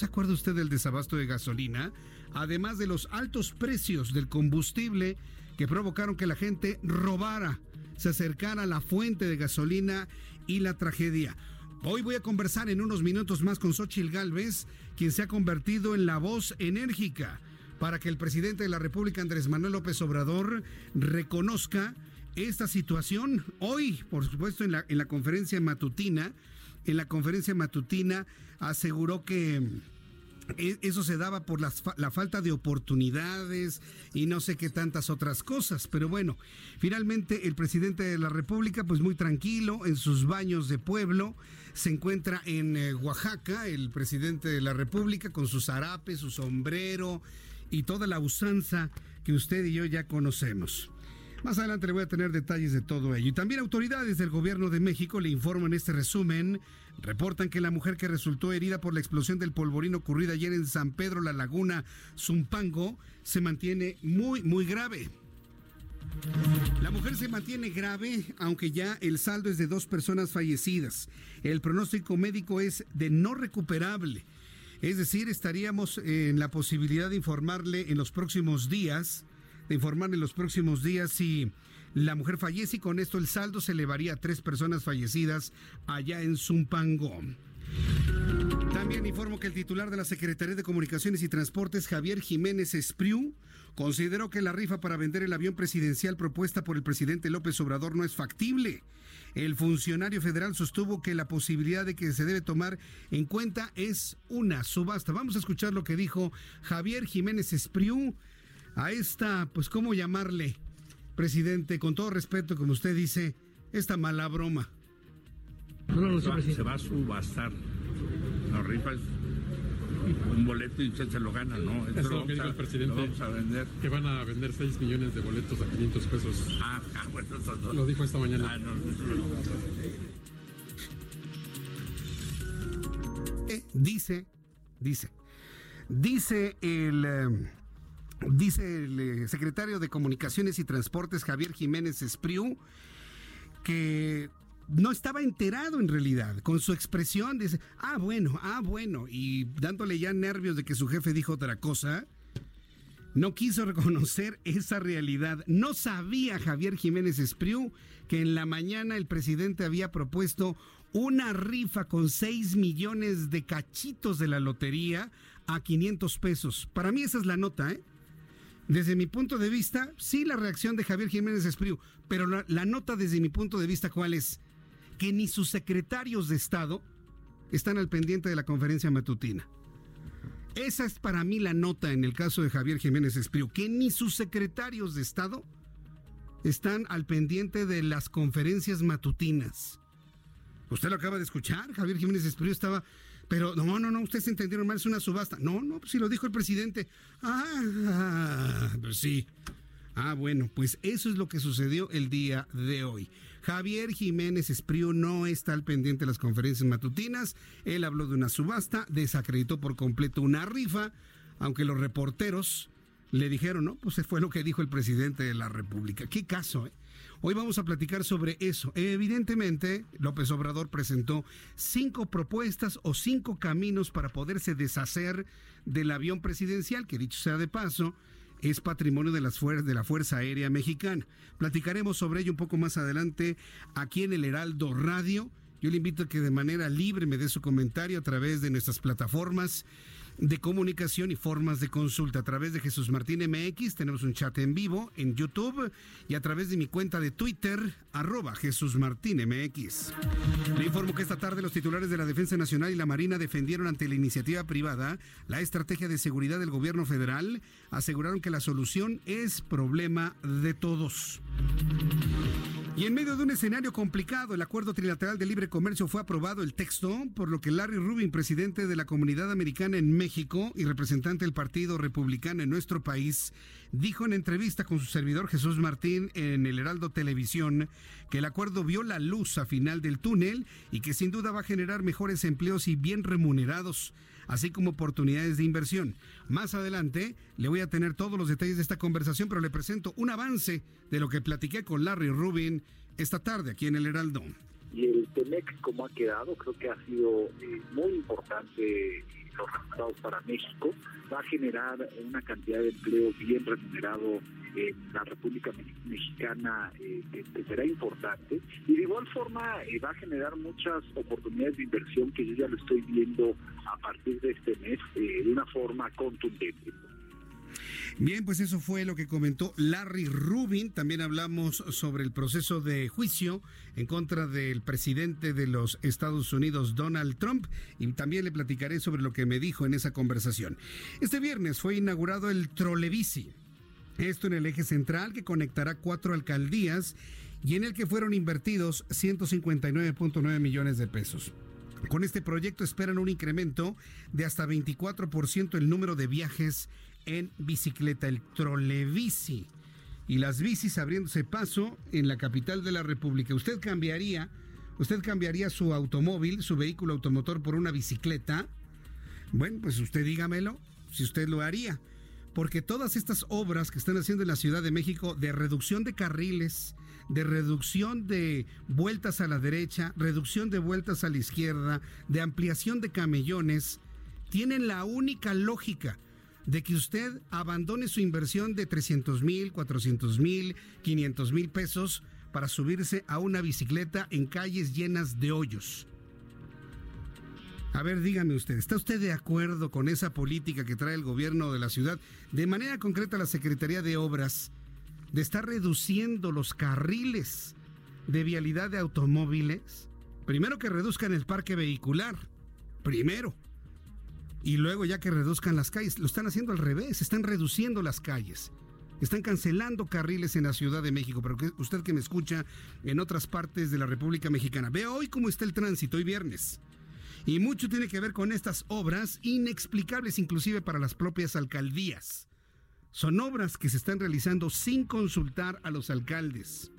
¿Se acuerda usted del desabasto de gasolina? Además de los altos precios del combustible que provocaron que la gente robara, se acercara a la fuente de gasolina y la tragedia. Hoy voy a conversar en unos minutos más con Xochil Gálvez, quien se ha convertido en la voz enérgica para que el presidente de la República, Andrés Manuel López Obrador, reconozca esta situación. Hoy, por supuesto, en la, en la conferencia matutina, en la conferencia matutina aseguró que e, eso se daba por la, la, falta de oportunidades y no sé qué tantas otras cosas. Pero bueno, finalmente el presidente de la República, pues muy tranquilo en sus baños de pueblo, se encuentra en eh, Oaxaca, el presidente de la República, con su zarape, su sombrero y toda la usanza que usted y yo ya conocemos. Más adelante le voy a tener detalles de todo ello. Y también autoridades del gobierno de México le informan este resumen. Reportan que la mujer que resultó herida por la explosión del polvorín ocurrida ayer en San Pedro La Laguna, Zumpango, se mantiene muy, muy grave. La mujer se mantiene grave, aunque ya el saldo es de dos personas fallecidas. El pronóstico médico es de no recuperable. Es decir, estaríamos en la posibilidad de informarle en los próximos días, de informarle en los próximos días si la mujer fallece y con esto el saldo se elevaría a tres personas fallecidas allá en Zumpango. También informo que el titular de la Secretaría de Comunicaciones y Transportes, Javier Jiménez Espriu, consideró que la rifa para vender el avión presidencial propuesta por el presidente López Obrador no es factible. El funcionario federal sostuvo que la posibilidad de que se debe tomar en cuenta es una subasta. Vamos a escuchar lo que dijo Javier Jiménez Espriu a esta, pues, ¿cómo llamarle? Presidente, con todo respeto, como usted dice, esta mala broma. No, no, se, va, se va a subastar. La rifa es un boleto y usted se lo gana, ¿no? Eso es lo que dijo el presidente. Lo vamos a vender. Que van a vender 6 millones de boletos a 500 pesos. Ah, ah bueno, eso no. Lo dijo esta mañana. Ah, no, no, eh, dice, dice, dice el... Eh, dice el eh, secretario de Comunicaciones y Transportes Javier Jiménez Espriu que no estaba enterado en realidad, con su expresión, dice, ah, bueno, ah, bueno, y dándole ya nervios de que su jefe dijo otra cosa, no quiso reconocer esa realidad. No sabía Javier Jiménez Espriu que en la mañana el presidente había propuesto una rifa con 6 millones de cachitos de la lotería a 500 pesos. Para mí esa es la nota, ¿eh? Desde mi punto de vista, sí la reacción de Javier Jiménez Espriu, pero la, nota desde mi punto de vista, ¿cuál es? que ni sus secretarios de Estado están al pendiente de la conferencia matutina. Esa es para mí la nota en el caso de Javier Jiménez Espriu, que ni sus secretarios de Estado están al pendiente de las conferencias matutinas. Usted lo acaba de escuchar, Javier Jiménez Espriu estaba, pero no, no, no, ustedes entendieron mal, es una subasta. No, no, pues si lo dijo el presidente. Ah, pues sí. Ah, bueno, pues eso es lo que sucedió el día de hoy. Javier Jiménez Espriu no está al pendiente de las conferencias matutinas. Él habló de una subasta, desacreditó por completo una rifa, aunque los reporteros le dijeron, no, pues fue lo que dijo el presidente de la República. ¿Qué caso? Eh? Hoy vamos a platicar sobre eso. Evidentemente, López Obrador presentó cinco propuestas o cinco caminos para poderse deshacer del avión presidencial, que dicho sea de paso, es patrimonio de, las de la Fuerza Aérea Mexicana. Platicaremos sobre ello un poco más adelante aquí en el Heraldo Radio. Yo le invito a que de manera libre me dé su comentario a través de nuestras plataformas de comunicación y formas de consulta a través de Jesús Martín MX. Tenemos un chat en vivo en YouTube y a través de mi cuenta de Twitter, arroba Jesús Martín MX. Le informo que esta tarde los titulares de la Defensa Nacional y la Marina defendieron ante la iniciativa privada la estrategia de seguridad del gobierno federal. Aseguraron que la solución es problema de todos. Y en medio de un escenario complicado, el acuerdo trilateral de libre comercio fue aprobado el texto, por lo que Larry Rubin, presidente de la Comunidad Americana en México y representante del Partido Republicano en nuestro país, dijo en entrevista con su servidor Jesús Martín en el Heraldo Televisión que el acuerdo vio la luz a final del túnel y que sin duda va a generar mejores empleos y bien remunerados así como oportunidades de inversión. Más adelante le voy a tener todos los detalles de esta conversación, pero le presento un avance de lo que platiqué con Larry Rubin esta tarde aquí en el Heraldo. Y el TEMEC, como ha quedado, creo que ha sido eh, muy importante los resultados para México. Va a generar una cantidad de empleo bien remunerado en la República Mexicana eh, que, será importante y de igual forma eh, va a generar muchas oportunidades de inversión que yo ya lo estoy viendo a partir de este mes eh, de una forma contundente. Bien, pues eso fue lo que comentó Larry Rubin. También hablamos sobre el proceso de juicio en contra del presidente de los Estados Unidos, Donald Trump, y también le platicaré sobre lo que me dijo en esa conversación. Este viernes fue inaugurado el Trolebici esto en el eje central que conectará cuatro alcaldías y en el que fueron invertidos 159.9 millones de pesos. Con este proyecto esperan un incremento de hasta 24% el número de viajes en bicicleta, el trolebici. Y las bicis abriéndose paso en la capital de la República. ¿Usted cambiaría, usted cambiaría su automóvil, su vehículo automotor por una bicicleta? Bueno, pues usted dígamelo si usted lo haría porque todas estas obras que están haciendo en la Ciudad de México de reducción de carriles, de reducción de vueltas a la derecha, reducción de vueltas a la izquierda, de ampliación de camellones, tienen la única lógica de que usted abandone su inversión de 300 mil, 400 mil, 500 mil pesos para subirse a una bicicleta en calles llenas de hoyos. A ver, dígame usted, ¿está usted de acuerdo con esa política que trae el gobierno de la ciudad, de manera concreta la Secretaría de Obras, de estar reduciendo los carriles de vialidad de automóviles? Primero que reduzcan el parque vehicular, primero. Y luego ya que reduzcan las calles, lo están haciendo al revés, están reduciendo las calles. Están cancelando carriles en la Ciudad de México, pero usted que me escucha en otras partes de la República Mexicana, vea hoy cómo está el tránsito, hoy viernes. Y mucho tiene que ver con estas obras inexplicables inclusive para las propias alcaldías. Son obras que se están realizando sin consultar a los alcaldes.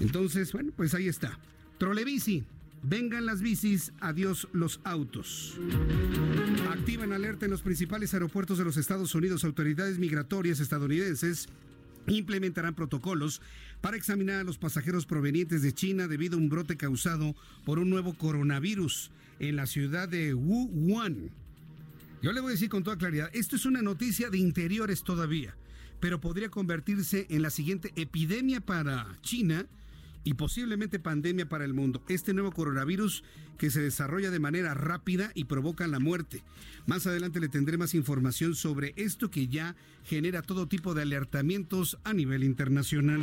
Entonces, bueno, pues ahí está. Trolebici. Vengan las bicis, adiós los autos. Activan alerta en los principales aeropuertos de los Estados Unidos. Autoridades migratorias estadounidenses implementarán protocolos para examinar a los pasajeros provenientes de China debido a un brote causado por un nuevo coronavirus en la ciudad de Wuhan. Yo le voy a decir con toda claridad, esto es una noticia de interiores todavía, pero podría convertirse en la siguiente epidemia para China y posiblemente pandemia para el mundo. Este nuevo coronavirus que se desarrolla de manera rápida y provoca la muerte. Más adelante le tendré más información sobre esto que ya genera todo tipo de alertamientos a nivel internacional.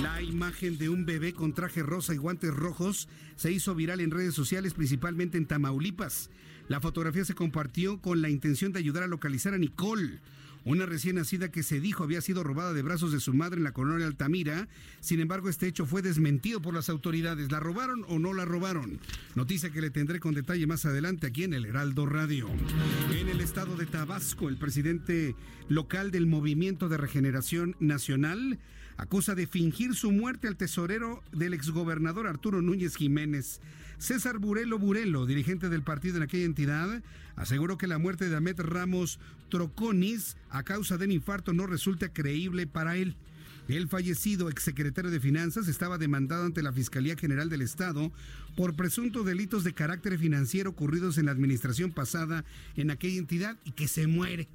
La imagen de un bebé con traje rosa y guantes rojos se hizo viral en redes sociales, principalmente en Tamaulipas. La fotografía se compartió con la intención de ayudar a localizar a Nicole, una recién nacida que se dijo había sido robada de brazos de su madre en la colonia Altamira. Sin embargo, este hecho fue desmentido por las autoridades. ¿La robaron o no la robaron? Noticia que le tendré con detalle más adelante aquí en el Heraldo Radio. En el estado de Tabasco, el presidente local del Movimiento de Regeneración Nacional acusa de fingir su muerte al tesorero del exgobernador Arturo Núñez Jiménez. César Burelo Burelo, dirigente del partido en aquella entidad, aseguró que la muerte de Ahmed Ramos Troconis a causa del infarto no resulta creíble para él. El fallecido exsecretario de Finanzas estaba demandado ante la Fiscalía General del Estado por presuntos delitos de carácter financiero ocurridos en la administración pasada en aquella entidad y que se muere.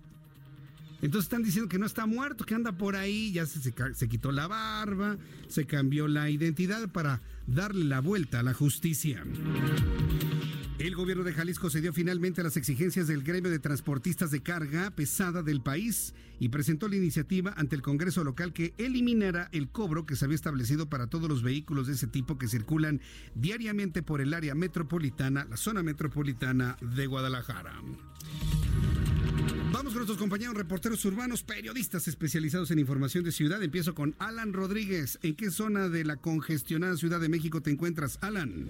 Entonces están diciendo que no está muerto, que anda por ahí, ya se, se, quitó la barba, se cambió la identidad para darle la vuelta a la justicia. El gobierno de Jalisco cedió finalmente a las exigencias del gremio de transportistas de carga pesada del país y presentó la iniciativa ante el Congreso local que eliminará el cobro que se había establecido para todos los vehículos de ese tipo que circulan diariamente por el área metropolitana, la zona metropolitana de Guadalajara. Vamos con nuestros compañeros reporteros urbanos, periodistas especializados en información de ciudad. Empiezo con Alan Rodríguez. ¿En qué zona de la congestionada Ciudad de México te encuentras, Alan?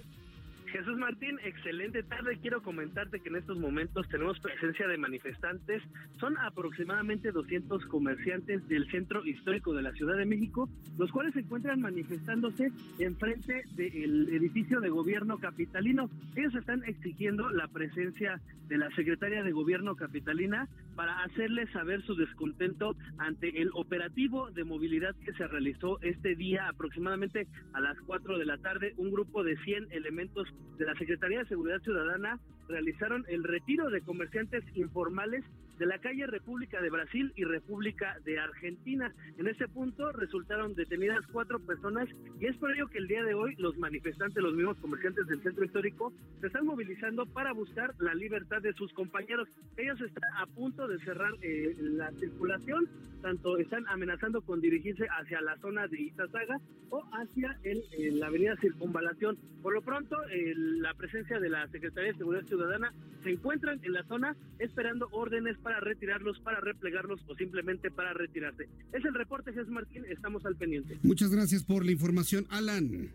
Jesús Martín, excelente tarde. Quiero comentarte que en estos momentos tenemos presencia de manifestantes. Son aproximadamente 200 comerciantes del centro histórico de la Ciudad de México, los cuales se encuentran manifestándose enfrente del edificio de gobierno capitalino. Ellos están exigiendo la presencia de la secretaria de gobierno capitalina para hacerles saber su descontento ante el operativo de movilidad que se realizó este día aproximadamente a las 4 de la tarde. Un grupo de 100 elementos de la Secretaría de Seguridad Ciudadana realizaron el retiro de comerciantes informales de la calle República de Brasil y República de Argentina. En ese punto resultaron detenidas cuatro personas y es por ello que el día de hoy los manifestantes, los mismos comerciantes del centro histórico, se están movilizando para buscar la libertad de sus compañeros. Ellos están a punto de cerrar eh, la circulación, tanto están amenazando con dirigirse hacia la zona de Izazaga o hacia el, la avenida Circunvalación. Por lo pronto, la presencia de la Secretaría de Seguridad Ciudadana se encuentran en la zona esperando órdenes para retirarlos, para replegarlos o simplemente para retirarse. Es el reporte, Jesús Martín, estamos al pendiente. Muchas gracias por la información, Alan.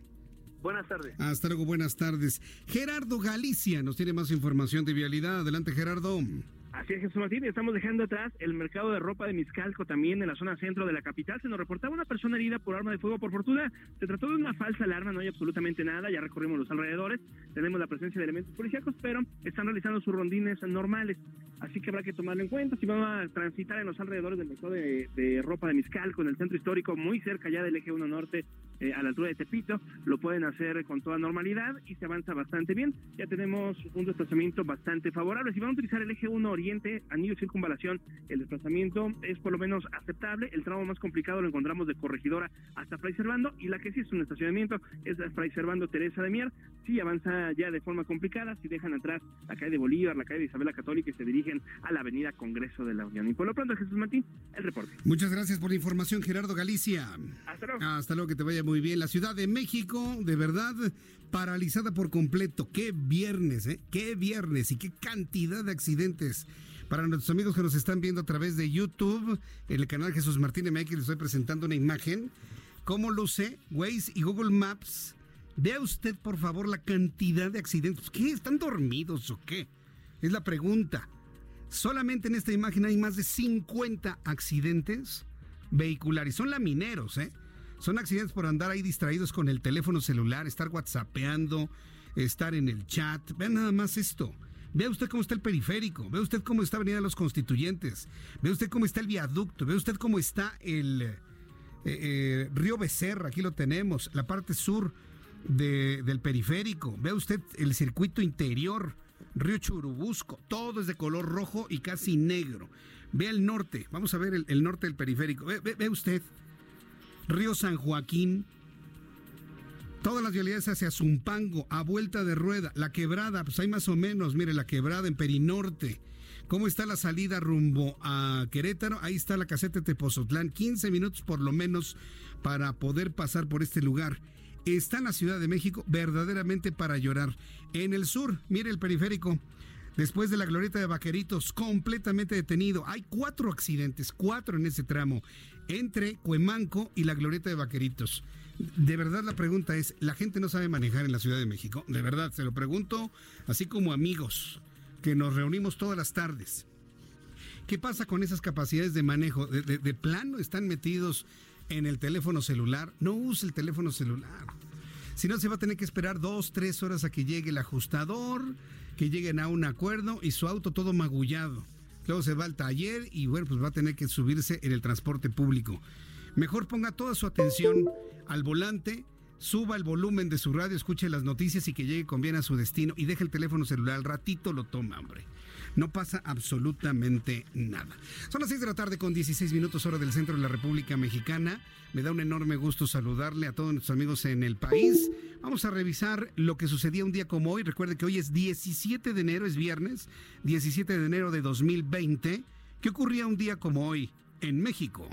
Buenas tardes. Hasta luego, buenas tardes. Gerardo Galicia nos tiene más información de vialidad. Adelante, Gerardo. Así es, Jesús Martín, estamos dejando atrás el mercado de ropa de Miscalco también en la zona centro de la capital. Se nos reportaba una persona herida por arma de fuego. Por fortuna, se trató de una falsa alarma, no hay absolutamente nada. Ya recorrimos los alrededores, tenemos la presencia de elementos policíacos, pero están realizando sus rondines normales. Así que habrá que tomarlo en cuenta. Si van a transitar en los alrededores del mercado de, ropa de Miscalco, en el centro histórico, muy cerca ya del eje 1 norte, eh, a la altura de Tepito, lo pueden hacer con toda normalidad y se avanza bastante bien. Ya tenemos un desplazamiento bastante favorable. Si van a utilizar el eje 1 oriente, anillo de circunvalación, el desplazamiento es por lo menos aceptable. El tramo más complicado lo encontramos de Corregidora hasta Fray Servando y la que sí es un estacionamiento es Fray Servando Teresa de Mier. Sí avanza ya de forma complicada, si dejan atrás la calle de Bolívar, la calle de Isabel la Católica y se dirigen a la avenida Congreso de la Unión. Y por lo pronto, Jesús Martín, el reporte. Muchas gracias por la información, Gerardo Galicia. Hasta luego. Hasta luego, que te vaya muy bien. La Ciudad de México, de verdad, paralizada por completo. Qué viernes, ¿eh? Qué viernes y qué cantidad de accidentes. Para nuestros amigos que nos están viendo a través de YouTube, en el canal Jesús Martín MX, les estoy presentando una imagen. ¿Cómo luce Waze y Google Maps? Vea usted, por favor, la cantidad de accidentes. ¿Qué? ¿Están dormidos o qué? Es la pregunta. Solamente en esta imagen hay más de 50 accidentes vehiculares. Son lamineros, ¿eh? Son accidentes por andar ahí distraídos con el teléfono celular, estar whatsappeando, estar en el chat. Vean nada más esto. Vea usted cómo está el periférico, vea usted cómo está Avenida de los Constituyentes, vea usted cómo está el viaducto, vea usted cómo está el eh, eh, río Becerra, aquí lo tenemos, la parte sur del periférico, vea usted el circuito interior, río Churubusco, todo es de color rojo y casi negro. Vea el norte, vamos a ver el, norte del periférico, ve usted Río San Joaquín, todas las vialidades hacia Zumpango, a vuelta de rueda, la quebrada, pues hay más o menos, mire, la quebrada en Perinorte. ¿Cómo está la salida rumbo a Querétaro? Ahí está la caseta de Tepozotlán, 15 minutos por lo menos para poder pasar por este lugar. Está en la Ciudad de México verdaderamente para llorar. En el sur, mire el periférico, después de la glorieta de Vaqueritos, completamente detenido. Hay cuatro accidentes, cuatro en ese tramo entre Cuemanco y la Glorieta de Vaqueritos. De verdad la pregunta es, ¿la gente no sabe manejar en la Ciudad de México? De verdad, se lo pregunto así como amigos que nos reunimos todas las tardes. ¿Qué pasa con esas capacidades de manejo? ¿De, plano están metidos en el teléfono celular? No use el teléfono celular. Si no, se va a tener que esperar dos, tres horas a que llegue el ajustador, que lleguen a un acuerdo y su auto todo magullado luego se va al taller y bueno, pues va a tener que subirse en el transporte público. Mejor ponga toda su atención al volante, suba el volumen de su radio, escuche las noticias y que llegue con bien a su destino y deje el teléfono celular. Al ratito lo toma, hombre no pasa absolutamente nada. Son las 6 de la tarde con 16 minutos hora del centro de la República Mexicana. Me da un enorme gusto saludarle a todos nuestros amigos en el país. Vamos a revisar lo que sucedía un día como hoy. Recuerde que hoy es 17 de enero, es viernes, 17 de enero de 2020. ¿Qué ocurría un día como hoy en México?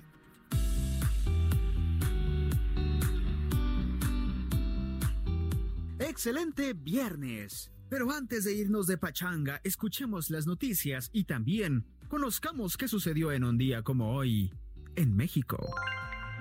Excelente viernes. Pero antes de irnos de pachanga, escuchemos las noticias y también Conozcamos qué sucedió en un día como hoy en México.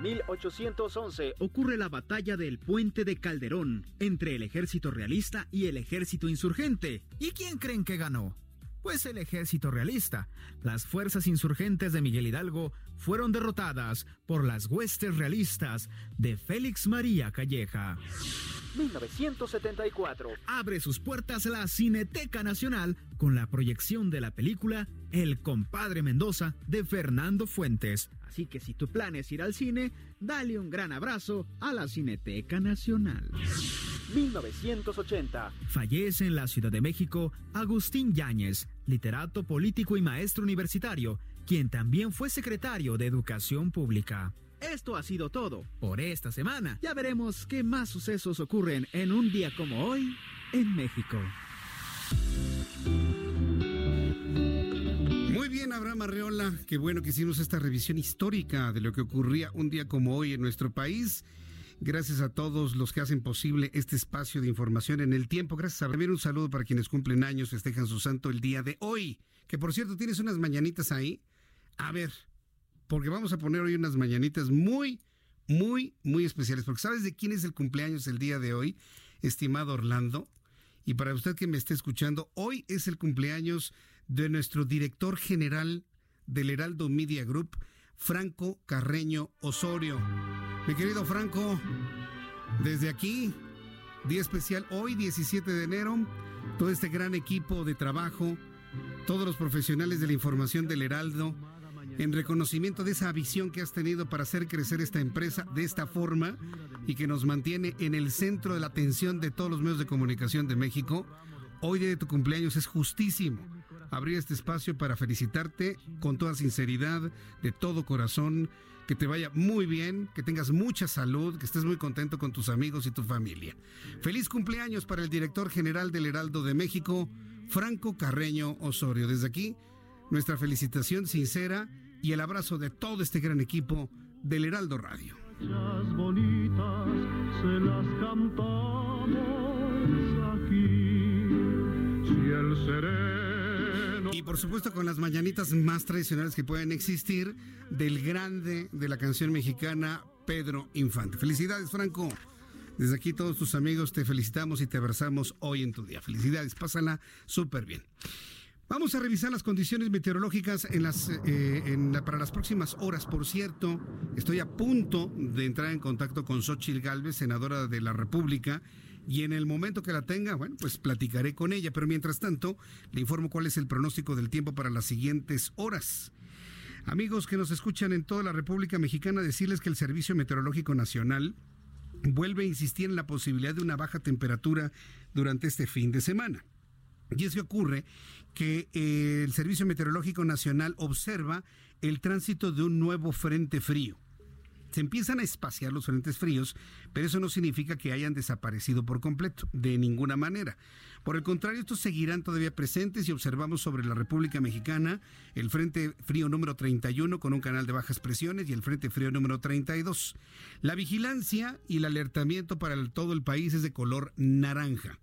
1811 ocurre la batalla del Puente de Calderón entre el ejército realista y el ejército insurgente. ¿Y quién creen que ganó? Pues el ejército realista. Las fuerzas insurgentes de Miguel Hidalgo fueron derrotadas por las huestes realistas de Félix María Calleja. 1974. Abre sus puertas la Cineteca Nacional con la proyección de la película El compadre Mendoza de Fernando Fuentes. Así que si tu plan es ir al cine, dale un gran abrazo a la Cineteca Nacional. 1980. Fallece en la Ciudad de México Agustín Yáñez, literato político y maestro universitario, quien también fue secretario de Educación Pública. Esto ha sido todo por esta semana. Ya veremos qué más sucesos ocurren en un día como hoy en México. Muy bien, Abraham Arreola, qué bueno que hicimos esta revisión histórica de lo que ocurría un día como hoy en nuestro país. Gracias a todos los que hacen posible este espacio de información en el tiempo. Gracias a Un saludo para quienes cumplen años, festejan su santo el día de hoy. Que por cierto, tienes unas mañanitas ahí. A ver, porque vamos a poner hoy unas mañanitas muy, muy, muy especiales. Porque ¿sabes de quién es el cumpleaños el día de hoy, estimado Orlando? Y para usted que me esté escuchando, hoy es el cumpleaños de nuestro director general del Heraldo Media Group, Franco Carreño Osorio. Mi querido Franco, desde aquí, día especial hoy, 17 de enero, todo este gran equipo de trabajo, todos los profesionales de la información del Heraldo, en reconocimiento de esa visión que has tenido para hacer crecer esta empresa de esta forma y que nos mantiene en el centro de la atención de todos los medios de comunicación de México. Hoy día de tu cumpleaños es justísimo abrir este espacio para felicitarte con toda sinceridad, de todo corazón, que te vaya muy bien, que tengas mucha salud, que estés muy contento con tus amigos y tu familia. Feliz cumpleaños para el director general del Heraldo de México, Franco Carreño Osorio. Desde aquí, nuestra felicitación sincera y el abrazo de todo este gran equipo del Heraldo Radio. bonitas se las cantamos aquí. Si el y por supuesto con las mañanitas más tradicionales que pueden existir del grande de la canción mexicana Pedro Infante. Felicidades Franco. Desde aquí todos tus amigos te felicitamos y te abrazamos hoy en tu día. Felicidades, pásala súper bien. Vamos a revisar las condiciones meteorológicas eh, para las próximas horas. Por cierto, estoy a punto de entrar en contacto con Xochil Gálvez, senadora de la República, y en el momento que la tenga, bueno, pues platicaré con ella. Pero mientras tanto, le informo cuál es el pronóstico del tiempo para las siguientes horas. Amigos que nos escuchan en toda la República Mexicana, decirles que el Servicio Meteorológico Nacional vuelve a insistir en la posibilidad de una baja temperatura durante este fin de semana. Y es que ocurre que eh, el Servicio Meteorológico Nacional observa el tránsito de un nuevo frente frío. Se empiezan a espaciar los frentes fríos, pero eso no significa que hayan desaparecido por completo, de ninguna manera. Por el contrario, estos seguirán todavía presentes y observamos sobre la República Mexicana el Frente Frío número 31 con un canal de bajas presiones y el Frente Frío número 32. La vigilancia y el alertamiento para todo el país es de color naranja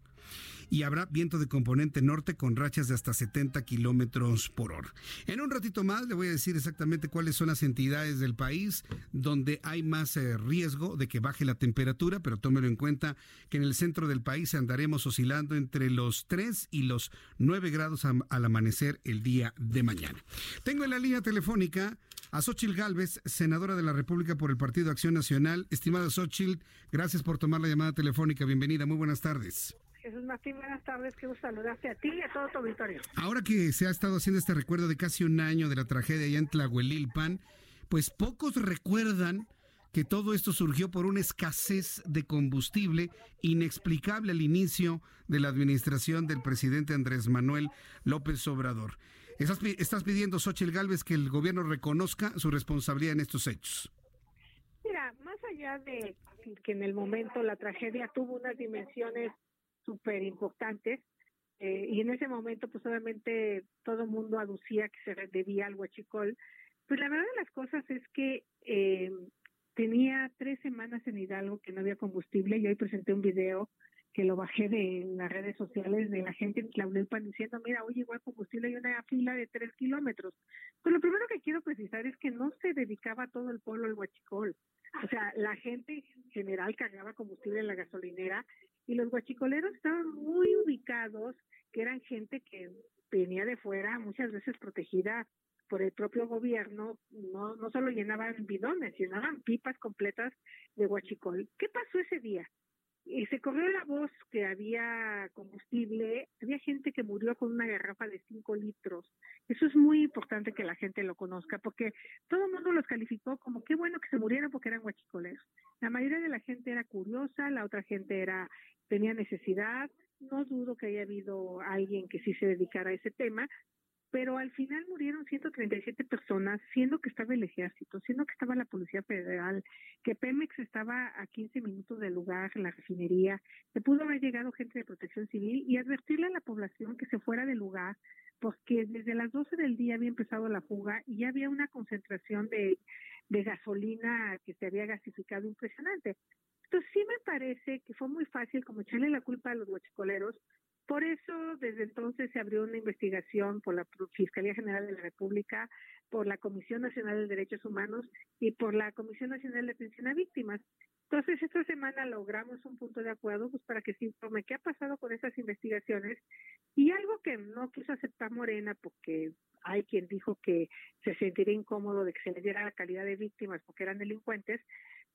y habrá viento de componente norte con rachas de hasta 70 kilómetros por hora. En un ratito más le voy a decir exactamente cuáles son las entidades del país donde hay más eh, riesgo de que baje la temperatura, pero tómelo en cuenta que en el centro del país andaremos oscilando entre los 3 y los 9 grados al amanecer el día de mañana. Tengo en la línea telefónica a Xochil Gálvez, senadora de la República por el Partido Acción Nacional. Estimada Xochil, gracias por tomar la llamada telefónica. Bienvenida, muy buenas tardes. Jesús Martín, buenas tardes, quiero saludarte a ti y a todo tu auditorio. Ahora que se ha estado haciendo este recuerdo de casi un año de la tragedia allá en Tlahuelilpan, pues pocos recuerdan que todo esto surgió por una escasez de combustible inexplicable al inicio de la administración del presidente Andrés Manuel López Obrador. Estás, estás pidiendo, Xochitl Gálvez, que el gobierno reconozca su responsabilidad en estos hechos. Mira, más allá de que en el momento la tragedia tuvo unas dimensiones súper importantes. Eh, y en ese momento, pues obviamente todo el mundo aducía que se debía al huachicol. Pues la verdad de las cosas es que eh, tenía tres semanas en Hidalgo que no había combustible y hoy presenté un video que lo bajé de las redes sociales de la gente en Claudelpan diciendo, mira, oye, igual combustible hay una fila de tres kilómetros. Pues lo primero que quiero precisar es que no se dedicaba todo el pueblo al huachicol. O sea, la gente en general cargaba combustible en la gasolinera y los guachicoleros estaban muy ubicados, que eran gente que venía de fuera, muchas veces protegida por el propio gobierno, no, no solo llenaban bidones, llenaban pipas completas de guachicol. ¿Qué pasó ese día? Se corrió la voz que había combustible, había gente que murió con una garrafa de 5 litros. Eso es muy importante que la gente lo conozca, porque todo el mundo los calificó como qué bueno que se murieron porque eran guachicoleros. La mayoría de la gente era curiosa, la otra gente era tenía necesidad. No dudo que haya habido alguien que sí se dedicara a ese tema, pero al final murieron 137 personas, siendo que estaba el ejército, siendo que estaba la Policía Federal, que Pemex estaba a 15 minutos del lugar, la refinería, que pudo haber llegado gente de protección civil y advertirle a la población que se fuera del lugar, porque desde las 12 del día había empezado la fuga y ya había una concentración de, de gasolina que se había gasificado impresionante. Entonces sí me parece que fue muy fácil como echarle la culpa a los huachicoleros, por eso, desde entonces se abrió una investigación por la Fiscalía General de la República, por la Comisión Nacional de Derechos Humanos y por la Comisión Nacional de Atención a Víctimas. Entonces, esta semana logramos un punto de acuerdo pues, para que se informe qué ha pasado con esas investigaciones y algo que no quiso aceptar Morena porque hay quien dijo que se sentiría incómodo de que se le diera la calidad de víctimas porque eran delincuentes,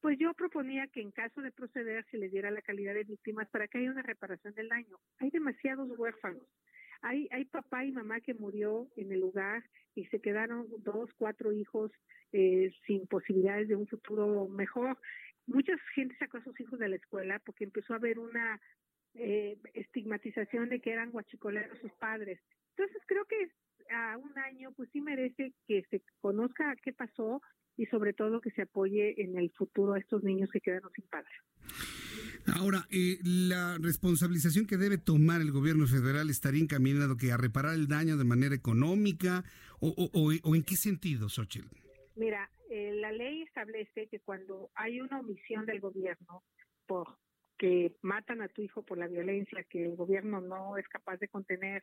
pues yo proponía que en caso de proceder se le diera la calidad de víctimas para que haya una reparación del daño. Hay demasiados huérfanos. Hay, hay papá y mamá que murió en el lugar y se quedaron dos, cuatro hijos eh, sin posibilidades de un futuro mejor. Mucha gente sacó a sus hijos de la escuela porque empezó a haber una eh, estigmatización de que eran guachicoleros sus padres. Entonces creo que a un año pues sí merece que se conozca qué pasó y sobre todo que se apoye en el futuro a estos niños que quedaron sin padre. Ahora, eh, la responsabilización que debe tomar el gobierno federal estaría encaminado que a reparar el daño de manera económica o, o, en qué sentido, Xochitl? Mira, eh, la ley establece que cuando hay una omisión del gobierno por que matan a tu hijo por la violencia que el gobierno no es capaz de contener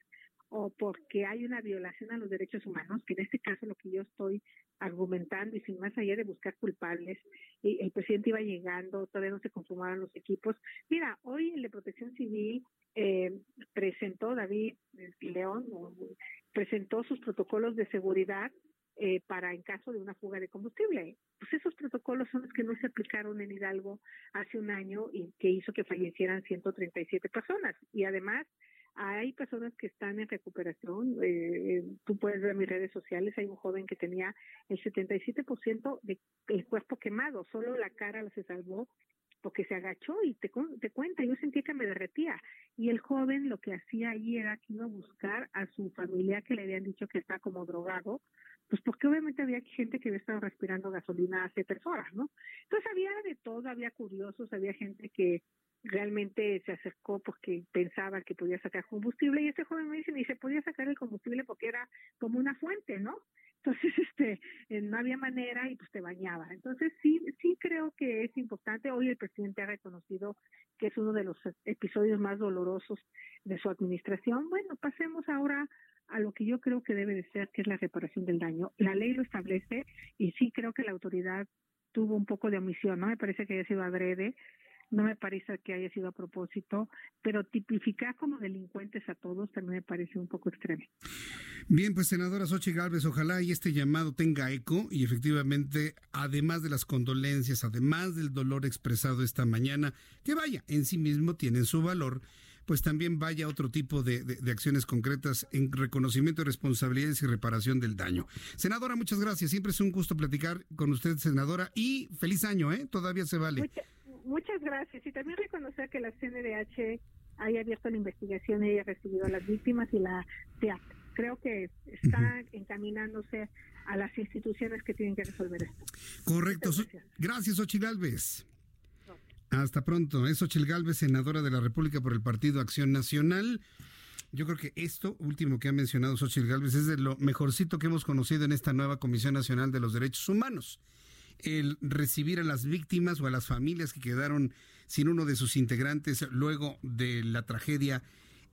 o porque hay una violación a los derechos humanos, que en este caso lo que yo estoy argumentando y sin más allá de buscar culpables, y el presidente iba llegando, todavía no se conformaban los equipos. Mira, hoy el de Protección Civil eh, presentó, David León, presentó sus protocolos de seguridad eh, para en caso de una fuga de combustible. Pues esos protocolos son los que no se aplicaron en Hidalgo hace un año y que hizo que fallecieran 137 personas. Y además hay personas que están en recuperación. Eh, tú puedes ver mis redes sociales, hay un joven que tenía el 77% del cuerpo quemado, solo la cara se salvó porque se agachó y te, te cuenta, yo sentí que me derretía. Y el joven lo que hacía ahí era que iba a buscar a su familia que le habían dicho que está como drogado, pues porque obviamente había gente que había estado respirando gasolina hace tres horas, ¿no? Entonces había de todo, había curiosos, había gente que realmente se acercó porque pensaba que podía sacar combustible y este joven me dice, ni se podía sacar el combustible porque era como una fuente, ¿no? Entonces, este, eh, no había manera y pues te bañaba. Entonces, sí, sí creo que es importante. Hoy el presidente ha reconocido que es uno de los episodios más dolorosos de su administración. Bueno, pasemos ahora a lo que yo creo que debe de ser, que es la reparación del daño. La ley lo establece y sí creo que la autoridad tuvo un poco de omisión, ¿no? Me parece que haya sido adrede no me parece que haya sido a propósito, pero tipificar como delincuentes a todos también me parece un poco extremo. Bien, pues senadora Xochitl Gálvez, ojalá y este llamado tenga eco y efectivamente, además de las condolencias, además del dolor expresado esta mañana, que vaya, en sí mismo tienen su valor, pues también vaya otro tipo de, de, acciones concretas en reconocimiento de responsabilidades y reparación del daño. Senadora, muchas gracias. Siempre es un gusto platicar con usted, senadora, y feliz año, ¿eh? Todavía se vale muchas gracias. Y también reconocer que la CNDH haya abierto la investigación y haya recibido a las víctimas y la TEAP. Creo que está encaminándose a las instituciones que tienen que resolver esto. Correcto. Gracias, Ochil Galvez. Hasta pronto. Es Ochil Galvez, senadora de la República por el Partido Acción Nacional. Yo creo que esto último que ha mencionado Xochitl Galvez es de lo mejorcito que hemos conocido en esta nueva Comisión Nacional de los Derechos Humanos el recibir a las víctimas o a las familias que quedaron sin uno de sus integrantes luego de la tragedia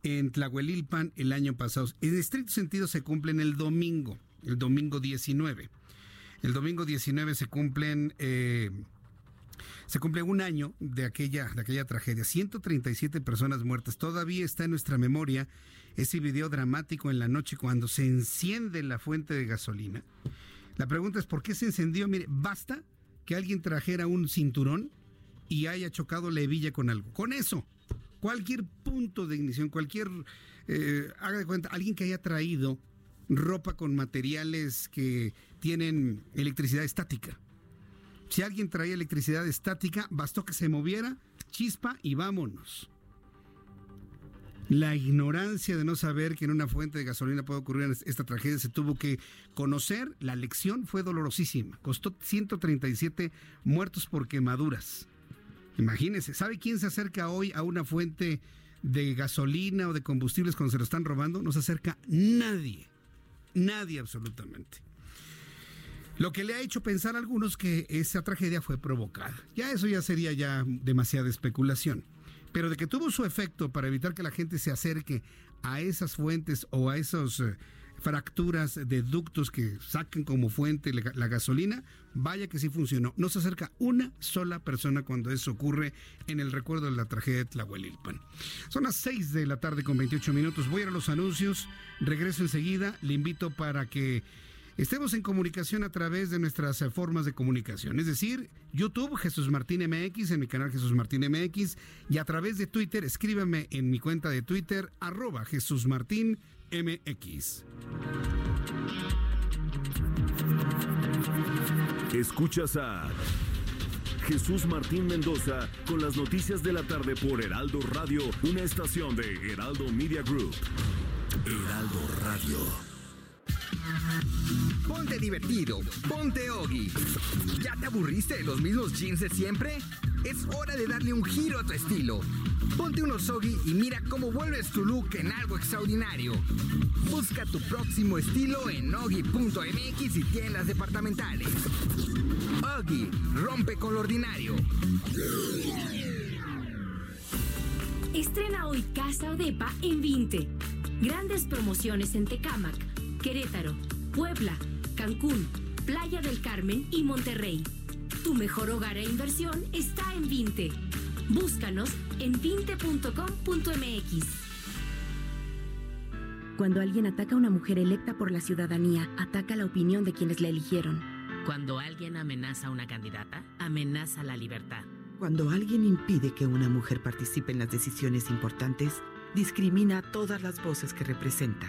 en Tlahuelilpan el año pasado. En estricto sentido se cumple en el domingo, el domingo 19. El domingo 19 se cumplen... Eh, se cumple un año de aquella, de aquella tragedia. 137 personas muertas. Todavía está en nuestra memoria ese video dramático en la noche cuando se enciende la fuente de gasolina. La pregunta es, ¿por qué se encendió? Mire, basta que alguien trajera un cinturón y haya chocado la hebilla con algo. Con eso, cualquier punto de ignición, cualquier, eh, cuenta, alguien que haya traído ropa con materiales que tienen electricidad estática. Si alguien traía electricidad estática, bastó que se moviera, chispa y vámonos. La ignorancia de no saber que en una fuente de gasolina puede ocurrir esta tragedia se tuvo que conocer. La lección fue dolorosísima. Costó 137 muertos por quemaduras. Imagínense, ¿sabe quién se acerca hoy a una fuente de gasolina o de combustibles cuando se lo están robando? No se acerca nadie. Nadie absolutamente. Lo que le ha hecho pensar a algunos que esa tragedia fue provocada. Ya eso ya sería ya demasiada especulación. Pero de que tuvo su efecto para evitar que la gente se acerque a esas fuentes o a esos eh, fracturas de ductos que saquen como fuente la, gasolina, vaya que sí funcionó. No se acerca una sola persona cuando eso ocurre en el recuerdo de la tragedia de Tlahuelilpan. Son las 6 de la tarde con 28 minutos. Voy a ir a los anuncios, regreso enseguida. Le invito para que estemos en comunicación a través de nuestras eh, formas de comunicación, es decir, YouTube Jesús Martín MX, en mi canal Jesús Martín MX, y a través de Twitter, escríbame en mi cuenta de Twitter, arroba Jesús Martín MX. Escuchas a Jesús Martín Mendoza con las noticias de la tarde por Heraldo Radio, una estación de Heraldo Media Group. Heraldo Radio. Ponte divertido, ponte Ogi. ¿Ya te aburriste de los mismos jeans de siempre? Es hora de darle un giro a tu estilo. Ponte unos Ogi y mira cómo vuelves tu look en algo extraordinario. Busca tu próximo estilo en Ogi.mx y tiendas departamentales. Ogi, rompe con lo ordinario. Estrena hoy Casa Odepa en 20. Grandes promociones en Tecámac Querétaro, Puebla, Cancún, Playa del Carmen y Monterrey. Tu mejor hogar e inversión está en Vinte. Búscanos en vinte.com.mx. Cuando alguien ataca a una mujer electa por la ciudadanía, ataca la opinión de quienes la eligieron. Cuando alguien amenaza a una candidata, amenaza la libertad. Cuando alguien impide que una mujer participe en las decisiones importantes, discrimina a todas las voces que representa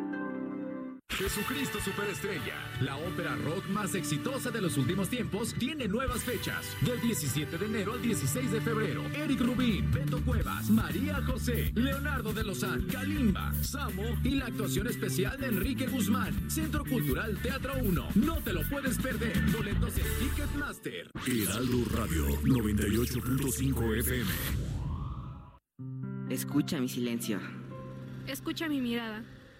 Jesucristo Superestrella, la ópera rock más exitosa de los últimos tiempos, tiene nuevas fechas. Del 17 de enero al 16 de febrero. Eric Rubín, Beto Cuevas, María José, Leonardo de Lozán, Kalimba, Samo y la actuación especial de Enrique Guzmán. Centro Cultural Teatro 1. No te lo puedes perder. Boletos en Ticketmaster. Heraldo Radio 98.5 FM. Escucha mi silencio. Escucha mi mirada.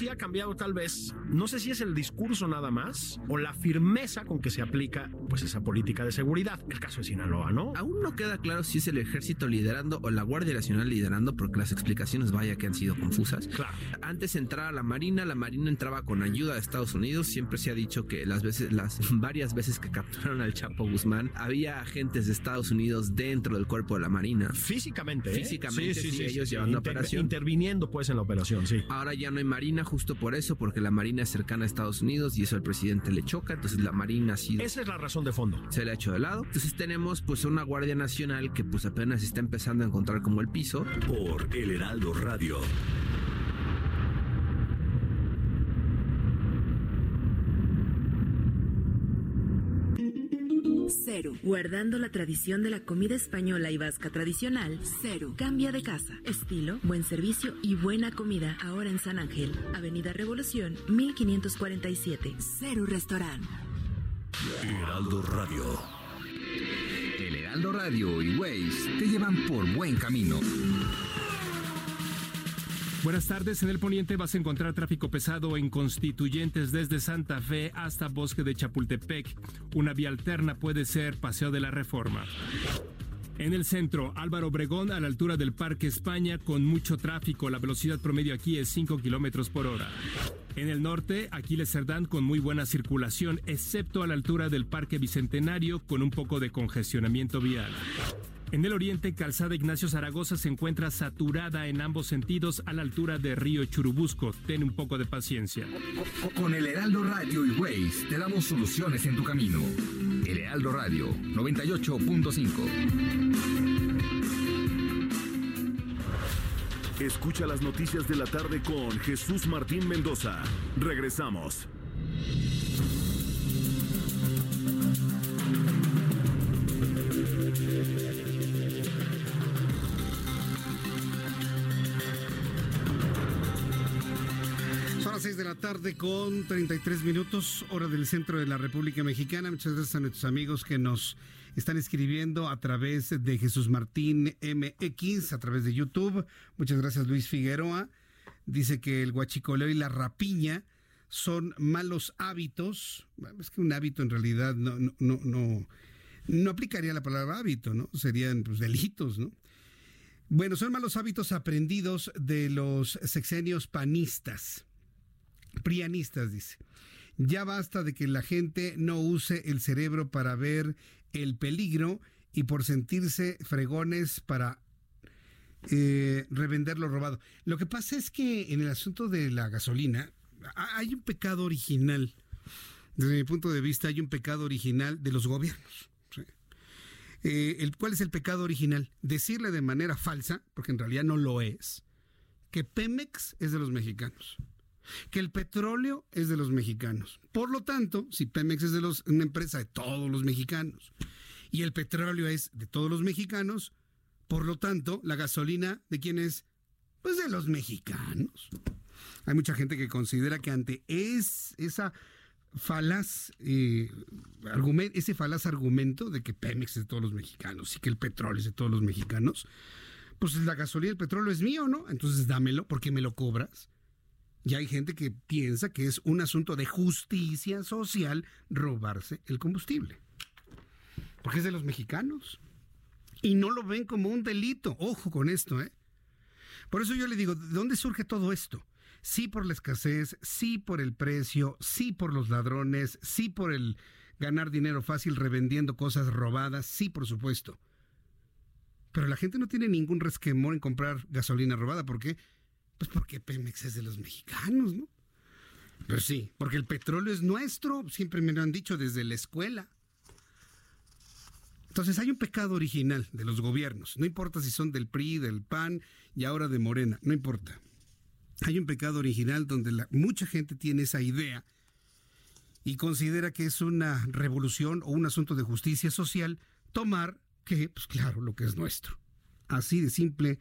Sí ha cambiado tal vez, no sé si es el discurso nada más o la firmeza con que se aplica pues esa política de seguridad. El caso de Sinaloa, ¿no? Aún no queda claro si es el ejército liderando o la Guardia Nacional liderando porque las explicaciones vaya que han sido confusas. Claro. Antes entraba la Marina, la Marina entraba con ayuda de Estados Unidos. Siempre se ha dicho que las veces, las varias veces que capturaron al Chapo Guzmán, había agentes de Estados Unidos dentro del cuerpo de la Marina. Físicamente, ¿eh? Físicamente, sí, ellos llevando Inter- operación. Interviniendo pues en la operación, sí. Ahora ya no hay Marina justo por eso, porque la Marina es cercana a Estados Unidos y eso al presidente le choca. Entonces la Marina ha sido... Esa es la razón de fondo. Se le ha hecho de lado. Entonces tenemos pues una Guardia Nacional que pues apenas está empezando a encontrar como el piso. Por El Heraldo Radio. Guardando la tradición de la comida española y vasca tradicional. Cero. Cambia de casa. Estilo, buen servicio y buena comida. Ahora en San Ángel. Avenida Revolución, 1547. Cero Restaurant. Heraldo Radio. El Heraldo Radio y Waze te llevan por buen camino. Buenas tardes. En el poniente vas a encontrar tráfico pesado en Constituyentes desde Santa Fe hasta Bosque de Chapultepec. Una vía alterna puede ser Paseo de la Reforma. En el centro, Álvaro Obregón a la altura del Parque España con mucho tráfico. La velocidad promedio aquí es 5 kilómetros por hora. En el norte, Aquiles Cerdán con muy buena circulación, excepto a la altura del Parque Bicentenario con un poco de congestionamiento vial. En el oriente, Calzada Ignacio Zaragoza se encuentra saturada en ambos sentidos a la altura de Río Churubusco. Ten un poco de paciencia. Con el Heraldo Radio y Waze te damos soluciones en tu camino. El Heraldo Radio 98.5. Escucha las noticias de la tarde con Jesús Martín Mendoza. Regresamos. Las 6 de la tarde con 33 minutos, hora del centro de la República Mexicana. Muchas gracias a nuestros amigos que nos están escribiendo a través de Jesús Martín MX, a través de YouTube. Muchas gracias Luis Figueroa. Dice que el guachicoleo y la rapiña son malos hábitos. Es que un hábito en realidad no, no, no, no, no aplicaría la palabra hábito, ¿no? Serían pues, delitos, ¿no? Bueno, son malos hábitos aprendidos de los sexenios panistas. Prianistas, dice. Ya basta de que la gente no use el cerebro para ver el peligro y por sentirse fregones para eh, revender lo robado. Lo que pasa es que en el asunto de la gasolina ha- hay un pecado original. Desde mi punto de vista hay un pecado original de los gobiernos. Eh, el, ¿Cuál es el pecado original? Decirle de manera falsa, porque en realidad no lo es, que Pemex es de los mexicanos que el petróleo es de los mexicanos. Por lo tanto, si Pemex es de los, una empresa de todos los mexicanos y el petróleo es de todos los mexicanos, por lo tanto, la gasolina de quién es? Pues de los mexicanos. Hay mucha gente que considera que ante es, esa falaz eh, ese falaz argumento de que Pemex es de todos los mexicanos y que el petróleo es de todos los mexicanos, pues la gasolina y el petróleo es mío, ¿no? Entonces dámelo porque me lo cobras. Y hay gente que piensa que es un asunto de justicia social robarse el combustible. Porque es de los mexicanos. Y no lo ven como un delito. Ojo con esto, ¿eh? Por eso yo le digo, ¿de dónde surge todo esto? Sí por la escasez, sí por el precio, sí por los ladrones, sí por el ganar dinero fácil revendiendo cosas robadas, sí por supuesto. Pero la gente no tiene ningún resquemor en comprar gasolina robada. ¿Por qué? Pues porque Pemex es de los mexicanos, ¿no? Pero sí, porque el petróleo es nuestro, siempre me lo han dicho desde la escuela. Entonces hay un pecado original de los gobiernos, no importa si son del PRI, del PAN y ahora de Morena, no importa. Hay un pecado original donde mucha gente tiene esa idea y considera que es una revolución o un asunto de justicia social tomar que, pues claro, lo que es nuestro. Así de simple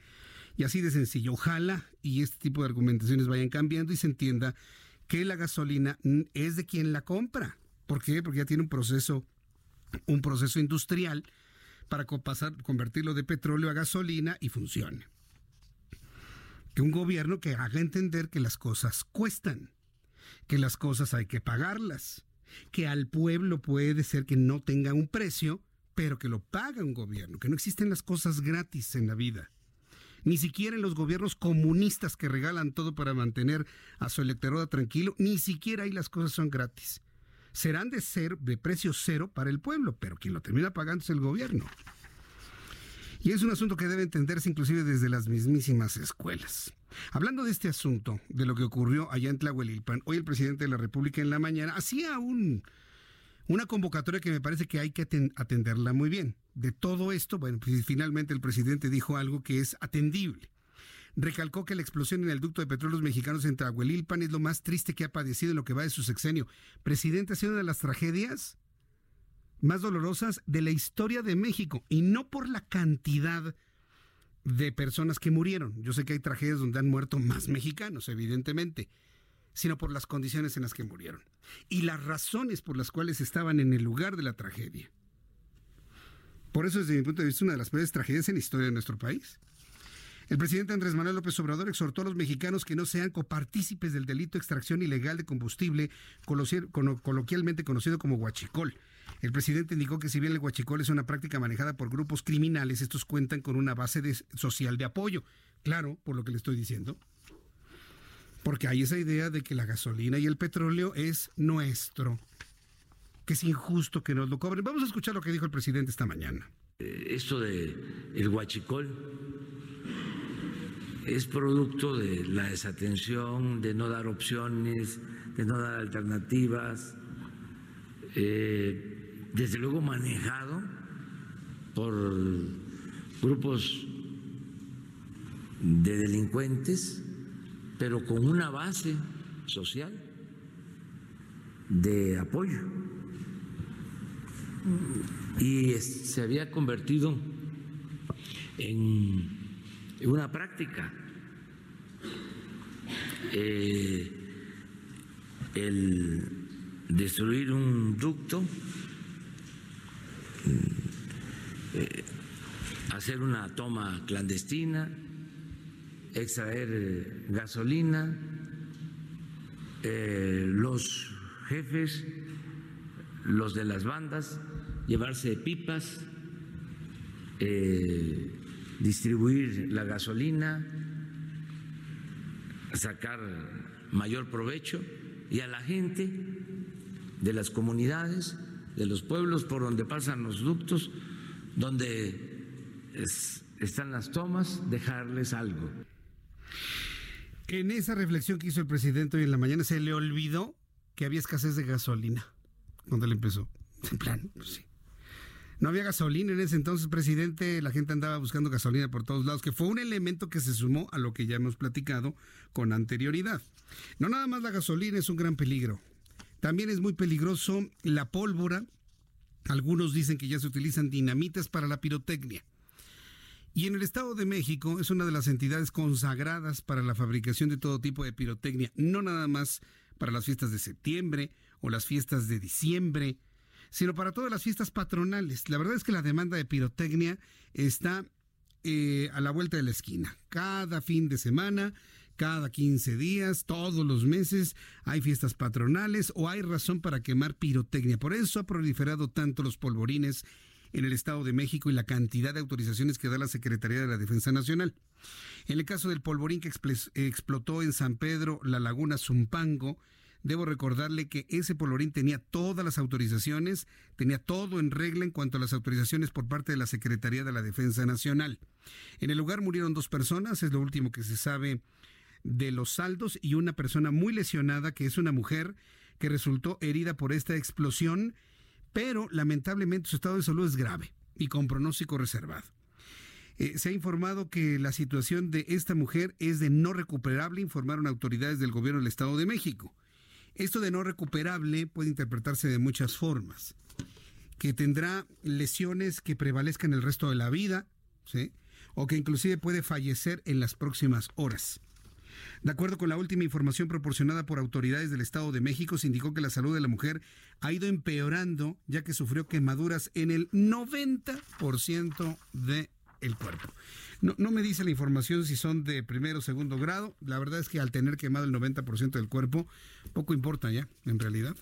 y así de sencillo. Ojalá y este tipo de argumentaciones vayan cambiando y se entienda que la gasolina es de quien la compra. ¿Por qué? Porque ya tiene un proceso, un proceso industrial para pasar, convertirlo de petróleo a gasolina y funcione. que un gobierno que haga entender que las cosas cuestan, que las cosas hay que pagarlas, que al pueblo puede ser que no tenga un precio, pero que lo paga un gobierno, que no existen las cosas gratis en la vida. Ni siquiera en los gobiernos comunistas que regalan todo para mantener a su electorado tranquilo, ni siquiera ahí las cosas son gratis. Serán de ser de precio cero para el pueblo, pero quien lo termina pagando es el gobierno. Y es un asunto que debe entenderse inclusive desde las mismísimas escuelas. Hablando de este asunto, de lo que ocurrió allá en Tlahuelilpan, hoy el presidente de la República en la mañana hacía un, una convocatoria que me parece que hay que atenderla muy bien. De todo esto, bueno, pues finalmente el presidente dijo algo que es atendible. Recalcó que la explosión en el ducto de petróleos mexicanos en Tlahuelilpan es lo más triste que ha padecido en lo que va de su sexenio. Presidente, ha sido una de las tragedias más dolorosas de la historia de México y no por la cantidad de personas que murieron. Yo sé que hay tragedias donde han muerto más mexicanos, evidentemente, sino por las condiciones en las que murieron y las razones por las cuales estaban en el lugar de la tragedia. Por eso, desde mi punto de vista, una de las peores tragedias en la historia de nuestro país. El presidente Andrés Manuel López Obrador exhortó a los mexicanos que no sean copartícipes del delito de extracción ilegal de combustible, coloquialmente conocido como huachicol, el presidente indicó que si bien el huachicol es una práctica manejada por grupos criminales, estos cuentan con una base social de apoyo. Claro, por lo que le estoy diciendo. Porque hay esa idea de que la gasolina y el petróleo es nuestro. Que es injusto que nos lo cobren. Vamos a escuchar lo que dijo el presidente esta mañana. Eh, esto de el huachicol es producto de la desatención, de no dar opciones, de no dar alternativas. Eh, desde luego manejado por grupos de delincuentes, pero con una base social de apoyo. Y se había convertido en una práctica. Eh, el destruir un ducto eh, hacer una toma clandestina, extraer eh, gasolina, eh, los jefes, los de las bandas, llevarse pipas, distribuir la gasolina, sacar mayor provecho y a la gente de las comunidades de los pueblos por donde pasan los ductos, donde están las tomas, dejarles algo. En esa reflexión que hizo el presidente hoy en la mañana, se le olvidó que había escasez de gasolina cuando él empezó. En plan, pues sí. No había gasolina en ese entonces, presidente. La gente andaba buscando gasolina por todos lados, que fue un elemento que se sumó a lo que ya hemos platicado con anterioridad. No nada más la gasolina es un gran peligro. También es muy peligroso la pólvora. Algunos dicen que ya se utilizan dinamitas para la pirotecnia. Y en el Estado de México es una de las entidades consagradas para la fabricación de todo tipo de pirotecnia, no nada más para las fiestas de septiembre o las fiestas de diciembre, sino para todas las fiestas patronales. La verdad es que la demanda de pirotecnia está eh, a la vuelta de la esquina. Cada fin de semana cada 15 días, todos los meses, hay fiestas patronales o hay razón para quemar pirotecnia. Por eso ha proliferado tanto los polvorines en el Estado de México y la cantidad de autorizaciones que da la Secretaría de la Defensa Nacional. En el caso del polvorín que explotó en San Pedro, la laguna Zumpango, debo recordarle que ese polvorín tenía todas las autorizaciones, tenía todo en regla en cuanto a las autorizaciones por parte de la Secretaría de la Defensa Nacional. En el lugar murieron dos personas, es lo último que se sabe de los saldos y una persona muy lesionada que es una mujer que resultó herida por esta explosión, pero lamentablemente su estado de salud es grave y con pronóstico reservado. Eh, se ha informado que la situación de esta mujer es de no recuperable, informaron autoridades del gobierno del Estado de México. Esto de no recuperable puede interpretarse de muchas formas. Que tendrá lesiones que prevalezcan el resto de la vida, ¿sí? o que inclusive puede fallecer en las próximas horas. De acuerdo con la última información proporcionada por autoridades del Estado de México, se indicó que la salud de la mujer ha ido empeorando ya que sufrió quemaduras en el 90% de el cuerpo. No, no me dice la información si son de primero o segundo grado. La verdad es que al tener quemado el 90% del cuerpo, poco importa ya, en realidad.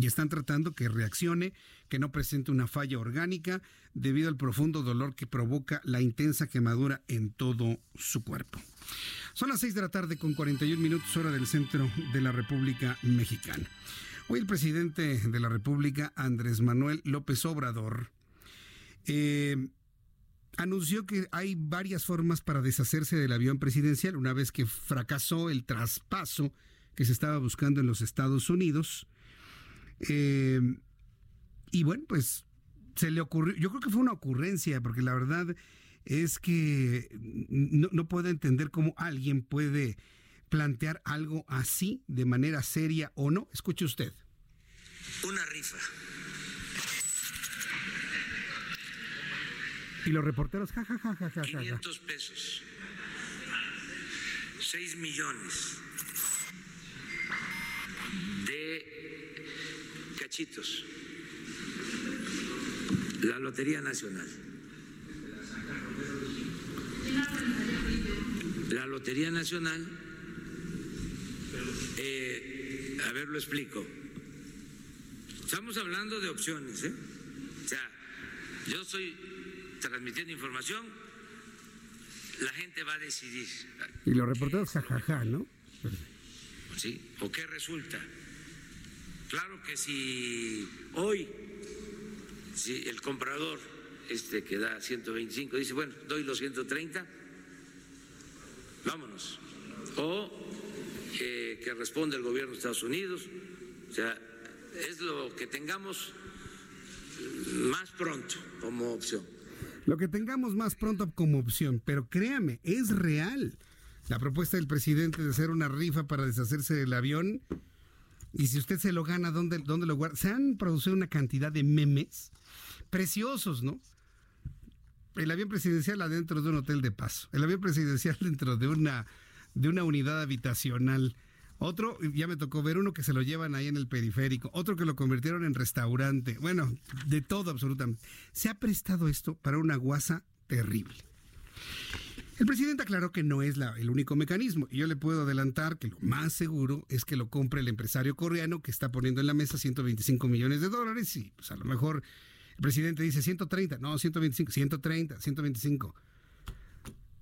Y están tratando que reaccione, que no presente una falla orgánica debido al profundo dolor que provoca la intensa quemadura en todo su cuerpo. Son las 6 de la tarde con 41 minutos hora del centro de la República Mexicana. Hoy el presidente de la República, Andrés Manuel López Obrador, eh, anunció que hay varias formas para deshacerse del avión presidencial una vez que fracasó el traspaso que se estaba buscando en los Estados Unidos. Eh, y bueno, pues se le ocurrió, yo creo que fue una ocurrencia, porque la verdad es que no, no puedo entender cómo alguien puede plantear algo así de manera seria o no. Escuche usted. Una rifa. Y los reporteros, ja, ja, ja, ja, ja, ja. 500 pesos. 6 millones de La Lotería Nacional. La Lotería Nacional, eh, a ver, lo explico. Estamos hablando de opciones, ¿eh? O sea, yo estoy transmitiendo información, la gente va a decidir. Y los reporteros, jajaja, ja, ja, ¿no? ¿Sí? ¿O qué resulta? Claro que si hoy, si el comprador este que da 125 dice, bueno, doy los 130, vámonos. O eh, que responde el gobierno de Estados Unidos, o sea, es lo que tengamos más pronto como opción. Lo que tengamos más pronto como opción, pero créame, es real. La propuesta del presidente de hacer una rifa para deshacerse del avión, y si usted se lo gana, ¿dónde, dónde lo guarda? Se han producido una cantidad de memes preciosos, ¿no? El avión presidencial adentro de un hotel de paso, el avión presidencial dentro de una, de una unidad habitacional otro, ya me tocó ver uno que se lo llevan ahí en el periférico, otro que lo convirtieron en restaurante, bueno, de todo absolutamente. Se ha prestado esto para una guasa terrible. El presidente aclaró que no es la, el único mecanismo y yo le puedo adelantar que lo más seguro es que lo compre el empresario coreano que está poniendo en la mesa 125 millones de dólares y pues a lo mejor el presidente dice 130, no, 125, 130, 125.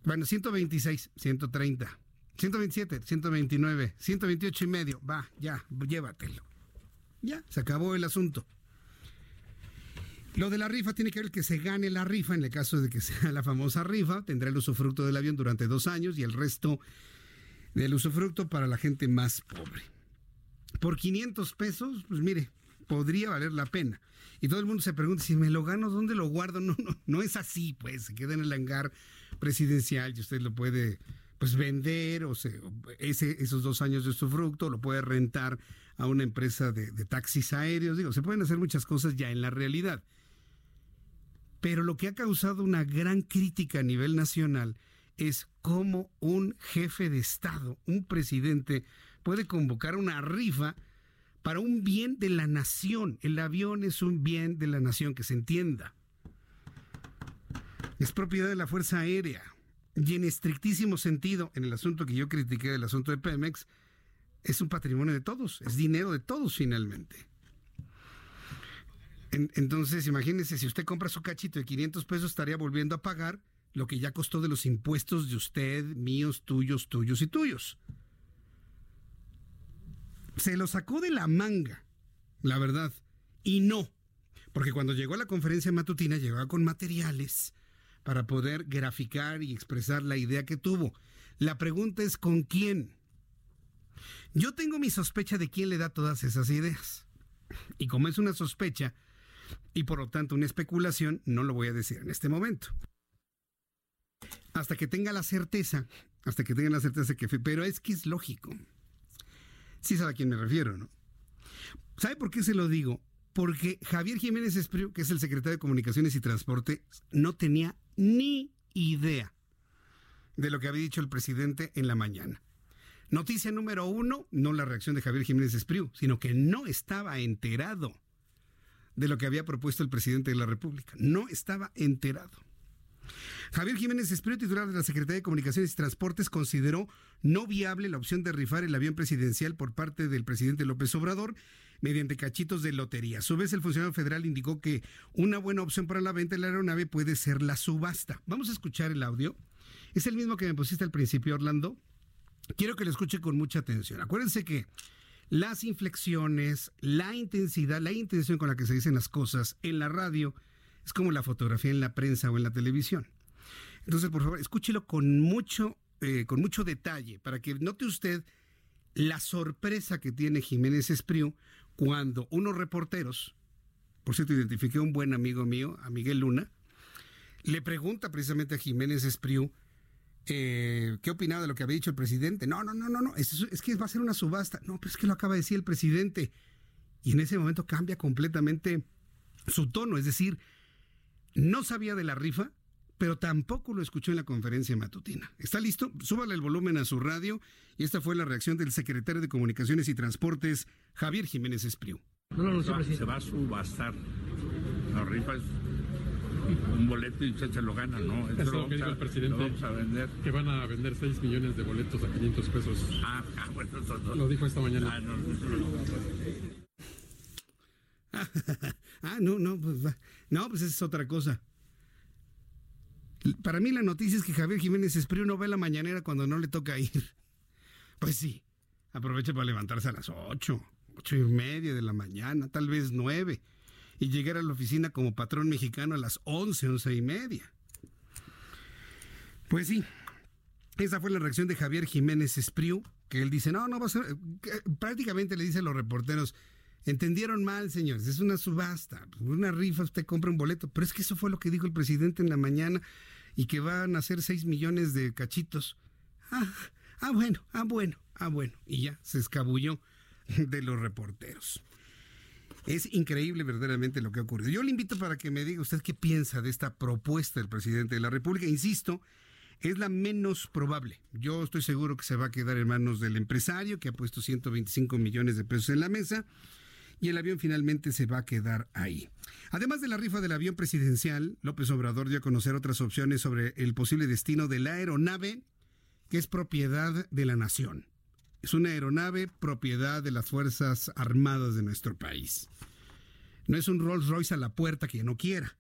Bueno, 126, 130. 127, 129, 128 y medio. Va, ya, llévatelo. Ya, se acabó el asunto. Lo de la rifa tiene que ver que se gane la rifa, en el caso de que sea la famosa rifa, tendrá el usufructo del avión durante dos años y el resto del usufructo para la gente más pobre. Por 500 pesos, pues mire, podría valer la pena. Y todo el mundo se pregunta, si me lo gano, ¿dónde lo guardo? No, no, no es así, pues, se queda en el hangar presidencial y usted lo puede pues vender o sea, ese, esos dos años de su fruto, lo puede rentar a una empresa de, taxis aéreos, digo, se pueden hacer muchas cosas ya en la realidad. Pero lo que ha causado una gran crítica a nivel nacional es cómo un jefe de Estado, un presidente, puede convocar una rifa para un bien de la nación. El avión es un bien de la nación, que se entienda. Es propiedad de la Fuerza Aérea y en estrictísimo sentido, en el asunto que yo critiqué, el asunto de Pemex, es un patrimonio de todos, es dinero de todos finalmente. En, entonces, imagínese, si usted compra su cachito de 500 pesos, estaría volviendo a pagar lo que ya costó de los impuestos de usted, míos, tuyos, tuyos y tuyos. Se lo sacó de la manga, la verdad. Y no, porque cuando llegó a la conferencia matutina llegaba con materiales para poder graficar y expresar la idea que tuvo. La pregunta es ¿con quién? Yo tengo mi sospecha de quién le da todas esas ideas. Y como es una sospecha y por lo tanto una especulación, no lo voy a decir en este momento. Hasta que tenga la certeza, hasta que tenga la certeza que fue, pero es que es lógico. Sí sabe a quién me refiero, ¿no? ¿Sabe por qué se lo digo? Porque Javier Jiménez Espriu, que es el secretario de Comunicaciones y Transporte, no tenía ni idea de lo que había dicho el presidente en la mañana. Noticia número uno, no la reacción de Javier Jiménez Espriu, sino que no estaba enterado de lo que había propuesto el presidente de la República. No estaba enterado. Javier Jiménez Espriu, titular de la Secretaría de Comunicaciones y Transportes, consideró no viable la opción de rifar el avión presidencial por parte del presidente López Obrador mediante cachitos de lotería. A su vez, el funcionario federal indicó que una buena opción para la venta de la aeronave puede ser la subasta. Vamos a escuchar el audio. Es el mismo que me pusiste al principio, Orlando. Quiero que lo escuche con mucha atención. Acuérdense que las inflexiones, la intensidad, la intención con la que se dicen las cosas en la radio es como la fotografía en la prensa o en la televisión. Entonces, por favor, escúchelo con mucho, eh, con mucho detalle para que note usted la sorpresa que tiene Jiménez Espriu cuando unos reporteros, por cierto, identifiqué a un buen amigo mío, a Miguel Luna, le pregunta precisamente a Jiménez Espriu eh, qué opinaba de lo que había dicho el presidente. No, no, no, no, no, es, es que va a ser una subasta. No, pero es que lo acaba de decir el presidente. Y en ese momento cambia completamente su tono, es decir, no sabía de la rifa, pero tampoco lo escuchó en la conferencia matutina. ¿Está listo? Súbale el volumen a su radio y esta fue la reacción del secretario de Comunicaciones y Transportes, Javier Jiménez Espriu. No, no, no, se va a subastar. La rifa es un boleto y usted se lo gana, ¿no? Eso es lo que dijo el presidente. vamos a vender. Que van a vender 6 millones de boletos a 500 pesos. Ah, ah bueno, eso no. Lo dijo esta mañana. Ah, no, no. ah, no, no, pues, no, pues esa es otra cosa. Para mí la noticia es que Javier Jiménez Espriu no ve la mañanera cuando no le toca ir. Pues sí, aprovecha para levantarse a las 8, ocho y media de la mañana, tal vez 9, y llegar a la oficina como patrón mexicano a las 11, once y media. Pues sí, esa fue la reacción de Javier Jiménez Espriu, que él dice, no, no va a ser, prácticamente le dice a los reporteros, entendieron mal, señores, es una subasta, una rifa, usted compra un boleto, pero es que eso fue lo que dijo el presidente en la mañana y que van a ser 6 millones de cachitos. Ah, ah, bueno, ah, bueno, ah, bueno. Y ya se escabulló de los reporteros. Es increíble verdaderamente lo que ha ocurrido. Yo le invito para que me diga usted qué piensa de esta propuesta del presidente de la República. Insisto, es la menos probable. Yo estoy seguro que se va a quedar en manos del empresario que ha puesto 125 millones de pesos en la mesa y el avión finalmente se va a quedar ahí. Además de la rifa del avión presidencial, López Obrador dio a conocer otras opciones sobre el posible destino de la aeronave que es propiedad de la nación. Es una aeronave propiedad de las Fuerzas Armadas de nuestro país. No es un Rolls Royce a la puerta que no quiera.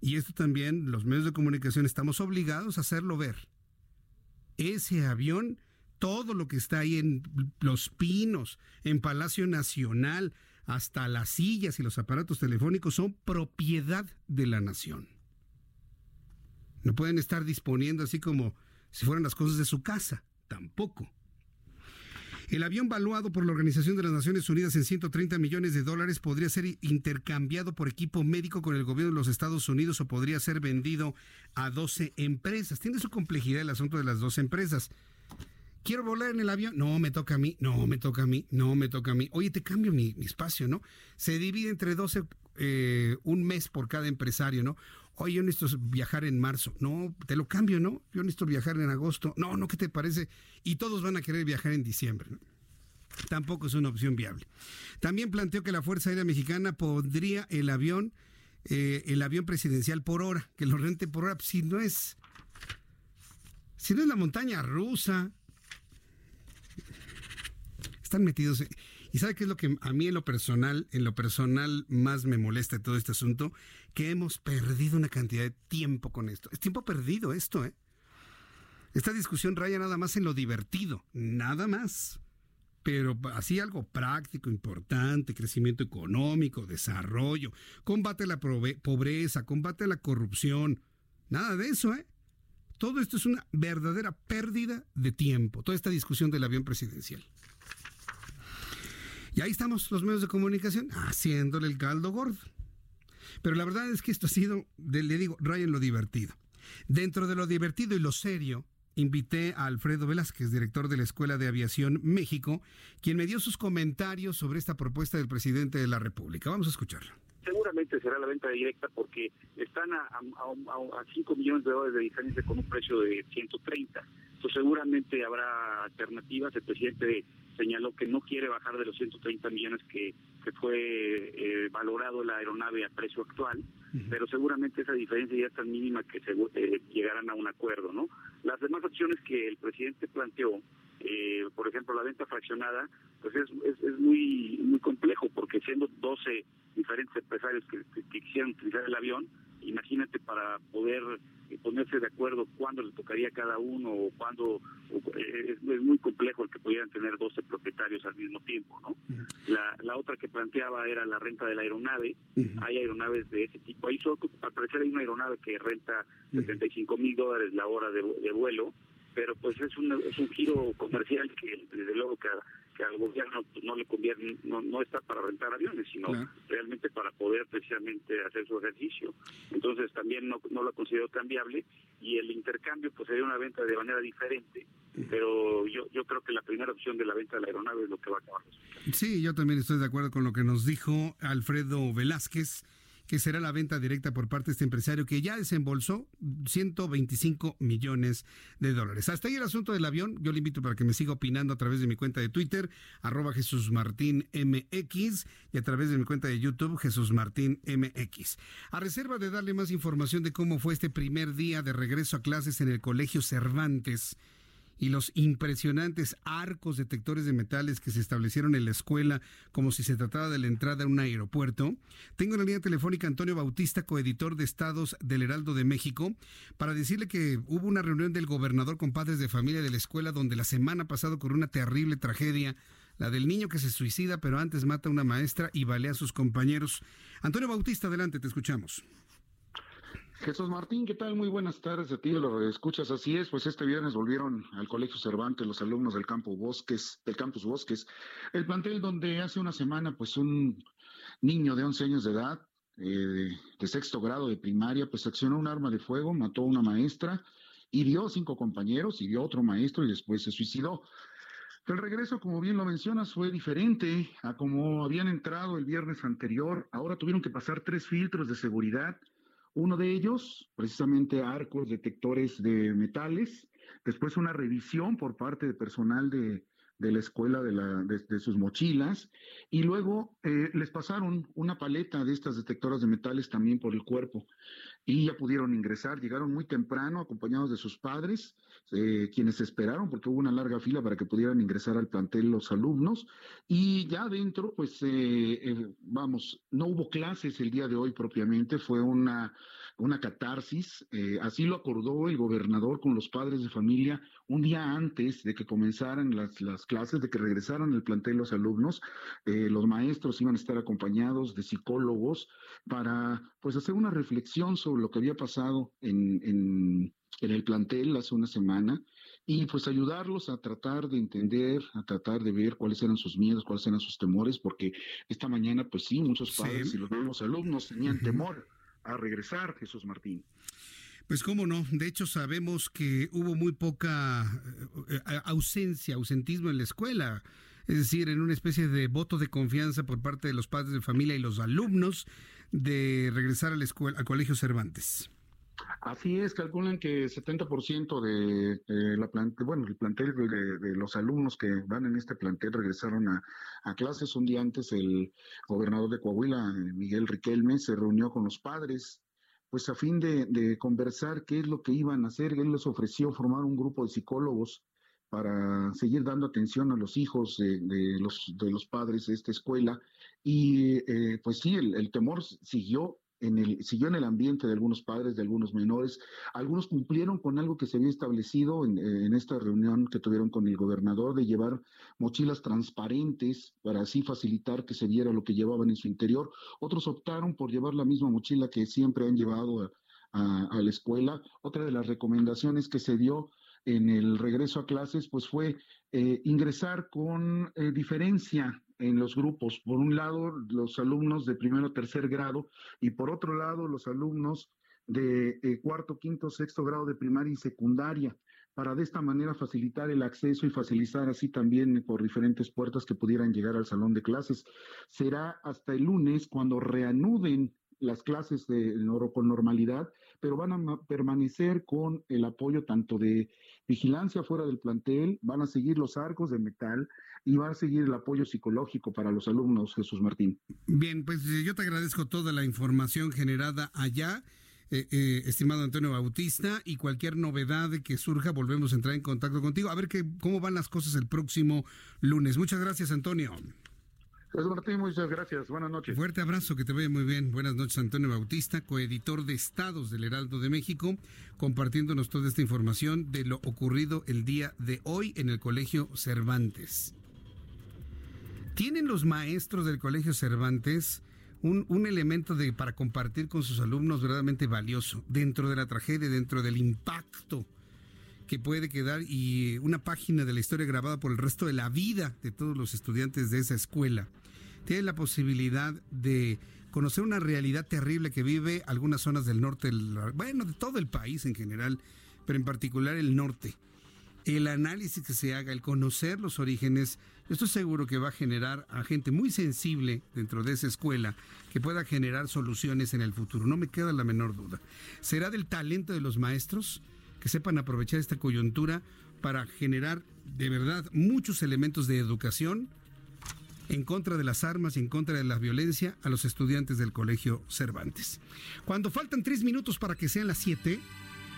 Y esto también los medios de comunicación estamos obligados a hacerlo ver. Ese avión todo lo que está ahí en Los Pinos, en Palacio Nacional, hasta las sillas y los aparatos telefónicos son propiedad de la nación. No pueden estar disponiendo así como si fueran las cosas de su casa, tampoco. El avión valuado por la Organización de las Naciones Unidas en 130 millones de dólares podría ser intercambiado por equipo médico con el gobierno de los Estados Unidos o podría ser vendido a 12 empresas. Tiene su complejidad el asunto de las 12 empresas quiero volar en el avión, no, me toca a mí, no, me toca a mí, no, me toca a mí. Oye, te cambio mi, espacio, ¿no? Se divide entre 12, eh, un mes por cada empresario, ¿no? Oye, yo necesito viajar en marzo. No, te lo cambio, ¿no? Yo necesito viajar en agosto. No, no, ¿qué te parece? Y todos van a querer viajar en diciembre. Tampoco es una opción viable. También planteó que la Fuerza Aérea Mexicana pondría el avión, eh, el avión presidencial por hora, que lo rente por hora. Si no es, si no es la montaña rusa, están metidos. ¿Y sabe qué es lo que a mí en lo personal, en lo personal más me molesta de todo este asunto? Que hemos perdido una cantidad de tiempo con esto. Es tiempo perdido esto, ¿eh? Esta discusión raya nada más en lo divertido, nada más. Pero así algo práctico, importante, crecimiento económico, desarrollo, combate a la pobreza, combate a la corrupción. Nada de eso, ¿eh? Todo esto es una verdadera pérdida de tiempo, toda esta discusión del avión presidencial. Y ahí estamos los medios de comunicación haciéndole el caldo gordo. Pero la verdad es que esto ha sido, le digo, Ryan, lo divertido. Dentro de lo divertido y lo serio, invité a Alfredo Velázquez, director de la Escuela de Aviación México, quien me dio sus comentarios sobre esta propuesta del presidente de la República. Vamos a escucharlo. Seguramente será la venta directa porque están a, a, 5 millones de dólares de diferencia con un precio de 130. Entonces seguramente habrá alternativas. El presidente señaló que no quiere bajar de los 130 millones que, que fue eh, valorado la aeronave a precio actual. pero seguramente esa diferencia ya es tan mínima que se, eh, llegarán a un acuerdo, ¿no? Las demás opciones que el presidente planteó, eh, por ejemplo, la venta fraccionada, pues es, es, muy muy complejo, porque siendo 12 diferentes empresarios que, que quisieran utilizar el avión, imagínate para poder ponerse de acuerdo cuándo le tocaría a cada uno o cuándo eh, es, muy complejo el que pudieran tener 12 propietarios al mismo tiempo, ¿no? La, la otra que planteaba era la renta de la aeronave. Hay aeronaves de ese tipo. Ahí solo, al parecer hay una aeronave que renta 75 mil dólares la hora de, de vuelo pero pues es un, es un giro comercial que desde luego que que al gobierno no le conviene, no, no está para rentar aviones, sino realmente para poder precisamente hacer su ejercicio. Entonces también no, no lo considero tan viable y el intercambio pues sería una venta de manera diferente, pero yo, yo creo que la primera opción de la venta de la aeronave es lo que va a acabar. Sí, yo también estoy de acuerdo con lo que nos dijo Alfredo Velázquez que será la venta directa por parte de este empresario que ya desembolsó 125 millones de dólares. Hasta ahí el asunto del avión. Yo le invito para que me siga opinando a través de mi cuenta de Twitter, arroba Jesús Martín MX, y a través de mi cuenta de YouTube, Jesús Martín MX. A reserva de darle más información de cómo fue este primer día de regreso a clases en el Colegio Cervantes y los impresionantes arcos detectores de metales que se establecieron en la escuela como si se tratara de la entrada a un aeropuerto. Tengo en la línea telefónica Antonio Bautista, coeditor de Estados del Heraldo de México, para decirle que hubo una reunión del gobernador con padres de familia de la escuela donde la semana pasada ocurrió una terrible tragedia la del niño que se suicida, pero antes mata a una maestra y balea a sus compañeros. Antonio Bautista, adelante, te escuchamos. Jesús Martín, ¿qué tal? Muy buenas tardes a ti, lo escuchas. Así es, pues este viernes volvieron al Colegio Cervantes los alumnos del campo Bosques, del campus Bosques, el plantel donde hace una semana, pues un niño de 11 años de edad, eh, de sexto grado de primaria, pues accionó un arma de fuego, mató a una maestra, hirió cinco compañeros, hirió otro maestro y después se suicidó. El regreso, como bien lo mencionas, fue diferente a como habían entrado el viernes anterior. Ahora tuvieron que pasar tres filtros de seguridad uno de ellos, precisamente arcos detectores de metales, después una revisión por parte de personal de, la escuela de, la, de, sus mochilas y luego eh, les pasaron una paleta de estas detectoras de metales también por el cuerpo y ya pudieron ingresar, llegaron muy temprano acompañados de sus padres, eh, quienes esperaron porque hubo una larga fila para que pudieran ingresar al plantel los alumnos y ya adentro pues eh, vamos, no hubo clases el día de hoy propiamente, fue una una catarsis. Eh, así lo acordó el gobernador con los padres de familia un día antes de que comenzaran las, las clases, de que regresaran el plantel los alumnos. Eh, los maestros iban a estar acompañados de psicólogos para pues hacer una reflexión sobre lo que había pasado en, en, en el plantel hace una semana y pues ayudarlos a tratar de entender, a tratar de ver cuáles eran sus miedos, cuáles eran sus temores, porque esta mañana pues sí, muchos padres y los mismos alumnos tenían temor a regresar, Jesús Martín. Pues cómo no, de hecho sabemos que hubo muy poca eh, eh, ausencia, ausentismo en la escuela, es decir, en una especie de voto de confianza por parte de los padres de familia y los alumnos de regresar a la escuela, al Colegio Cervantes. Así es, calculan que 70% de, de la plante, bueno, el plantel de, los alumnos que van en este plantel regresaron a, clases. Un día antes el gobernador de Coahuila, Miguel Riquelme, se reunió con los padres, pues a fin de, conversar qué es lo que iban a hacer. Él les ofreció formar un grupo de psicólogos para seguir dando atención a los hijos de, los, de los padres de esta escuela. Y eh, pues sí, el temor siguió en el, siguió en el ambiente de algunos padres, de algunos menores. Algunos cumplieron con algo que se había establecido en, en, esta reunión que tuvieron con el gobernador de llevar mochilas transparentes para así facilitar que se viera lo que llevaban en su interior. Otros optaron por llevar la misma mochila que siempre han llevado a, a, a la escuela. Otra de las recomendaciones que se dio en el regreso a clases, pues fue eh, ingresar con eh, diferencia en los grupos. Por un lado, los alumnos de primero o tercer grado y por otro lado, los alumnos de eh, cuarto, quinto, sexto grado de primaria y secundaria para de esta manera facilitar el acceso y facilitar así también por diferentes puertas que pudieran llegar al salón de clases. Será hasta el lunes cuando reanuden las clases de, con normalidad, pero van a permanecer con el apoyo tanto de vigilancia fuera del plantel, van a seguir los arcos de metal y va a seguir el apoyo psicológico para los alumnos, Jesús Martín. Bien, pues eh, yo te agradezco toda la información generada allá. Eh, eh, estimado Antonio Bautista, y cualquier novedad que surja, volvemos a entrar en contacto contigo, a ver que, cómo van las cosas el próximo lunes. Muchas gracias, Antonio. Jesús Martín, muchas gracias. Buenas noches. Fuerte abrazo, que te vaya muy bien. Buenas noches, Antonio Bautista, coeditor de Estados del Heraldo de México, compartiéndonos toda esta información de lo ocurrido el día de hoy en el Colegio Cervantes. ¿Tienen los maestros del Colegio Cervantes un, elemento de, para compartir con sus alumnos verdaderamente valioso dentro de la tragedia, dentro del impacto que puede quedar y una página de la historia grabada por el resto de la vida de todos los estudiantes de esa escuela. Tiene la posibilidad de conocer una realidad terrible que vive algunas zonas del norte, bueno, de todo el país en general, pero en particular el norte. El análisis que se haga, el conocer los orígenes, estoy seguro que va a generar a gente muy sensible dentro de esa escuela que pueda generar soluciones en el futuro. No me queda la menor duda. ¿Será del talento de los maestros que sepan aprovechar esta coyuntura para generar de verdad muchos elementos de educación en contra de las armas y en contra de la violencia a los estudiantes del Colegio Cervantes? Cuando faltan tres minutos para que sean las siete,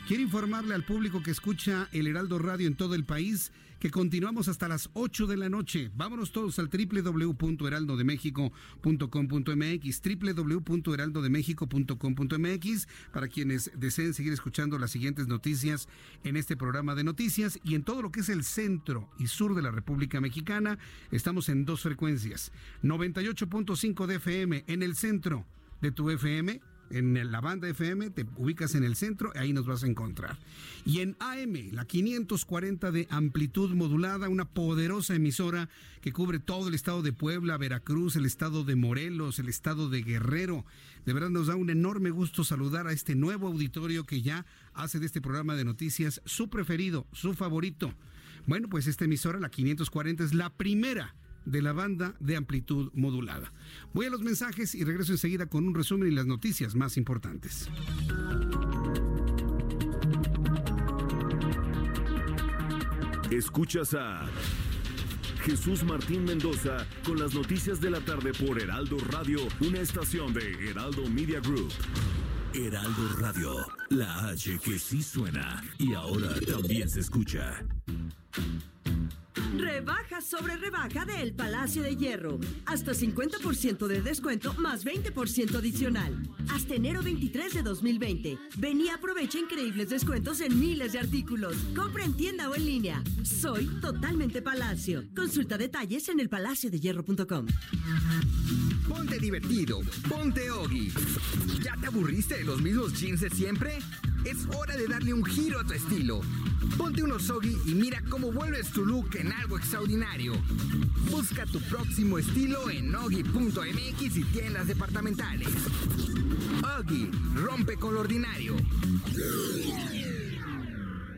quiero informarle al público que escucha el Heraldo Radio en todo el país que continuamos hasta las 8 de la noche. Vámonos todos al www.heraldodemexico.com.mx, www.heraldodemexico.com.mx para quienes deseen seguir escuchando las siguientes noticias en este programa de noticias y en todo lo que es el centro y sur de la República Mexicana. Estamos en dos frecuencias, 98.5 de FM en el centro de tu FM en la banda FM, te ubicas en el centro, ahí nos vas a encontrar. Y en AM, la 540 de amplitud modulada, una poderosa emisora que cubre todo el estado de Puebla, Veracruz, el estado de Morelos, el estado de Guerrero. De verdad nos da un enorme gusto saludar a este nuevo auditorio que ya hace de este programa de noticias su preferido, su favorito. Bueno, pues esta emisora, la 540, es la primera de la banda de amplitud modulada. Voy a los mensajes y regreso enseguida con un resumen y las noticias más importantes. Escuchas a Jesús Martín Mendoza con las noticias de la tarde por Heraldo Radio, una estación de Heraldo Media Group. Heraldo Radio, la H que sí suena y ahora también se escucha. Rebaja sobre rebaja del Palacio de Hierro. Hasta 50% de descuento más 20% adicional. Hasta enero 23 de 2020. Ven y aprovecha increíbles descuentos en miles de artículos. Compra en tienda o en línea. Soy totalmente Palacio. Consulta detalles en elpalaciodehierro.com. Ponte divertido. Ponte Ogi. ¿Ya te aburriste de los mismos jeans de siempre? Es hora de darle un giro a tu estilo. Ponte unos Ogi y mira cómo vuelves tu look en algo extraordinario. Busca tu próximo estilo en Ogi.mx y tiendas departamentales. Ogi, rompe con lo ordinario.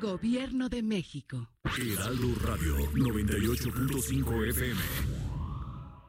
Gobierno de México. Heraldo Radio 98.5 FM.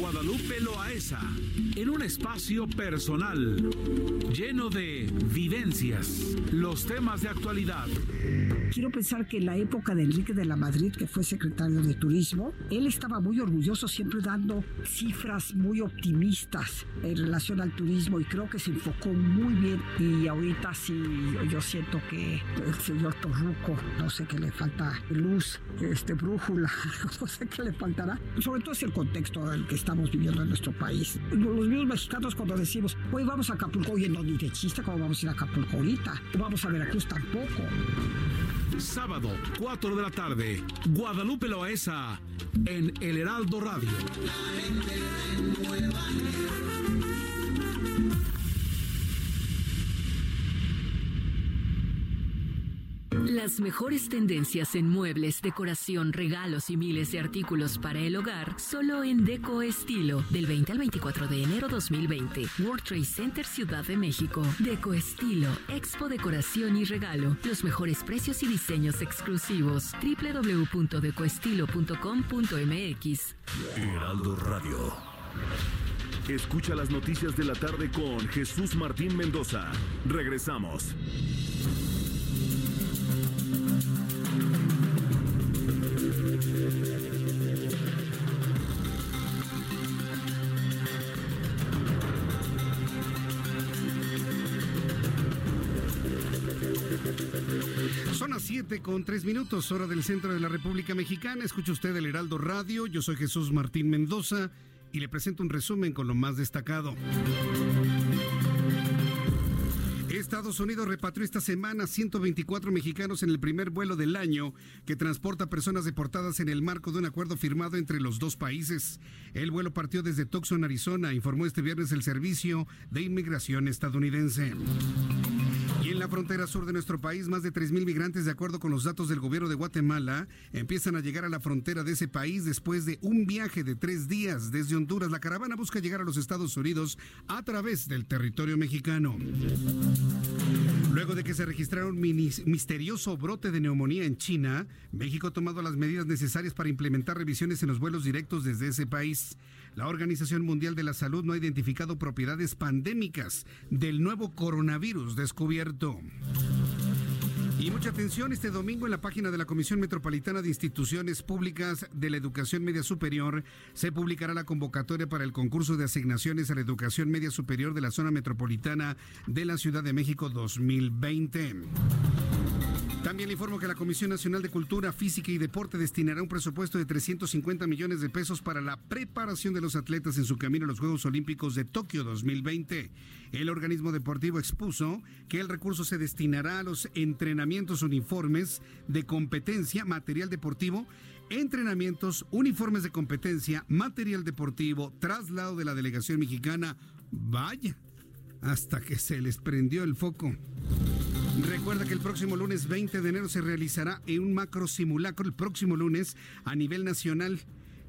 Guadalupe Loaesa, en un espacio personal, lleno de vivencias, los temas de actualidad. Quiero pensar que en la época de Enrique de la Madrid, que fue secretario de Turismo, él estaba muy orgulloso, siempre dando cifras muy optimistas en relación al turismo y creo que se enfocó muy bien. Y ahorita sí, yo siento que el señor Torruco, no sé qué le falta, luz, este, brújula, no sé qué le faltará. Sobre todo es el contexto en el que estamos viviendo en nuestro país. Los mismos mexicanos cuando decimos, hoy vamos a Acapulco, oye, no, ni de chiste, ¿cómo vamos a ir a Acapulco ahorita? Vamos a Veracruz tampoco. Sábado, 4 de la tarde, Guadalupe Loaesa, en El Heraldo Radio. Las mejores tendencias en muebles, decoración, regalos y miles de artículos para el hogar, solo en Deco Estilo, del 20 al 24 de enero 2020. World Trade Center Ciudad de México. Deco Estilo, Expo Decoración y Regalo. Los mejores precios y diseños exclusivos. www.decoestilo.com.mx. Heraldo Radio. Escucha las noticias de la tarde con Jesús Martín Mendoza. Regresamos. Son las 7 con 3 minutos, hora del centro de la República Mexicana. Escucha usted el Heraldo Radio. Yo soy Jesús Martín Mendoza y le presento un resumen con lo más destacado. Estados Unidos repatrió esta semana 124 mexicanos en el primer vuelo del año que transporta personas deportadas en el marco de un acuerdo firmado entre los dos países. El vuelo partió desde Tucson, Arizona, informó este viernes el Servicio de Inmigración estadounidense. Y en la frontera sur de nuestro país, más de 3.000 migrantes, de acuerdo con los datos del gobierno de Guatemala, empiezan a llegar a la frontera de ese país después de un viaje de tres días desde Honduras. La caravana busca llegar a los Estados Unidos a través del territorio mexicano. Luego de que se registrara un misterioso brote de neumonía en China, México ha tomado las medidas necesarias para implementar revisiones en los vuelos directos desde ese país. La Organización Mundial de la Salud no ha identificado propiedades pandémicas del nuevo coronavirus descubierto. Y mucha atención este domingo en la página de la Comisión Metropolitana de Instituciones Públicas de la Educación Media Superior se publicará la convocatoria para el concurso de asignaciones a la educación media superior de la zona metropolitana de la Ciudad de México 2020. También le informo que la Comisión Nacional de Cultura, Física y Deporte destinará un presupuesto de 350 millones de pesos para la preparación de los atletas en su camino a los Juegos Olímpicos de Tokio 2020. El organismo deportivo expuso que el recurso se destinará a los entrenamientos uniformes de competencia, material deportivo, entrenamientos, uniformes de competencia, material deportivo, traslado de la delegación mexicana. Vaya, hasta que se les prendió el foco. Recuerda que el próximo lunes 20 de enero se realizará un macro simulacro, el próximo lunes a nivel nacional.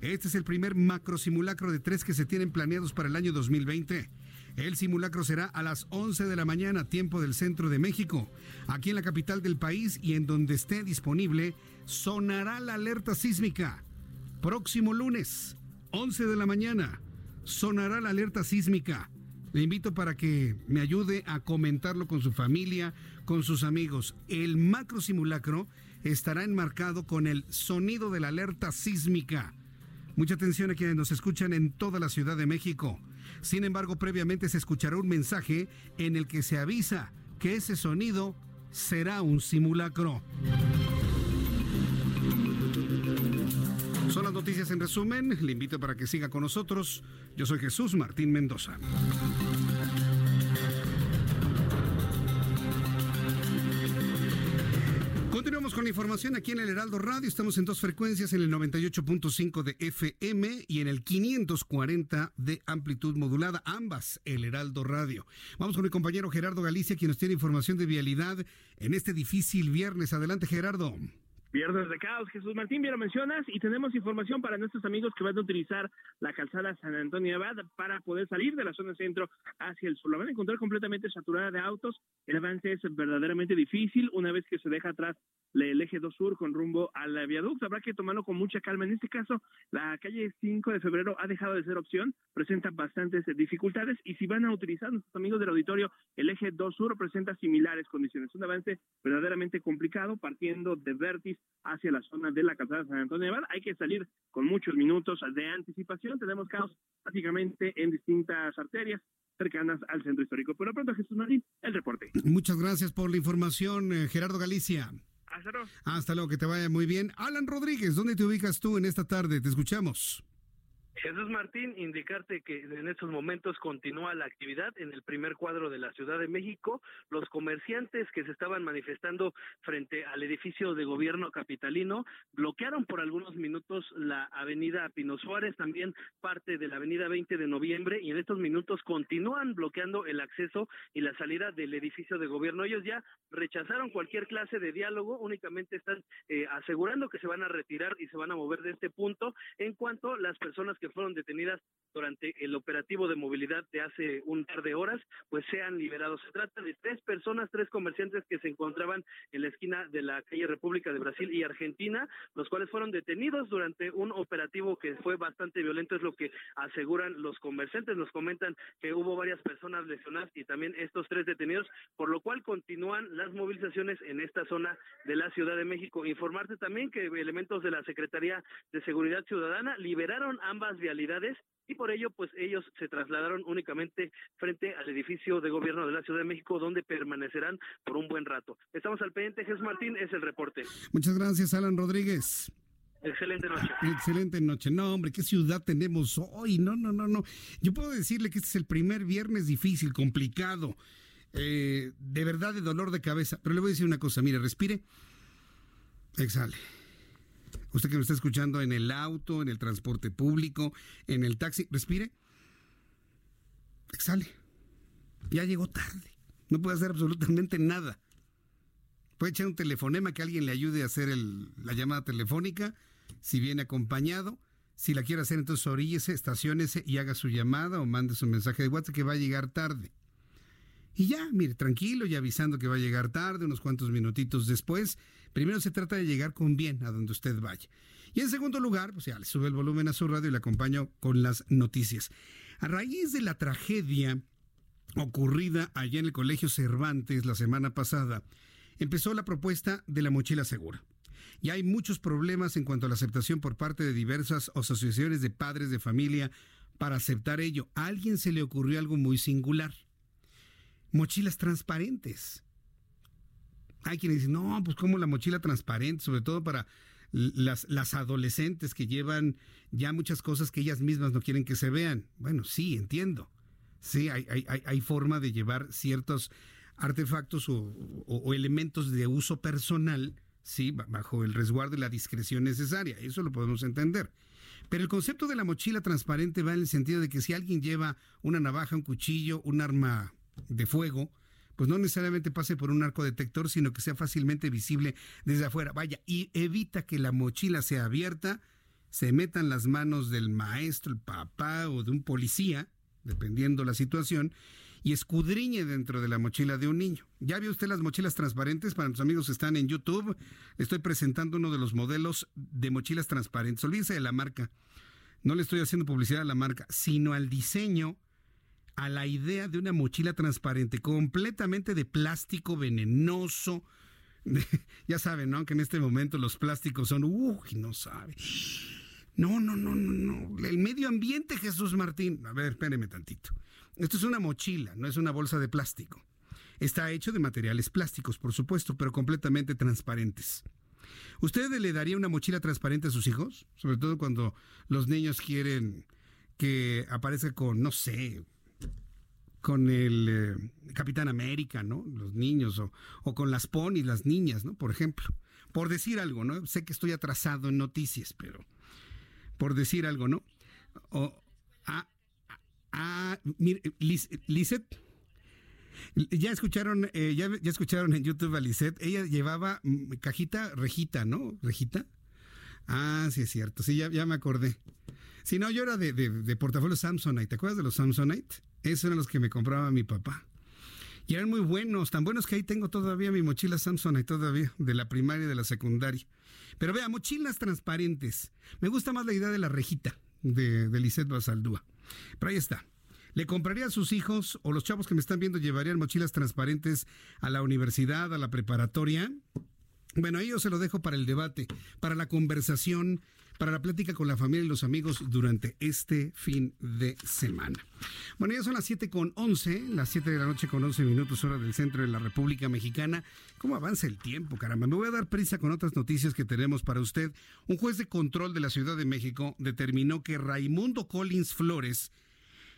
Este es el primer macro simulacro de tres que se tienen planeados para el año 2020. El simulacro será a las 11 de la mañana, tiempo del centro de México. Aquí en la capital del país y en donde esté disponible, sonará la alerta sísmica. Próximo lunes, 11 de la mañana, sonará la alerta sísmica. Le invito para que me ayude a comentarlo con su familia, con sus amigos. El macro simulacro estará enmarcado con el sonido de la alerta sísmica. Mucha atención a quienes nos escuchan en toda la Ciudad de México. Sin embargo, previamente se escuchará un mensaje en el que se avisa que ese sonido será un simulacro. Las noticias en resumen. Le invito para que siga con nosotros. Yo soy Jesús Martín Mendoza. Continuamos con la información aquí en el Heraldo Radio. Estamos en dos frecuencias, en el 98.5 de FM y en el 540 de amplitud modulada, ambas el Heraldo Radio. Vamos con mi compañero Gerardo Galicia, quien nos tiene información de vialidad en este difícil viernes. Adelante, Gerardo. Viernes de caos, Jesús Martín, bien lo mencionas, y tenemos información para nuestros amigos que van a utilizar la calzada San Antonio Abad para poder salir de la zona centro hacia el sur. La van a encontrar completamente saturada de autos, el avance es verdaderamente difícil una vez que se deja atrás el eje 2 sur con rumbo al viaducto. Habrá que tomarlo con mucha calma. En este caso, la calle 5 de febrero ha dejado de ser opción, presenta bastantes dificultades y si van a utilizar nuestros amigos del auditorio, el eje 2 sur presenta similares condiciones. Un avance verdaderamente complicado partiendo de Vertis hacia la zona de la calzada San Antonio de Hay que salir con muchos minutos de anticipación. Tenemos caos prácticamente en distintas arterias cercanas al centro histórico. Pero pronto, Jesús Marín, el reporte. Muchas gracias por la información, eh, Gerardo Galicia. Hasta luego. Hasta luego, que te vaya muy bien. Alan Rodríguez, ¿dónde te ubicas tú en esta tarde? Te escuchamos. Jesús Martín, indicarte que en estos momentos continúa la actividad en el primer cuadro de la Ciudad de México. Los comerciantes que se estaban manifestando frente al edificio de gobierno capitalino bloquearon por algunos minutos la avenida Pino Suárez, también parte de la avenida 20 de noviembre, y en estos minutos continúan bloqueando el acceso y la salida del edificio de gobierno. Ellos ya rechazaron cualquier clase de diálogo, únicamente están eh, asegurando que se van a retirar y se van a mover de este punto en cuanto las personas que fueron detenidas durante el operativo de movilidad de hace un par de horas, pues sean liberados. Se trata de tres personas, tres comerciantes que se encontraban en la esquina de la calle República de Brasil y Argentina, los cuales fueron detenidos durante un operativo que fue bastante violento, es lo que aseguran los comerciantes. Nos comentan que hubo varias personas lesionadas y también estos tres detenidos, por lo cual continúan las movilizaciones en esta zona de la Ciudad de México. Informarte también que elementos de la Secretaría de Seguridad Ciudadana liberaron ambas vialidades y por ello pues ellos se trasladaron únicamente frente al edificio de gobierno de la Ciudad de México donde permanecerán por un buen rato. Estamos al pendiente, Jesús Martín es el reporte. Muchas gracias, Alan Rodríguez. Excelente noche. Excelente noche. No, hombre, qué ciudad tenemos hoy. No, no, no, no. Yo puedo decirle que este es el primer viernes difícil, complicado, eh, de verdad de dolor de cabeza. Pero le voy a decir una cosa, mire, respire, exhale. Usted que me está escuchando en el auto, en el transporte público, en el taxi, respire. Exhale. Ya llegó tarde. No puede hacer absolutamente nada. Puede echar un telefonema que alguien le ayude a hacer la llamada telefónica, si viene acompañado. Si la quiere hacer, entonces oríllese, estaciónese y haga su llamada o mande su mensaje de WhatsApp que va a llegar tarde. Y ya, mire, tranquilo y avisando que va a llegar tarde, unos cuantos minutitos después, Primero se trata de llegar con bien a donde usted vaya. Y en segundo lugar, pues ya le sube el volumen a su radio y le acompaño con las noticias. A raíz de la tragedia ocurrida allá en el Colegio Cervantes la semana pasada, empezó la propuesta de la mochila segura. Y hay muchos problemas en cuanto a la aceptación por parte de diversas asociaciones de padres de familia para aceptar ello. A alguien se le ocurrió algo muy singular. Mochilas transparentes. Hay quienes dicen, no, pues como la mochila transparente, sobre todo para las, las adolescentes que llevan ya muchas cosas que ellas mismas no quieren que se vean. Bueno, sí, entiendo. Sí, hay, hay, hay forma de llevar ciertos artefactos o, elementos de uso personal, sí, bajo el resguardo y la discreción necesaria. Eso lo podemos entender. Pero el concepto de la mochila transparente va en el sentido de que si alguien lleva una navaja, un cuchillo, un arma de fuego, pues no necesariamente pase por un arco detector, sino que sea fácilmente visible desde afuera. Vaya, y evita que la mochila sea abierta, se metan las manos del maestro, el papá o de un policía, dependiendo la situación, y escudriñe dentro de la mochila de un niño. ¿Ya vio usted las mochilas transparentes? Para los amigos que están en YouTube, estoy presentando uno de los modelos de mochilas transparentes. Olvídese de la marca. No le estoy haciendo publicidad a la marca, sino al diseño a la idea de una mochila transparente, completamente de plástico venenoso. ya saben, ¿no? Que en este momento los plásticos son, uy, no sabe. No, no, no, no, no. El medio ambiente, Jesús Martín. A ver, espéreme tantito. Esto es una mochila, no es una bolsa de plástico. Está hecho de materiales plásticos, por supuesto, pero completamente transparentes. ¿Usted le daría una mochila transparente a sus hijos? Sobre todo cuando los niños quieren que aparezca con, no sé, con el eh, Capitán América, ¿no? Los niños, o, o, con las ponis, las niñas, ¿no? Por ejemplo. Por decir algo, ¿no? Sé que estoy atrasado en noticias, pero por decir algo, ¿no? O, a, mire, Ya escucharon, eh, ya, ya, escucharon en YouTube a Lisette. Ella llevaba mm, cajita rejita, ¿no? ¿Rejita? Ah, sí, es cierto. Sí, ya, ya me acordé. Si no, yo era de, de, de portafolio Samsonite. ¿Te acuerdas de los Samsonite? Esos eran los que me compraba mi papá. Y eran muy buenos, tan buenos que ahí tengo todavía mi mochila Samsonite todavía, de la primaria y de la secundaria. Pero vea, mochilas transparentes. Me gusta más la idea de la rejita de, de Lisette Basaldúa. Pero ahí está. ¿Le compraría a sus hijos o los chavos que me están viendo llevarían mochilas transparentes a la universidad, a la preparatoria? Bueno, ahí yo se lo dejo para el debate, para la conversación, para la plática con la familia y los amigos durante este fin de semana. Bueno, ya son las 7 con 11, las 7 de la noche con 11 minutos hora del centro de la República Mexicana. ¿Cómo avanza el tiempo, caramba? Me voy a dar prisa con otras noticias que tenemos para usted. Un juez de control de la Ciudad de México determinó que Raimundo Collins Flores,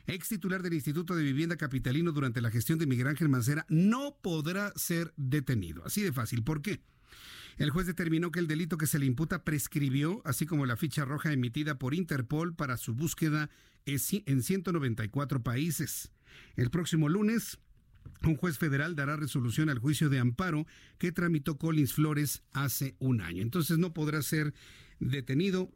ex titular del Instituto de Vivienda Capitalino durante la gestión de Miguel Ángel Mancera, no podrá ser detenido. Así de fácil. ¿Por qué? El juez determinó que el delito que se le imputa prescribió, así como la ficha roja emitida por Interpol para su búsqueda en 194 países. El próximo lunes, un juez federal dará resolución al juicio de amparo que tramitó Collins Flores hace un año. Entonces no podrá ser detenido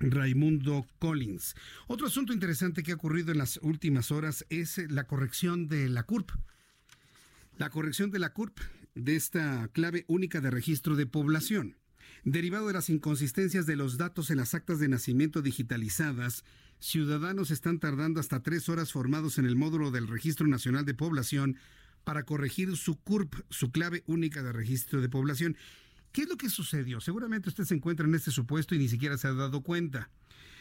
Raimundo Collins. Otro asunto interesante que ha ocurrido en las últimas horas es la corrección de la CURP. La corrección de la CURP, de esta clave única de registro de población. Derivado de las inconsistencias de los datos en las actas de nacimiento digitalizadas, ciudadanos están tardando hasta tres horas formados en el módulo del Registro Nacional de Población para corregir su CURP, su clave única de registro de población. ¿Qué es lo que sucedió? Seguramente usted se encuentra en este supuesto y ni siquiera se ha dado cuenta.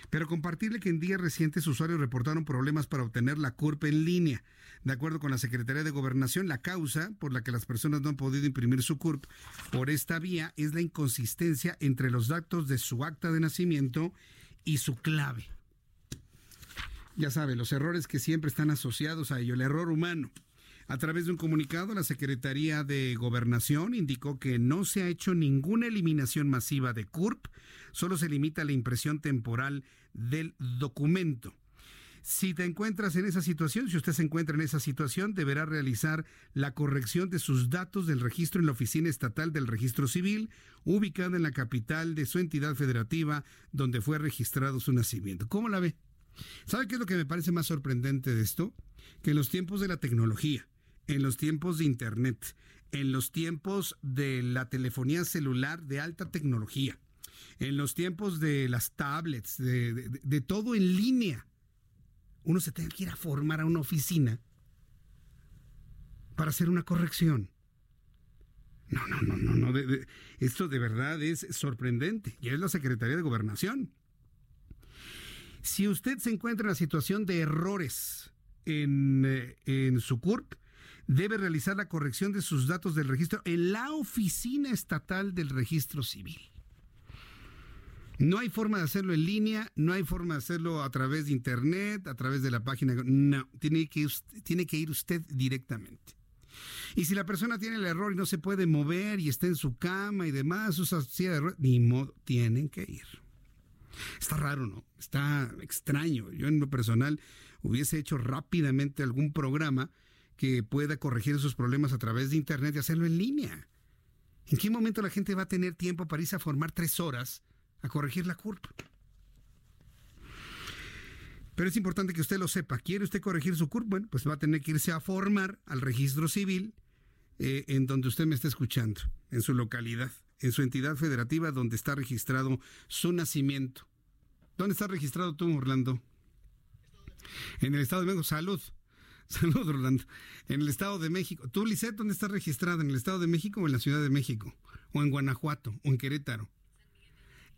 Pero compartirle que en días recientes usuarios reportaron problemas para obtener la CURP en línea. De acuerdo con la Secretaría de Gobernación, la causa por la que las personas no han podido imprimir su CURP por esta vía es la inconsistencia entre los datos de su acta de nacimiento y su clave. Ya sabe, los errores que siempre están asociados a ello, el error humano. A través de un comunicado, la Secretaría de Gobernación indicó que no se ha hecho ninguna eliminación masiva de CURP, solo se limita la impresión temporal del documento. Si te encuentras en esa situación, si usted se encuentra en esa situación, deberá realizar la corrección de sus datos del registro en la Oficina Estatal del Registro Civil, ubicada en la capital de su entidad federativa, donde fue registrado su nacimiento. ¿Cómo la ve? ¿Sabe qué es lo que me parece más sorprendente de esto? Que en los tiempos de la tecnología, en los tiempos de Internet, en los tiempos de la telefonía celular de alta tecnología, en los tiempos de las tablets, de, todo en línea, uno se tenga que ir a formar a una oficina para hacer una corrección. No, no, no, no, no. Esto de verdad es sorprendente. Y es la Secretaría de Gobernación. Si usted se encuentra en la situación de errores en, eh, en su CURP, debe realizar la corrección de sus datos del registro en la Oficina Estatal del Registro Civil. No hay forma de hacerlo en línea, no hay forma de hacerlo a través de internet, a través de la página. No, tiene que, tiene que ir usted directamente. Y si la persona tiene el error y no se puede mover y está en su cama y demás, usa silla de ruedas, ni modo, tienen que ir. Está raro, ¿no? Está extraño. Yo en lo personal hubiese hecho rápidamente algún programa que pueda corregir esos problemas a través de internet y hacerlo en línea. ¿En qué momento la gente va a tener tiempo para irse a formar tres horas a corregir la CURP. Pero es importante que usted lo sepa. ¿Quiere usted corregir su CURP? Bueno, pues va a tener que irse a formar al registro civil eh, en donde usted me está escuchando, en su localidad, en su entidad federativa donde está registrado su nacimiento. ¿Dónde está registrado tú, Orlando? En el Estado de México. Salud. Salud, Orlando. En el Estado de México. ¿Tú, Lisette, dónde estás registrada? ¿En el Estado de México o en la Ciudad de México? ¿O en Guanajuato? ¿O en Querétaro?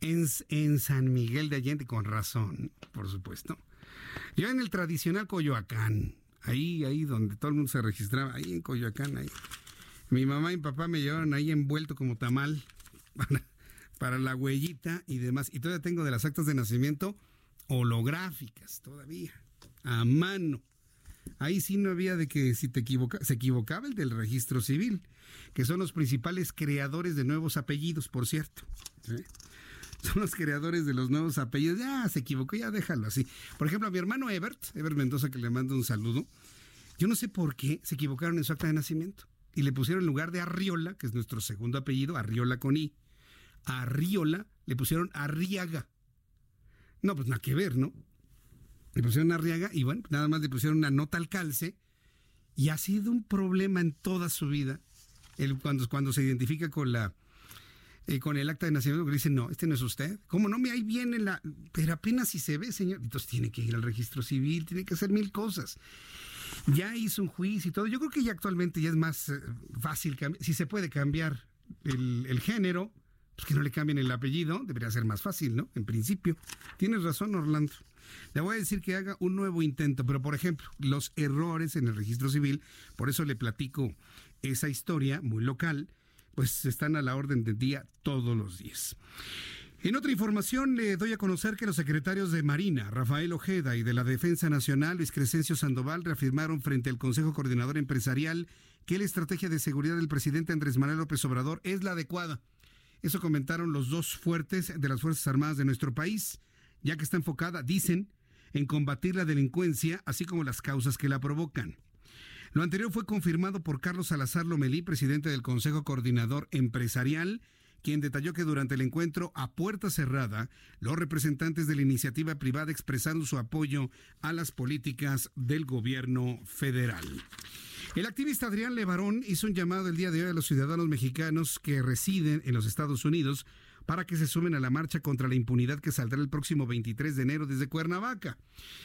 En, en, San Miguel de Allende, con razón, por supuesto. Yo en el tradicional Coyoacán, ahí, ahí donde todo el mundo se registraba, ahí en Coyoacán, ahí. Mi mamá y mi papá me llevaron ahí envuelto como tamal para, la huellita y demás. Y todavía tengo de las actas de nacimiento holográficas, todavía, a mano. Ahí sí no había de que si te equivoca, se equivocaba el del registro civil, que son los principales creadores de nuevos apellidos, por cierto. ¿sí? son los creadores de los nuevos apellidos. Ya se equivocó, ya déjalo así. Por ejemplo, a mi hermano Ebert, Ebert Mendoza, que le mando un saludo. Yo no sé por qué se equivocaron en su acta de nacimiento y le pusieron en lugar de Arriola, que es nuestro segundo apellido, Arriola con I, a Arriola le pusieron Arriaga. No, pues nada que ver, ¿no? Le pusieron Arriaga y bueno, nada más le pusieron una nota al calce y ha sido un problema en toda su vida el, cuando, cuando se identifica con la eh, con el acta de nacimiento que dice, no, este no es usted. ¿Cómo no? Me ahí viene la... Pero apenas si se ve, señor. Entonces tiene que ir al registro civil, tiene que hacer mil cosas. Ya hizo un juicio y todo. Yo creo que ya actualmente ya es más eh, fácil, si se puede cambiar el, el género, pues que no le cambien el apellido, debería ser más fácil, ¿no? En principio. Tienes razón, Orlando. Le voy a decir que haga un nuevo intento, pero por ejemplo, los errores en el registro civil, por eso le platico esa historia muy local pues están a la orden del día todos los días. En otra información le doy a conocer que los secretarios de Marina, Rafael Ojeda, y de la Defensa Nacional, Luis Crescencio Sandoval, reafirmaron frente al Consejo Coordinador Empresarial que la estrategia de seguridad del presidente Andrés Manuel López Obrador es la adecuada. Eso comentaron los dos fuertes de las Fuerzas Armadas de nuestro país, ya que está enfocada, dicen, en combatir la delincuencia, así como las causas que la provocan. Lo anterior fue confirmado por Carlos Salazar Lomelí, presidente del Consejo Coordinador Empresarial, quien detalló que durante el encuentro a puerta cerrada, los representantes de la iniciativa privada expresaron su apoyo a las políticas del gobierno federal. El activista Adrián Levarón hizo un llamado el día de hoy a los ciudadanos mexicanos que residen en los Estados Unidos para que se sumen a la marcha contra la impunidad que saldrá el próximo 23 de enero desde Cuernavaca.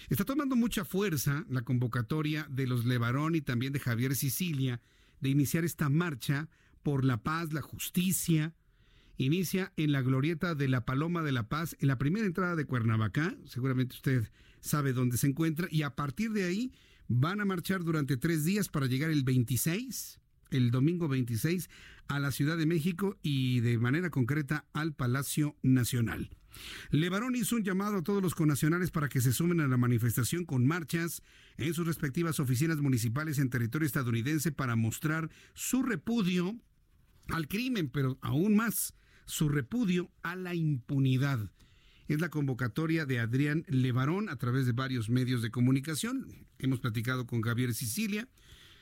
Está tomando mucha fuerza la convocatoria de los Levarón y también de Javier Sicilia de iniciar esta marcha por la paz, la justicia. Inicia en la glorieta de la Paloma de la Paz, en la primera entrada de Cuernavaca, seguramente usted sabe dónde se encuentra, y a partir de ahí van a marchar durante tres días para llegar el 26 el domingo 26 a la Ciudad de México y de manera concreta al Palacio Nacional. Levarón hizo un llamado a todos los connacionales para que se sumen a la manifestación con marchas en sus respectivas oficinas municipales en territorio estadounidense para mostrar su repudio al crimen, pero aún más su repudio a la impunidad. Es la convocatoria de Adrián Levarón a través de varios medios de comunicación. Hemos platicado con Javier Sicilia,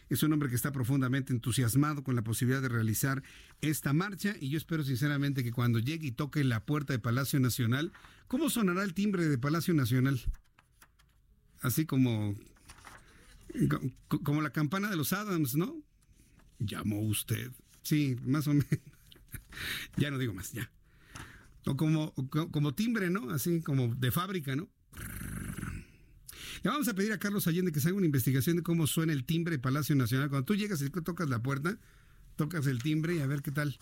es un hombre que está profundamente entusiasmado con la posibilidad de realizar esta marcha y yo espero sinceramente que cuando llegue y toque la puerta de Palacio Nacional, ¿cómo sonará el timbre de Palacio Nacional? Así como como la campana de los Adams, ¿no? Llamó usted. Sí, más o menos. ya no digo más, ya. O como, como timbre, ¿no? Así como de fábrica, ¿no? Le vamos a pedir a Carlos Allende que se haga una investigación de cómo suena el timbre de Palacio Nacional. Cuando tú llegas y tocas la puerta, tocas el timbre y a ver qué tal.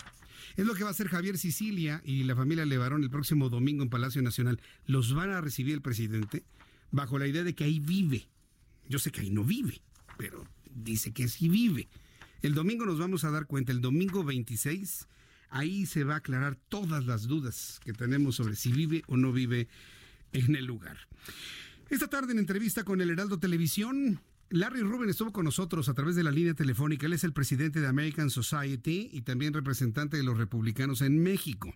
Es lo que va a hacer Javier Sicilia y la familia Levarón el próximo domingo en Palacio Nacional. Los van a recibir el presidente bajo la idea de que ahí vive. Yo sé que ahí no vive, pero dice que sí vive. El domingo nos vamos a dar cuenta, el domingo 26, ahí se va a aclarar todas las dudas que tenemos sobre si vive o no vive en el lugar. Esta tarde en entrevista con el Heraldo Televisión, Larry Rubin estuvo con nosotros a través de la línea telefónica. Él es el presidente de American Society y también representante de los republicanos en México.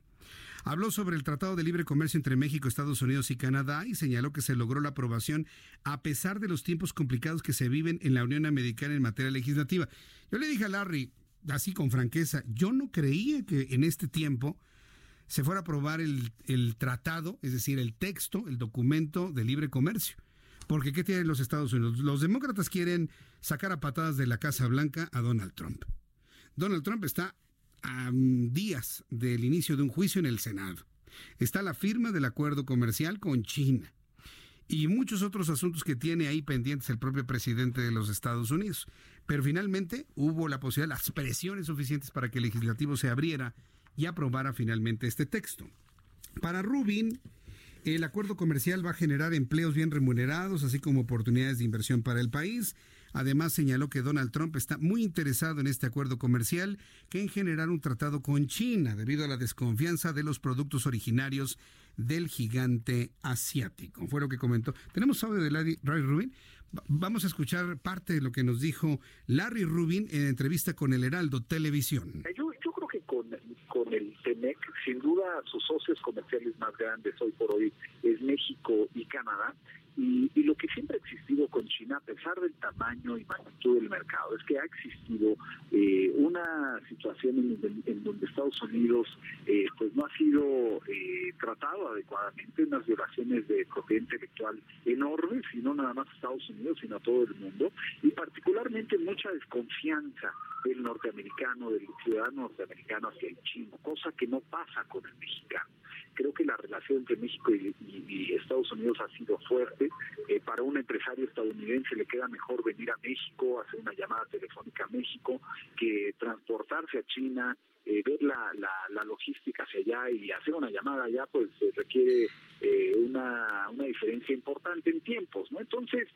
Habló sobre el Tratado de Libre Comercio entre México, Estados Unidos y Canadá y señaló que se logró la aprobación a pesar de los tiempos complicados que se viven en la Unión Americana en materia legislativa. Yo le dije a Larry, así con franqueza, yo no creía que en este tiempo se fuera a aprobar el, el tratado, es decir, el texto, el documento de libre comercio. Porque ¿qué tienen los Estados Unidos? Los demócratas quieren sacar a patadas de la Casa Blanca a Donald Trump. Donald Trump está a días del inicio de un juicio en el Senado. Está la firma del acuerdo comercial con China y muchos otros asuntos que tiene ahí pendientes el propio presidente de los Estados Unidos. Pero finalmente hubo la posibilidad, las presiones suficientes para que el legislativo se abriera y aprobara finalmente este texto. Para Rubin, el acuerdo comercial va a generar empleos bien remunerados, así como oportunidades de inversión para el país. Además, señaló que Donald Trump está muy interesado en este acuerdo comercial que en generar un tratado con China, debido a la desconfianza de los productos originarios del gigante asiático. Fue lo que comentó. Tenemos audio de Larry Rubin. Vamos a escuchar parte de lo que nos dijo Larry Rubin en entrevista con el Heraldo Televisión con el TEMEC. Sin duda, sus socios comerciales más grandes hoy por hoy es México y Canadá. Y, y, lo que siempre ha existido con China, a pesar del tamaño y magnitud del mercado, es que ha existido eh, una situación en, donde Estados Unidos eh, pues no ha sido eh, tratado adecuadamente, unas violaciones de propiedad intelectual enormes, y no nada más a Estados Unidos, sino a todo el mundo, y particularmente mucha desconfianza del norteamericano, del ciudadano norteamericano hacia el chino, cosa que no pasa con el mexicano. Creo que la relación entre México y, Estados Unidos ha sido fuerte. Eh, para un empresario estadounidense le queda mejor venir a México, hacer una llamada telefónica a México, que transportarse a China, eh, ver la, la, logística hacia allá y hacer una llamada allá, pues requiere eh, una, una diferencia importante en tiempos, ¿no? Entonces,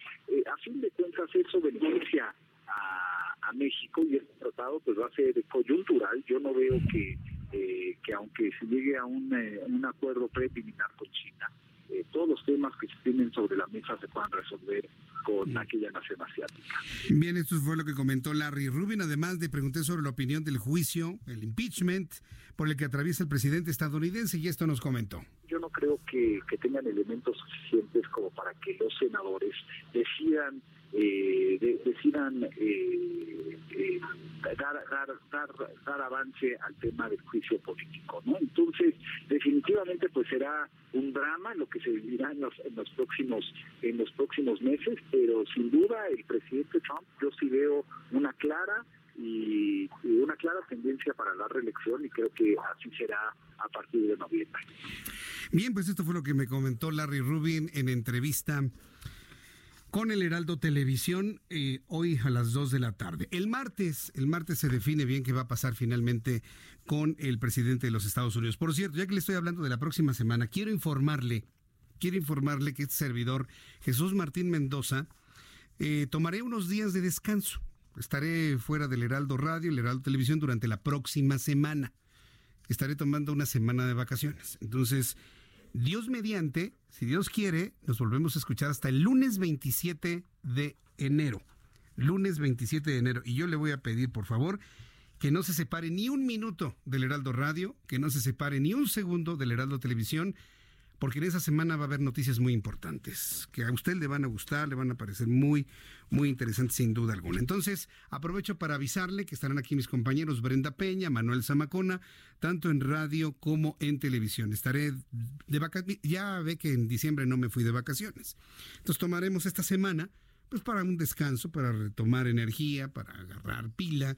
a fin de cuentas, eso beneficia a, a México y este tratado pues va a ser coyuntural. Yo no veo que eh, que aunque se llegue a un, eh, un acuerdo preliminar con China, eh, todos los temas que se tienen sobre la mesa se puedan resolver con aquella nación asiática. Bien, esto fue lo que comentó Larry Rubin. Además, de pregunté sobre la opinión del juicio, el impeachment, por el que atraviesa el presidente estadounidense, y esto nos comentó. Yo no creo que, que tengan elementos suficientes como para que los senadores decidan eh, decidan eh, eh, dar, dar, dar, dar avance al tema del juicio político. ¿no? Entonces, definitivamente pues será un drama lo que se vivirá en los, en los próximos en los próximos meses, pero sin duda el presidente Trump yo sí veo una clara y, una clara tendencia para la reelección y creo que así será a partir de noviembre. Bien, pues esto fue lo que me comentó Larry Rubin en entrevista con el Heraldo Televisión eh, hoy a las 2 de la tarde. El martes, el martes se define bien qué va a pasar finalmente con el presidente de los Estados Unidos. Por cierto, ya que le estoy hablando de la próxima semana, quiero informarle, quiero informarle que este servidor, Jesús Martín Mendoza, eh, tomaré unos días de descanso. Estaré fuera del Heraldo Radio, el Heraldo Televisión durante la próxima semana. Estaré tomando una semana de vacaciones. Entonces, Dios mediante, si Dios quiere, nos volvemos a escuchar hasta el lunes 27 de enero. Lunes 27 de enero. Y yo le voy a pedir, por favor, que no se separe ni un minuto del Heraldo Radio, que no se separe ni un segundo del Heraldo Televisión porque en esa semana va a haber noticias muy importantes que a usted le van a gustar, le van a parecer muy, muy interesantes sin duda alguna. Entonces, aprovecho para avisarle que estarán aquí mis compañeros Brenda Peña, Manuel Zamacona, tanto en radio como en televisión. Estaré de vacaciones, ya ve que en diciembre no me fui de vacaciones. Entonces, tomaremos esta semana pues para un descanso, para retomar energía, para agarrar pila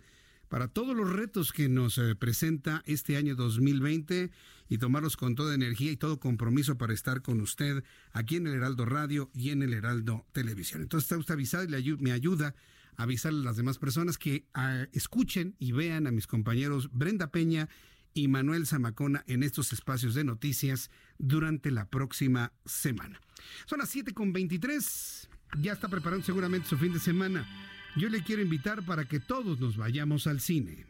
para todos los retos que nos eh, presenta este año 2020 y tomarlos con toda energía y todo compromiso para estar con usted aquí en el Heraldo Radio y en el Heraldo Televisión. Entonces está usted avisado y me ayuda a avisarle a las demás personas que ah, escuchen y vean a mis compañeros Brenda Peña y Manuel Zamacona en estos espacios de noticias durante la próxima semana. Son las 7.23. Ya está preparando seguramente su fin de semana yo le quiero invitar para que todos nos vayamos al cine.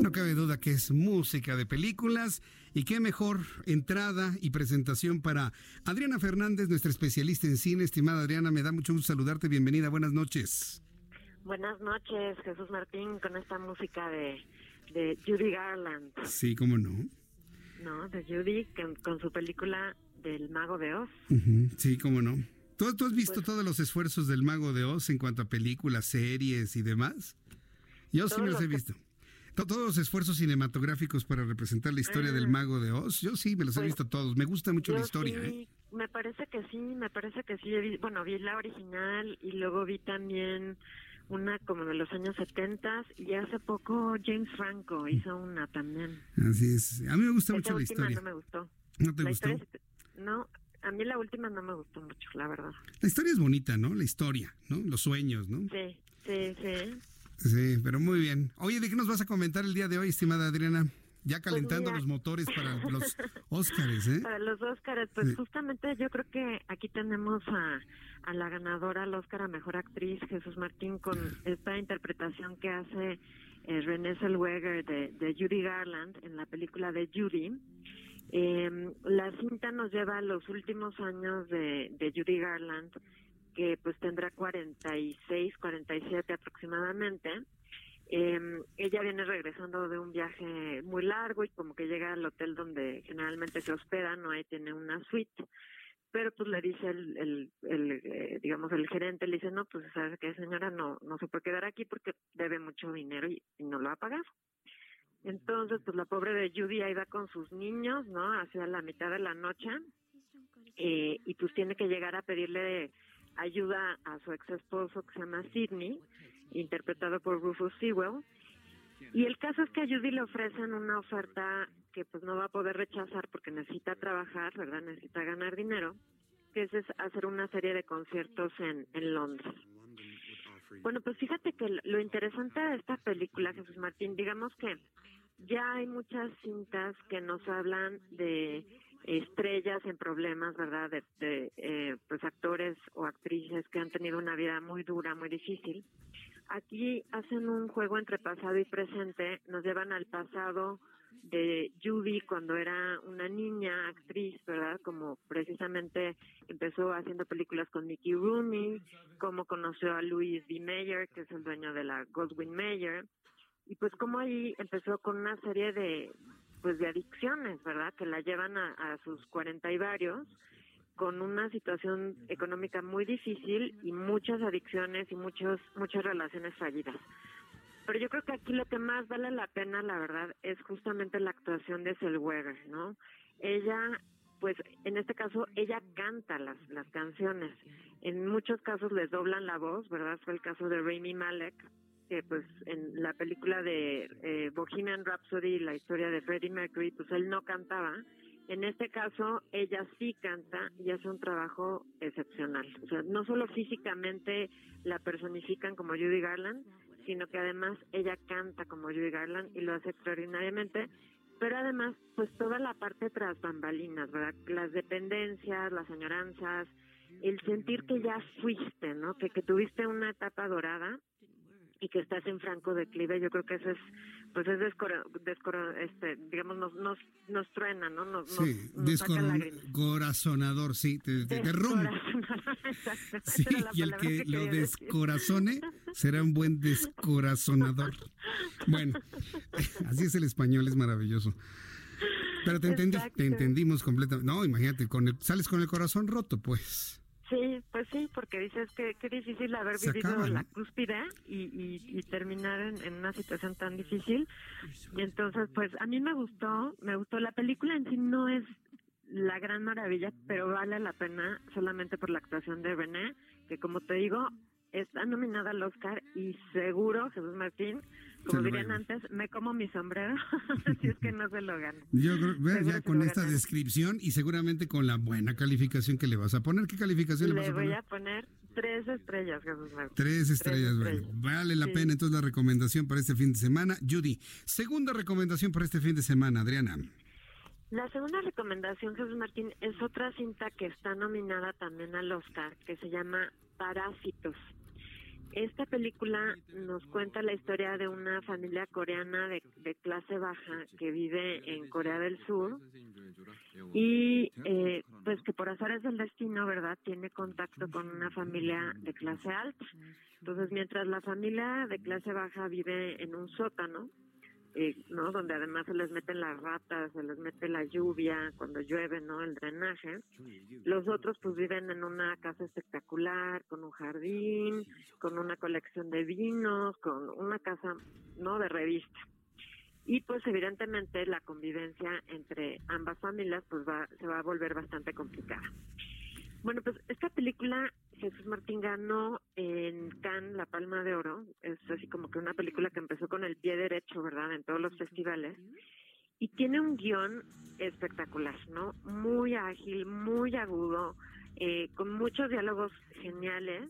No cabe duda que es música de películas y qué mejor entrada y presentación para Adriana Fernández, nuestra especialista en cine. Estimada Adriana, me da mucho gusto saludarte. Bienvenida, buenas noches. Buenas noches, Jesús Martín, con esta música de de Judy Garland. Sí, cómo no. No, de Judy con, su película del Mago de Oz. Sí, cómo no. ¿Tú, has visto pues todos los esfuerzos del Mago de Oz en cuanto a películas, series y demás? Yo sí me los he visto. Todos los esfuerzos cinematográficos para representar la historia del ah. Mago de Oz, yo sí me los he pues, visto todos. Me gusta mucho la historia. ¿eh? Me parece que sí, me parece que sí. Bueno, vi la original y luego vi también una como de los años 70 y hace poco James Franco hizo una también. Así es. A mí me gusta mucho la historia. no me gustó. ¿No te gustó? no, a mí la última no me gustó mucho, la verdad. La historia es bonita, ¿no? La historia, ¿no? Los sueños, ¿no? Sí, sí, sí. Sí, pero muy bien. Oye, ¿de qué nos vas a comentar el día de hoy, estimada Adriana? Ya pues calentando los motores para los Óscares, ¿eh? Para los Óscares, pues justamente yo creo que aquí tenemos a, a la ganadora al Óscar a Mejor Actriz, Jesús Martín, con esta interpretación que hace eh, Renée Zellweger de, de Judy Garland en la película de Judy. Eh, la cinta nos lleva a los últimos años de, de Judy Garland, que pues tendrá 46, 47 aproximadamente eh, ella viene regresando de un viaje muy largo y como que llega al hotel donde generalmente se hospeda, ¿no? Ahí tiene una suite, pero pues le dice el, el, el eh, digamos, el gerente, le dice, no, pues sabes que señora no, no se puede quedar aquí porque debe mucho dinero y, no lo va a pagar. Entonces, pues la pobre de Judy ahí va con sus niños, ¿no? Hacia la mitad de la noche eh, y pues tiene que llegar a pedirle ayuda a su ex esposo que se llama Sidney, interpretado por Rufus Sewell. Y el caso es que a Judy le ofrecen una oferta que pues no va a poder rechazar porque necesita trabajar, ¿verdad? Necesita ganar dinero, que es, hacer una serie de conciertos en, en Londres. Bueno, pues fíjate que lo interesante de esta película, Jesús Martín, digamos que ya hay muchas cintas que nos hablan de estrellas en problemas, ¿verdad? De, de eh, pues actores o actrices que han tenido una vida muy dura, muy difícil. Aquí hacen un juego entre pasado y presente, nos llevan al pasado de Judy cuando era una niña actriz, ¿verdad? Como precisamente empezó haciendo películas con Mickey Rooney, como conoció a Louis B. Mayer, que es el dueño de la Goldwyn Mayer, y pues como ahí empezó con una serie de pues de adicciones, ¿verdad? Que la llevan a, sus cuarenta y varios con una situación económica muy difícil y muchas adicciones y muchos muchas relaciones fallidas. Pero yo creo que aquí lo que más vale la pena, la verdad, es justamente la actuación de Selweger, ¿no? Ella, pues en este caso, ella canta las, las canciones. En muchos casos les doblan la voz, ¿verdad? Fue el caso de Rami Malek, que pues en la película de eh, Bohemian Rhapsody, la historia de Freddie Mercury, pues él no cantaba. En este caso, ella sí canta y hace un trabajo excepcional. O sea, no solo físicamente la personifican como Judy Garland, sino que además ella canta como Judy Garland y lo hace extraordinariamente. Pero además, pues toda la parte tras bambalinas, ¿verdad? Las dependencias, las añoranzas, el sentir que ya fuiste, ¿no? Que, que tuviste una etapa dorada y que estás en franco declive, yo creo que eso es, pues es descora, descora, este, digamos, nos, nos, nos truena, ¿no? Nos, sí, descorazonador, sí, te, te, te rompe. Sí, y el que lo decir. descorazone será un buen descorazonador. Bueno, así es el español, es maravilloso. Pero te entendí, te entendimos completamente. No, imagínate, con el, sales con el corazón roto, pues. Sí, pues sí, porque dices que qué difícil haber Se vivido acaba, la cúspide y, y, y terminar en, en una situación tan difícil. Y entonces, pues a mí me gustó, me gustó. La película en sí no es la gran maravilla, pero vale la pena solamente por la actuación de René, que como te digo, está nominada al Oscar y seguro, Jesús Martín, como dirían antes, me como mi sombrero, si es que no se lo gana. Yo creo, ve, Seguro ya con esta descripción y seguramente con la buena calificación que le vas a poner. ¿Qué calificación le, vas Le a voy poner? a poner tres estrellas, Jesús Martín. Tres estrellas. Vale la Sí. pena entonces la recomendación para este fin de semana. Judy, segunda recomendación para este fin de semana, Adriana. La segunda recomendación, Jesús Martín, es otra cinta que está nominada también al Oscar, que se llama Parásitos. Esta película nos cuenta la historia de una familia coreana de, clase baja que vive en Corea del Sur y eh, pues que por azares del destino, ¿verdad?, tiene contacto con una familia de clase alta. Entonces, mientras la familia de clase baja vive en un sótano, eh, ¿no? Donde además se les meten las ratas, se les mete la lluvia, cuando llueve, ¿no? El drenaje. Los otros pues viven en una casa espectacular, con un jardín, con una colección de vinos, con una casa, ¿no? De revista. Y pues evidentemente la convivencia entre ambas familias pues va, se va a volver bastante complicada. Bueno, pues esta película Jesús Martín ganó en Cannes la Palma de Oro. Es así como que una película que empezó con el pie derecho, ¿verdad? En todos los festivales. Y tiene un guion espectacular, ¿no? Muy ágil, muy agudo, eh, con muchos diálogos geniales.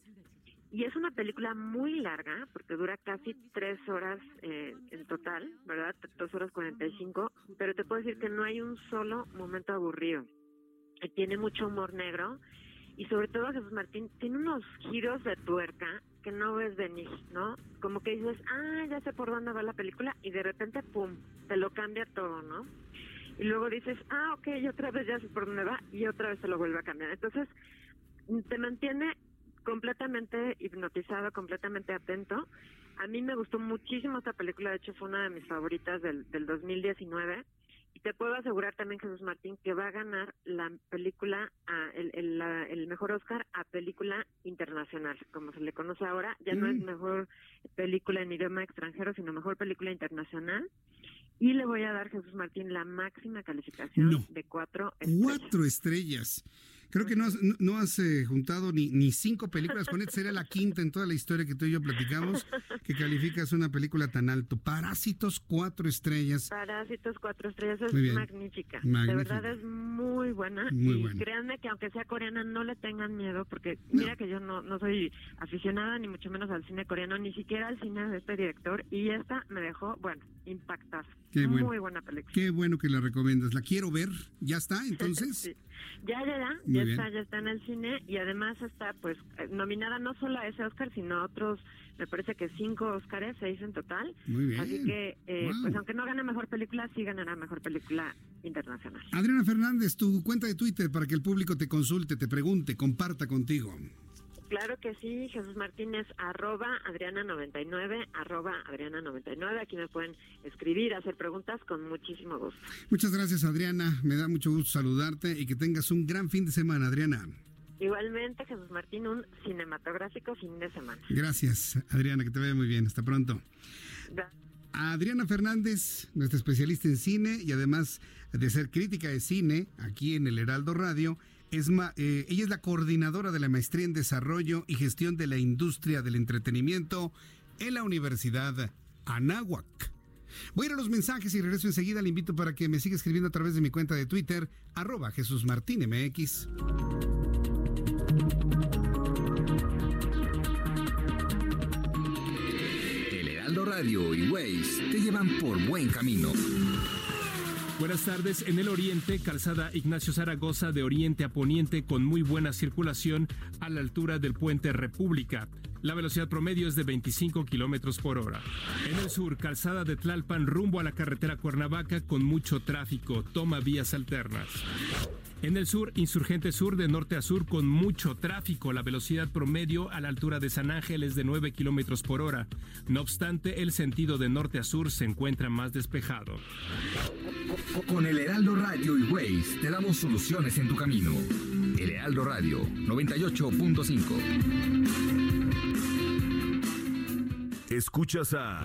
Y es una película muy larga, porque dura casi tres horas eh, en total, ¿verdad? Dos horas cuarenta y cinco. Pero te puedo decir que no hay un solo momento aburrido. Tiene mucho humor negro y sobre todo Jesús Martín tiene unos giros de tuerca que no ves venir, ¿no? Como que dices, ah, ya sé por dónde va la película y de repente, pum, te lo cambia todo, ¿no? Y luego dices, ah, ok, otra vez ya sé por dónde va y otra vez se lo vuelve a cambiar. Entonces, te mantiene completamente hipnotizado, completamente atento. A mí me gustó muchísimo esta película, de hecho fue una de mis favoritas del, del 2019 Y te puedo asegurar también, Jesús Martín, que va a ganar la película, a, el, el, el, mejor Oscar a película internacional, como se le conoce ahora. Ya no es mm. mejor película en idioma extranjero, sino mejor película internacional. Y le voy a dar, Jesús Martín, la máxima calificación de cuatro estrellas. Cuatro estrellas. Creo que no has, no has eh, juntado ni, ni cinco películas con esta. Sería la quinta en toda la historia que tú y yo platicamos que calificas una película tan alto. Parásitos, cuatro estrellas. Parásitos, cuatro estrellas. Es magnífica. De verdad es muy buena. y créanme que aunque sea coreana, no le tengan miedo porque mira que yo no, no soy aficionada ni mucho menos al cine coreano, ni siquiera al cine de este director. Y esta me dejó, bueno, impactar. Muy buena película. Qué bueno que la recomiendas. La quiero ver. ¿Ya está entonces? sí. Ya, ya, ya, ya está, ya está en el cine y además está pues eh, nominada no solo a ese Oscar, sino a otros, me parece que cinco Oscars, seis en total. Muy bien. Así que, eh, pues aunque no gane Mejor Película, sí ganará Mejor Película Internacional. Adriana Fernández, tu cuenta de Twitter para que el público te consulte, te pregunte, comparta contigo. Claro que sí, Jesús Martínez, arroba Adriana99, arroba Adriana99. Aquí me pueden escribir, hacer preguntas con muchísimo gusto. Muchas gracias, Adriana. Me da mucho gusto saludarte y que tengas un gran fin de semana, Adriana. Igualmente, Jesús Martín, un cinematográfico fin de semana. Gracias, Adriana, que te vea muy bien. Hasta pronto. Adriana Fernández, nuestra especialista en cine y además de ser crítica de cine aquí en el Heraldo Radio es eh, ella es la coordinadora de la maestría en desarrollo y gestión de la industria del entretenimiento en la Universidad Anáhuac. Voy a ir a los mensajes y regreso enseguida. Le invito para que me siga escribiendo a través de mi cuenta de Twitter, arroba Jesús. El Heraldo Radio y Waze te llevan por buen camino. Buenas tardes. En el oriente, calzada Ignacio Zaragoza de oriente a poniente con muy buena circulación a la altura del puente República. La velocidad promedio es de 25 kilómetros por hora. En el sur, calzada de Tlalpan rumbo a la carretera Cuernavaca con mucho tráfico. Toma vías alternas. En el sur, Insurgente Sur de norte a sur con mucho tráfico. La velocidad promedio a la altura de San Ángel es de 9 kilómetros por hora. No obstante, el sentido de norte a sur se encuentra más despejado. Con el Heraldo Radio y Waze te damos soluciones en tu camino. El Heraldo Radio 98.5. Escuchas a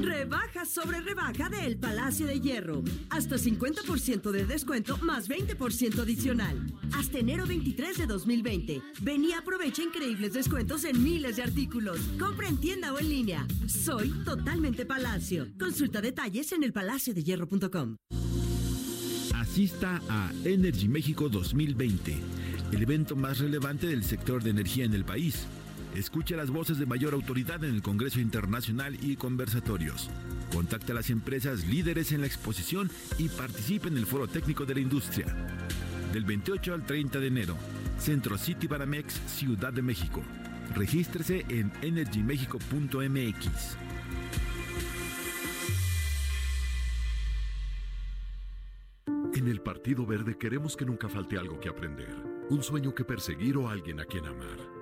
Rebaja sobre rebaja del Palacio de Hierro. Hasta 50% de descuento más 20% adicional. Hasta enero 23 de 2020. Ven y aprovecha increíbles descuentos en miles de artículos. Compra en tienda o en línea. Soy totalmente Palacio. Consulta detalles en elpalaciodehierro.com. Asista a Energy México 2020, el evento más relevante del sector de energía en el país Escucha las voces de mayor autoridad en el Congreso Internacional y conversatorios. Contacta a las empresas líderes en la exposición y participe en el Foro Técnico de la Industria. Del 28 al 30 de enero, Centro City Banamex, Ciudad de México. Regístrese en energymexico.mx. En el Partido Verde queremos que nunca falte algo que aprender, un sueño que perseguir o alguien a quien amar.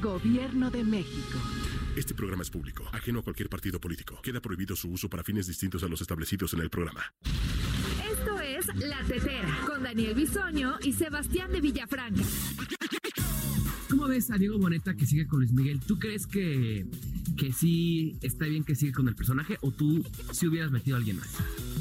Gobierno de México. Este programa es público, ajeno a cualquier partido político. Queda prohibido su uso para fines distintos a los establecidos en el programa. Esto es La Tetera, con Daniel Bisoño y Sebastián de Villafranca. ¿Cómo ves a Diego Boneta que sigue con Luis Miguel? ¿Tú crees que, que sí está bien que siga con el personaje o tú sí hubieras metido a alguien más?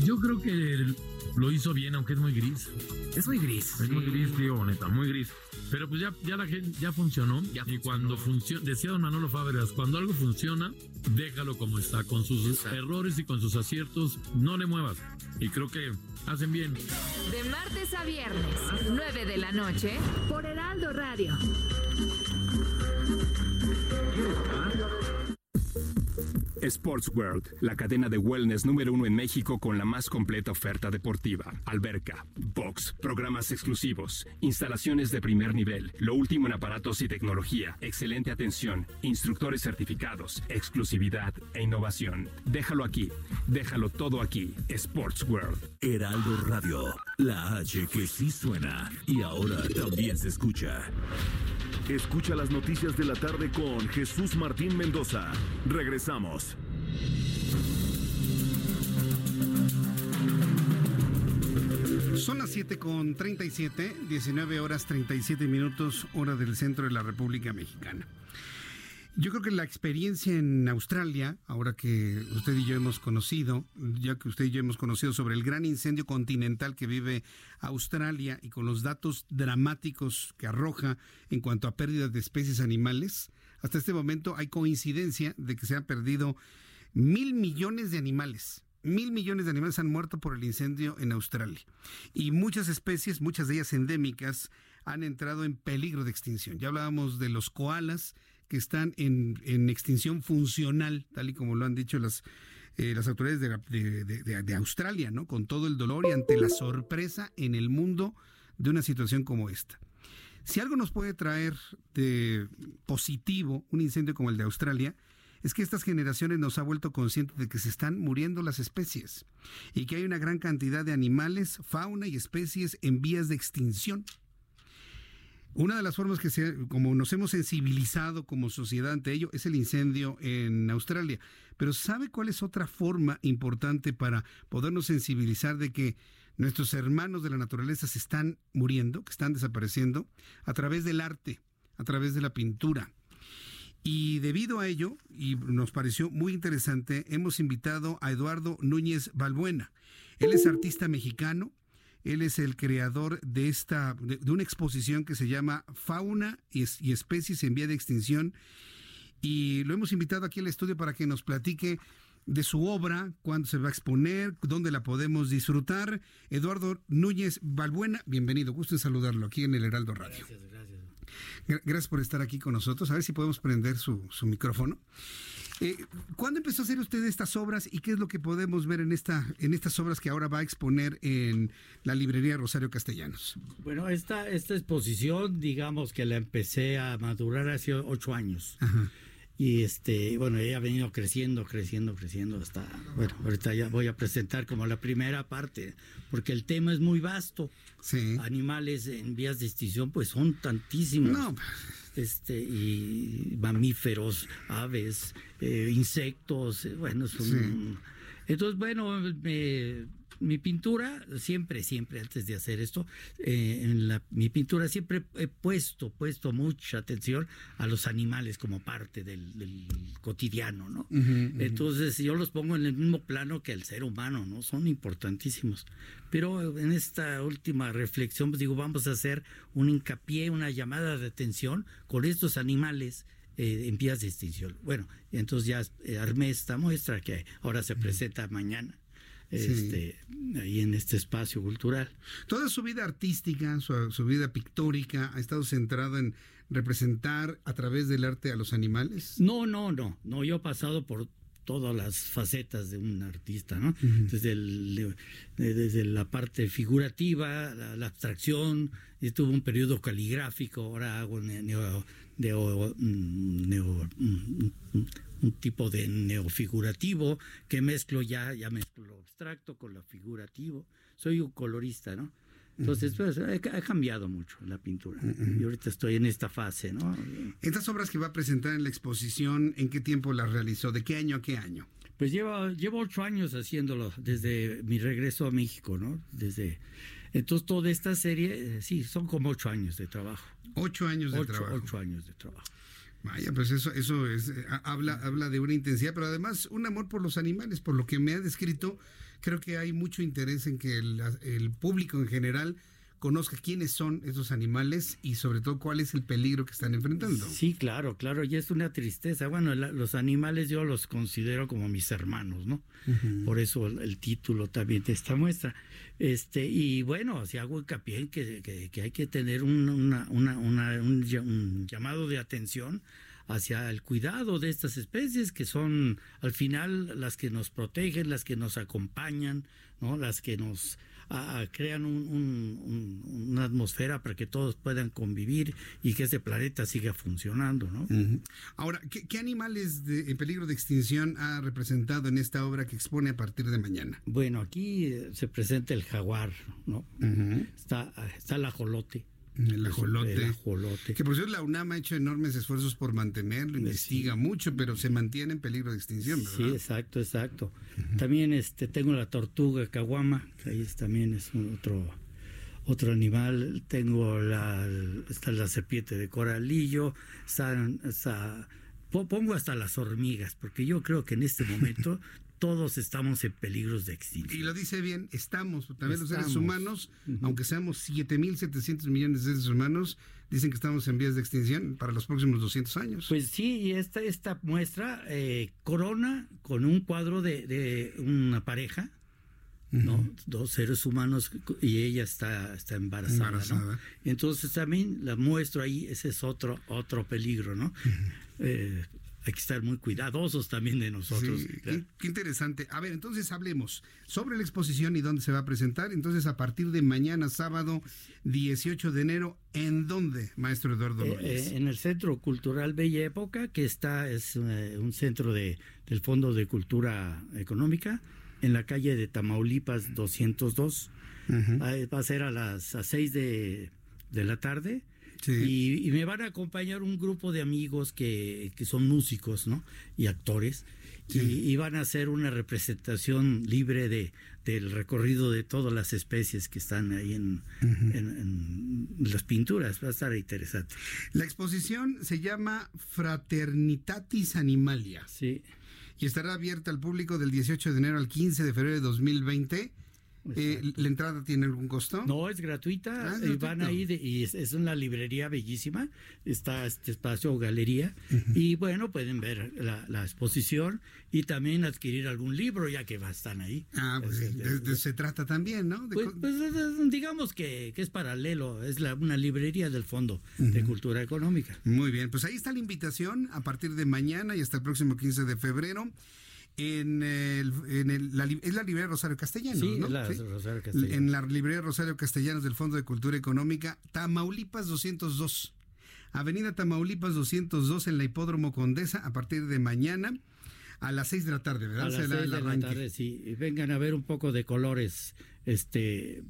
Yo creo que lo hizo bien, aunque es muy gris. Es muy gris. Es muy gris, Diego Boneta, muy gris. Pero pues ya, ya la gente ya funcionó. y cuando funciona, decía don Manolo Fábregas, cuando algo funciona, déjalo como está, con sus errores y con sus aciertos, no le muevas. Y creo que hacen bien. De martes a viernes, 9 de la noche, por Heraldo Radio. Sports World, la cadena de wellness número uno en México con la más completa oferta deportiva. Alberca, box, programas exclusivos, instalaciones de primer nivel, lo último en aparatos y tecnología, excelente atención, instructores certificados, exclusividad e innovación. Déjalo aquí, déjalo todo aquí. Sports World. Heraldo Radio, la H que sí suena y ahora también se escucha. Escucha las noticias de la tarde con Jesús Martín Mendoza. Regresamos. Son las 7 con 37, 19 horas 37 minutos, hora del centro de la República Mexicana. Yo creo que la experiencia en Australia, ahora que usted y yo hemos conocido, ya que usted y yo hemos conocido sobre el gran incendio continental que vive Australia y con los datos dramáticos que arroja en cuanto a pérdidas de especies animales, hasta este momento hay coincidencia de que se han perdido mil millones de animales. Mil millones de animales han muerto por el incendio en Australia. Y muchas especies, muchas de ellas endémicas, han entrado en peligro de extinción. Ya hablábamos de los koalas, que están en, en extinción funcional, tal y como lo han dicho las, eh, las autoridades de, de, de, Australia, ¿no? Con todo el dolor y ante la sorpresa en el mundo de una situación como esta. Si algo nos puede traer de positivo un incendio como el de Australia, es que estas generaciones nos ha vuelto conscientes de que se están muriendo las especies y que hay una gran cantidad de animales, fauna y especies en vías de extinción. Una de las formas que se, como nos hemos sensibilizado como sociedad ante ello es el incendio en Australia. Pero ¿sabe cuál es otra forma importante para podernos sensibilizar de que nuestros hermanos de la naturaleza se están muriendo, que están desapareciendo? A través del arte, a través de la pintura. Y debido a ello, y nos pareció muy interesante, hemos invitado a Eduardo Núñez Balbuena. Él es artista mexicano, él es el creador de esta, de, una exposición que se llama Fauna y, especies en vía de extinción. Y lo hemos invitado aquí al estudio para que nos platique de su obra, cuándo se va a exponer, dónde la podemos disfrutar. Eduardo Núñez Balbuena, bienvenido, gusto en saludarlo aquí en el Heraldo Radio. Gracias, gracias. Gracias por estar aquí con nosotros. A ver si podemos prender su, su micrófono. Eh, ¿Cuándo empezó a hacer usted estas obras y qué es lo que podemos ver en esta en estas obras que ahora va a exponer en la librería Rosario Castellanos? Bueno, esta esta exposición, digamos que la empecé a madurar hace ocho años. Ajá. Y este, bueno, ella ha venido creciendo, creciendo, creciendo hasta, bueno, ahorita ya voy a presentar como la primera parte, porque el tema es muy vasto. Sí. Animales en vías de extinción, pues son tantísimos. No. Este, y mamíferos, aves, eh, insectos, bueno, son... Sí. Entonces, bueno, me mi pintura, siempre, siempre, antes de hacer esto, eh, en la, mi pintura siempre he puesto, puesto mucha atención a los animales como parte del, del cotidiano, ¿no? Uh -huh, uh -huh. Entonces yo los pongo en el mismo plano que el ser humano, ¿no? Son importantísimos. Pero en esta última reflexión, pues digo, vamos a hacer un hincapié, una llamada de atención con estos animales eh, en vías de extinción. Bueno, entonces ya eh, armé esta muestra que ahora se presenta mañana este, ahí en este espacio cultural. Toda su vida artística, su, su, vida pictórica, ha estado centrado en representar a través del arte a los animales. No, no, no, no. Yo he pasado por todas las facetas de un artista, ¿no? desde, el, desde la parte figurativa, la, abstracción, y tuve un periodo caligráfico, ahora hago neo, mm, neo, mm, un tipo de neofigurativo que mezclo ya, ya mezclo lo abstracto con lo figurativo. Soy un colorista, ¿no? Entonces, pues, ha, cambiado mucho la pintura. Y ahorita estoy en esta fase, ¿no? Estas obras que va a presentar en la exposición, ¿en qué tiempo las realizó? ¿De qué año a qué año? Pues llevo, llevo ocho años haciéndolo desde mi regreso a México, ¿no? Desde entonces toda esta serie, eh, sí, son como ocho años de trabajo. Ocho años de trabajo. Ocho años de trabajo. Vaya, pues eso, eso es, eh, habla, habla de una intensidad, pero además un amor por los animales, por lo que me ha descrito, creo que hay mucho interés en que el, público en general conozca quiénes son esos animales y sobre todo cuál es el peligro que están enfrentando. Sí, claro, claro, y es una tristeza. Bueno, los animales yo los considero como mis hermanos, ¿no? Por eso el, título también de esta muestra. Este, y bueno, si hago hincapié en que, que, hay que tener un, una, una, un llamado de atención hacia el cuidado de estas especies que son al final las que nos protegen, las que nos acompañan, ¿no? las que nos crean una atmósfera para que todos puedan convivir y que este planeta siga funcionando. ¿no? Ahora, ¿qué, animales en peligro de extinción ha representado en esta obra que expone a partir de mañana? Bueno, aquí eh, se presenta el jaguar, ¿no? está, está el ajolote el ajolote. Que por cierto la UNAM ha hecho enormes esfuerzos por mantenerlo, investiga mucho, pero se mantiene en peligro de extinción, ¿verdad? Sí, exacto, exacto. También este tengo la tortuga caguama, que ahí también es otro otro animal. Tengo la está la serpiente de coralillo, está, pongo hasta las hormigas, porque yo creo que en este momento todos estamos en peligros de extinción. Y lo dice bien, estamos, también los seres humanos, aunque seamos 7.700 millones de seres humanos, dicen que estamos en vías de extinción para los próximos 200 años. Pues sí, y esta, esta muestra eh, corona con un cuadro de, una pareja, ¿no? Dos seres humanos y ella está, está embarazada, ¿no? Entonces también la muestro ahí, ese es otro, otro peligro, ¿no? Hay que estar muy cuidadosos también de nosotros. qué, interesante. A ver, entonces hablemos sobre la exposición y dónde se va a presentar. Entonces, a partir de mañana, sábado 18 de enero, ¿en dónde, maestro Eduardo eh, eh, en el Centro Cultural Bella Época, que está, es eh, un centro de, del Fondo de Cultura Económica, en la calle de Tamaulipas 202. Va a ser a las a 6 de, de la tarde y, me van a acompañar un grupo de amigos que, son músicos, ¿no? Y actores. Y, van a hacer una representación libre de, del recorrido de todas las especies que están ahí en, las pinturas. Va a estar interesante. La exposición se llama Fraternitatis Animalia. Sí. Y estará abierta al público del 18 de enero al 15 de febrero de 2020 eh, ¿La entrada tiene algún costo? No, es gratuita. Ah, eh, van ahí y es, una librería bellísima. Está este espacio o galería. Y bueno, pueden ver la, exposición y también adquirir algún libro ya que están ahí. Ah, pues se trata también, ¿no? Pues, pues digamos que, es paralelo. Es la, una librería del Fondo de Cultura Económica. Muy bien, pues ahí está la invitación a partir de mañana y hasta el próximo 15 de febrero en, el, en el, la, es la librería Rosario Castellanos, sí, La Rosario Castellanos. En la librería Rosario Castellanos del Fondo de Cultura Económica, Tamaulipas 202. Avenida Tamaulipas 202 en la Hipódromo Condesa a partir de mañana a las 6 de la tarde, ¿verdad? A las 6 de la tarde, sí. Vengan a ver un poco de colores este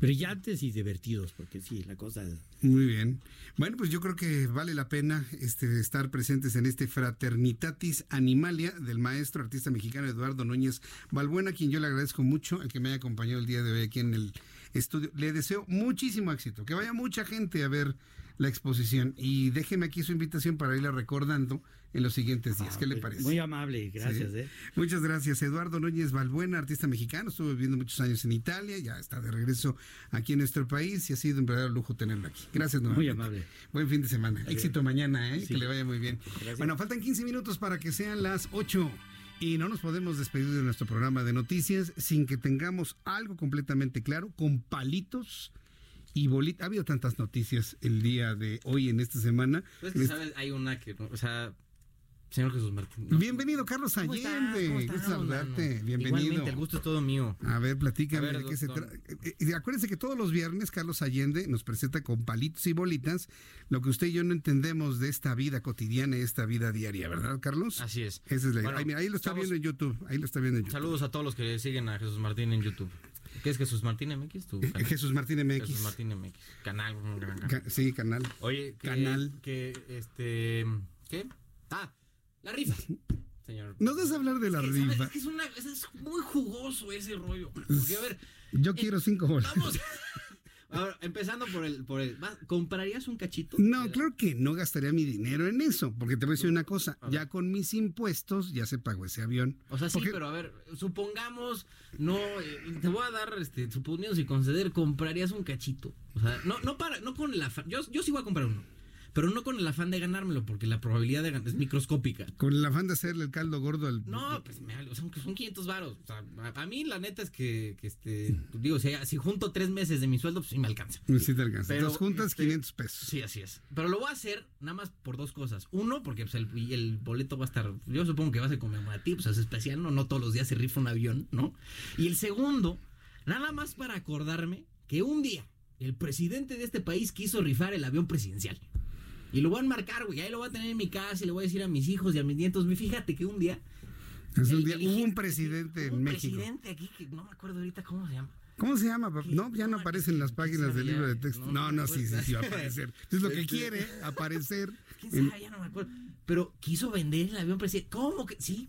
brillantes y divertidos, porque sí, la cosa Muy bien. Bueno, pues yo creo que vale la pena este, estar presentes en este Fraternitatis Animalia del maestro artista mexicano Eduardo Núñez Balbuena, a quien yo le agradezco mucho el que me haya acompañado el día de hoy aquí en el estudio. Le deseo muchísimo éxito, que vaya mucha gente a ver la exposición y déjeme aquí su invitación para irla recordando en los siguientes días. ¿Qué le pues, parece? Muy amable, gracias. ¿eh? Muchas gracias. Eduardo Núñez Balbuena, artista mexicano, estuvo viviendo muchos años en Italia, ya está de regreso aquí en nuestro país y ha sido un verdadero lujo tenerlo aquí. Gracias, Muy amable. Buen fin de semana. Éxito mañana, ¿eh? que le vaya muy bien. Bueno, faltan 15 minutos para que sean las 8. Y no nos podemos despedir de nuestro programa de noticias sin que tengamos algo completamente claro, con palitos y bolitas. Ha habido tantas noticias el día de hoy en esta semana. Pues que, ¿sabes? Hay una que, o sea, Señor Jesús Martín. Bienvenido, Carlos ¿Cómo Allende. Gusto saludarte. mano? Bienvenido. Igualmente, el gusto es todo mío. A ver, platícame A ver, de qué se trata. Eh, eh, acuérdense que todos los viernes Carlos Allende nos presenta con palitos y bolitas lo que usted y yo no entendemos de esta vida cotidiana y esta vida diaria, ¿verdad, Carlos? Así es. Esa es la Bueno, Ay, mira, ahí lo está viendo en YouTube. Ahí lo está viendo en YouTube. Saludos a todos los que siguen a Jesús Martín en YouTube. ¿Qué es Jesús Martín MX? ¿Tu canal? Eh, Jesús Martín MX. Jesús Martín MX. Canal. Ca- sí, canal. Oye, que, Canal. que este. ¿Qué? Ah, la rifa. Señor. Nos vas a hablar de la Es que, ¿sabes? rifa. Es que es, una- es- es muy jugoso ese rollo. Porque, a ver, Yo quiero cinco bolas. vamos. Ahora, empezando por el. Por el ¿va- ¿Comprarías un cachito? No, claro que no gastaría mi dinero en eso, porque te voy a decir una cosa, ya con mis impuestos ya se pagó ese avión. O sea, sí, Porque- pero a ver, supongamos, no, eh, te voy a dar, este, suponiendo y conceder, comprarías un cachito. O sea, no, no para, no con afán, yo, yo sí voy a comprar uno, pero no con el afán de ganármelo, porque la probabilidad de ganar es microscópica. Con el afán de hacerle el caldo gordo al... No, pues me, o sea, aunque son 500 varos. O sea, a, a mí la neta es que, que, este, digo, si, si junto tres meses de mi sueldo, pues sí me alcanza. Sí te alcanza. Pero, Entonces juntas este, 500 pesos. Sí, así es. Pero lo voy a hacer nada más por dos cosas. Uno, porque pues, el, el boleto va a estar, yo supongo que va a ser conmemorativo, pues es especial, ¿no? No todos los días se rifa un avión, ¿no? Y el segundo, nada más para acordarme que un día el presidente de este país quiso rifar el avión presidencial. Y lo voy a enmarcar, güey. Ahí lo voy a tener en mi casa y le voy a decir a mis hijos y a mis nietos. Fíjate que un día Es un día, el- hubo un presidente en un México. presidente aquí que no me acuerdo ahorita cómo se llama. ¿Cómo se llama? papá? No, ya no aparece en las páginas del libro de texto. No, no, sí, sí, sí va a aparecer. Es lo que Este- quiere, aparecer. ¿Quién sabe? Ya no me acuerdo. Pero quiso vender el avión presidencial. ¿Cómo que? Sí.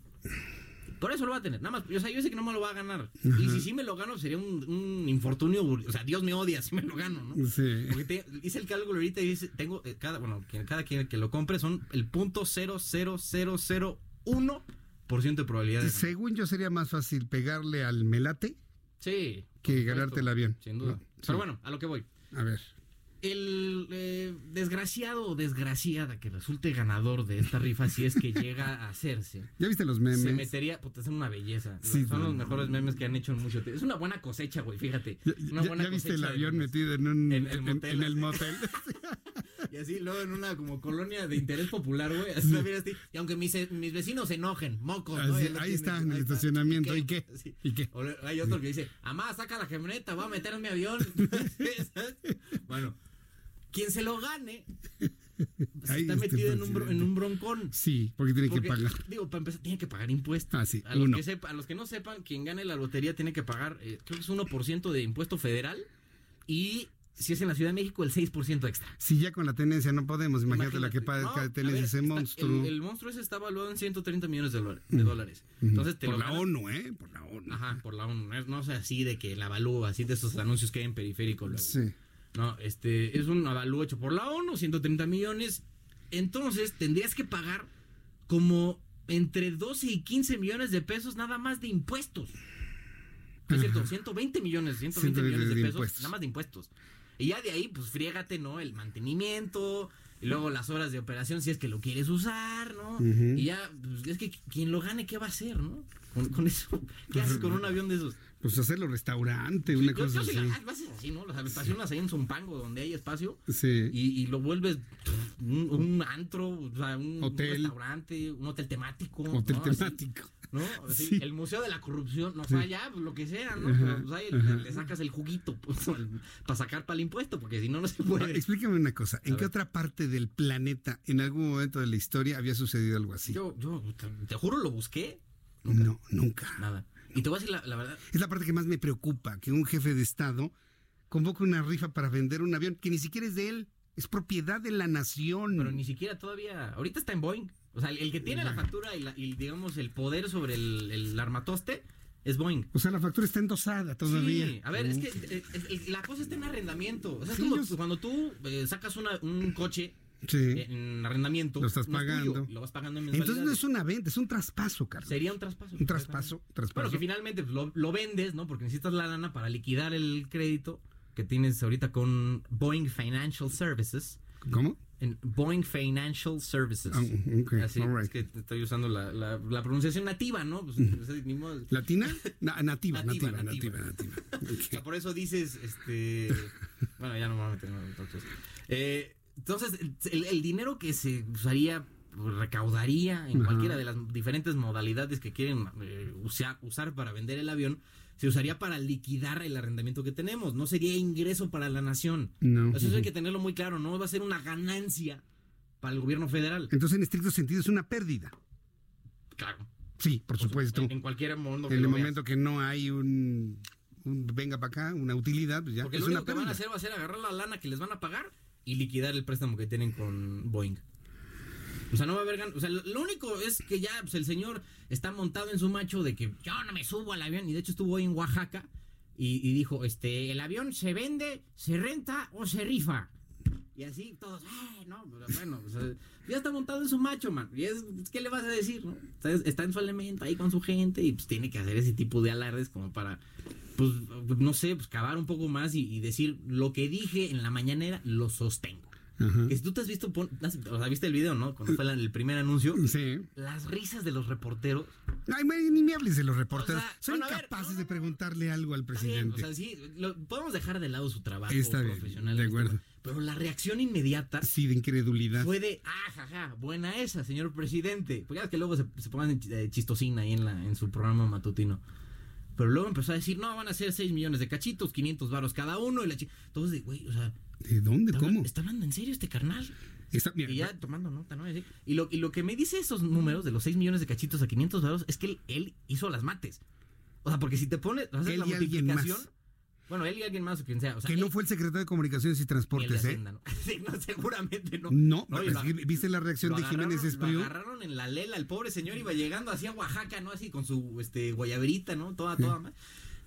Por eso lo va a tener. Nada más. O sea, yo sé que no me lo va a ganar. Y si sí me lo gano, sería un, un infortunio. O sea, Dios me odia si me lo gano, ¿no? Sí. Porque te- hice el cálculo ahorita y dice, tengo eh, cada, bueno, que cada quien que lo compre son el punto cero cero cero cero uno por ciento de probabilidad de. Según yo sería más fácil pegarle al melate Sí. que ganarte el avión. Sin duda. No, sí. Pero bueno, a lo que voy. A ver. El eh, desgraciado o desgraciada que resulte ganador de esta rifa, si es que llega a hacerse, ¿Ya viste los memes? se metería, puta, es una belleza. Sí, Son no, los mejores memes que han hecho en mucho tiempo. Es una buena cosecha, güey, fíjate. Una ¿Ya, buena ya viste el avión metido en un En el motel, en el así. motel? Y así, luego en una como colonia de interés popular, güey. Así, y aunque mis, mis vecinos se enojen, mocos, ¿no? Ahí tienen, está, en el ahí estacionamiento. ¿Y qué? ¿Y qué? O hay otro que dice, amá, saca la camioneta, voy a meter en mi avión. bueno, quien se lo gane, se Ahí está el metido en un, en un broncón. Sí, porque tiene Porque, que pagar. Digo, para empezar, tiene que pagar impuestos. Ah, sí, a, los que sepa- a los que no sepan, quien gane la lotería tiene que pagar, eh, creo que es 1% de impuesto federal. Y si es en la Ciudad de México, el 6% extra. Si ya con la tenencia no podemos, imagínate, la que paga No, tenencia ver, ese está- monstruo. El, el monstruo ese está evaluado en 130 millones de, dola- de dólares. Entonces te Por lo la ganas- ONU, ¿eh? Por la ONU. Ajá, por la ONU. No es, no es así de que la avalúo, así de esos anuncios que hay en periférico. luego. Sí. No, este es un avalúo hecho por la ONU, 130 millones. Entonces tendrías que pagar como entre 12 y 15 millones de pesos nada más de impuestos. No Es cierto, 120 millones, 120 120 millones de pesos nada más de impuestos. Y ya de ahí, pues friégate, ¿no? El mantenimiento, y luego las horas de operación si es que lo quieres usar, ¿no? Y ya, pues, es que quien lo gane, ¿qué va a hacer, no? Con, con eso, ¿qué haces con un avión de esos? Pues hacerlo restaurante, una Yo- cosa yo sí así. así, ¿no? Las estacionas ahí en Zumpango, donde hay espacio, Sí. y, y lo vuelves un, un antro, o sea, un, un restaurante, un hotel temático. Hotel ¿no? Así, temático. ¿No? Así, Sí. El Museo de la Corrupción, no ya, pues, lo que sea, ¿no? Ajá, Pero, pues, ahí le, le sacas el juguito pues, para sacar para el impuesto, porque si no, no se puede. Ahora, explícame una cosa, ¿en A qué ver. otra parte del planeta, en algún momento de la historia, había sucedido algo así? Yo, yo, te, te juro, lo busqué. No, nunca. Nada. Y te voy a decir la, la verdad. Es la parte que más me preocupa, que un jefe de Estado convoque una rifa para vender un avión que ni siquiera es de él, es propiedad de la nación. Pero ni siquiera todavía. Ahorita está en Boeing. O sea, el, el que tiene la factura y, la- y, digamos, el poder sobre el, el armatoste es Boeing. O sea, la factura está endosada todavía. Sí, a ver, es que Mm. eh, eh, la cosa está en arrendamiento. O sea, es como cuando tú eh, sacas una- un coche Sí. en arrendamiento. Lo estás no es tuyo, pagando. lo vas pagando en Entonces no es una venta, es un traspaso, Carlos. Sería un traspaso. Un traspaso, traspaso. Bueno, que finalmente pues, lo, lo vendes, ¿no? Porque necesitas la lana para liquidar el crédito que tienes ahorita con Boeing Financial Services. ¿Cómo? En Boeing Financial Services. Ok, Así, right. es que estoy usando la, la- la pronunciación nativa, ¿no? Pues, modo. ¿Latina? Na- nativa, Nativa, nativa, nativa. nativa, nativa. O sea, por eso dices, este... Bueno, ya no me voy a meter en otras cosas. Eh, entonces, el, el dinero que se usaría pues, recaudaría en Ajá. cualquiera de las diferentes modalidades que quieren eh, usar, usar para vender el avión, se usaría para liquidar el arrendamiento que tenemos. No sería ingreso para la nación. No. Eso hay que tenerlo muy claro. No va a ser una ganancia para el gobierno federal. Entonces, en estricto sentido, es una pérdida. Claro. Sí, por supuesto. En, en cualquier mundo que En el veas. momento que no hay un, un venga para acá, una utilidad, pues ya Porque es lo una único que van a hacer va a ser agarrar la lana que les van a pagar y liquidar el préstamo que tienen con Boeing. O sea, no va a haber gan- O sea, lo único es que ya pues, el señor está montado en su macho de que yo no me subo al avión. Y de hecho estuvo hoy en Oaxaca y, dijo, este, el avión se vende, se renta o se rifa. Y así todos, "Eh, no, bueno, o sea, ya está montado en su macho, man. Y es, ¿qué le vas a decir, no? O sea, es- está en su elemento ahí con su gente y pues tiene que hacer ese tipo de alardes como para, pues, no sé, pues cavar un poco más y, y decir lo que dije en la mañanera lo sostengo. Ajá. Que si tú te has visto, pon- has- o sea, viste el video, ¿no? Cuando fue la- el primer anuncio. Sí. Las risas de los reporteros. Ay, ni me hables de los reporteros. O sea, Son bueno, ver, incapaces de preguntarle algo al Está bien, presidente. o sea, sí, lo- podemos dejar de lado su trabajo Está bien, profesional. de este acuerdo. Pero la reacción inmediata Sí, de incredulidad. fue de, ah, jaja, buena esa, señor presidente. Porque ya que luego se, se pongan eh, chistosina ahí en, la, en su programa matutino. Pero luego empezó a decir, no, van a ser 6 millones de cachitos, 500 varos cada uno. Y la Entonces, güey, o sea, ¿De dónde? ¿está, ¿Cómo? ¿está hablando en serio este carnal? Está- mira, y ya tomando nota, ¿no? Y lo, y lo que me dice esos números de los 6 millones de cachitos a 500 varos es que él, él hizo las mates. O sea, porque si te pones, haces la y más. multiplicación. Bueno, él y alguien más o quien sea. O sea que no él- fue el secretario de Comunicaciones y Transportes, ¿eh? Hacienda, ¿no? Sí, no, seguramente no. No, y lo- que ¿viste la reacción de Jiménez Espriu? Lo agarraron en la lela, el pobre señor iba llegando así a Oaxaca, ¿no? Así con su este guayaberita, ¿no? Toda, toda mal.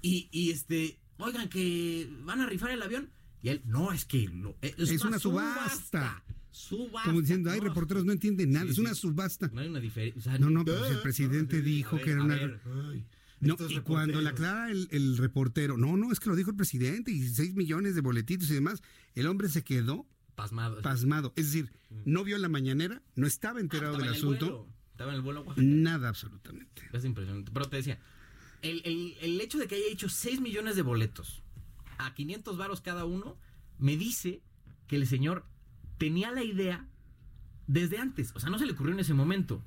Y, y este, oigan que van a rifar el avión. Y él, no, es que lo- es, Es una subasta. Subasta. Como diciendo, ay, No, reporteros no entienden nada, Sí, es una subasta. No hay una diferencia. No, no, pues el presidente dijo ver, que era una... ver, ay, No, y cuando reporteros. aclara el, el reportero, no, no, es que lo dijo el presidente y 6 millones de boletitos y demás, el hombre se quedó Pasmado. pasmado. Es decir, no vio la mañanera, no estaba enterado Mm. Estaba del en el asunto, vuelo, Estaba en el vuelo Oaxaca. nada absolutamente. Es impresionante. Pero te decía, el, el- el hecho de que haya hecho 6 millones de boletos a 500 varos cada uno, me dice que el señor tenía la idea desde antes. O sea, no se le ocurrió en ese momento.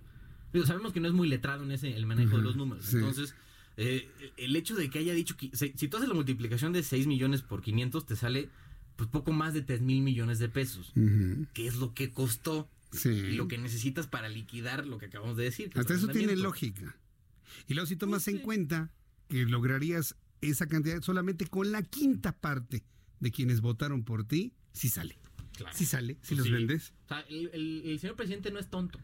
Digo, sabemos que no es muy letrado en ese el manejo de los números. sí. Entonces, eh, el hecho de que haya dicho que si, si tú haces la multiplicación de 6 millones por 500, te sale pues poco más de 3 mil millones de pesos. Que es lo que costó Sí. y lo que necesitas para liquidar lo que acabamos de decir. que Hasta eso tiene lógica. Y luego si tomas Pues en cuenta que lograrías esa cantidad solamente con la quinta parte de quienes votaron por ti, sí sale. Claro. Sí sale, si Pues los sí. vendes. O sea, el, el- el señor presidente no es tonto.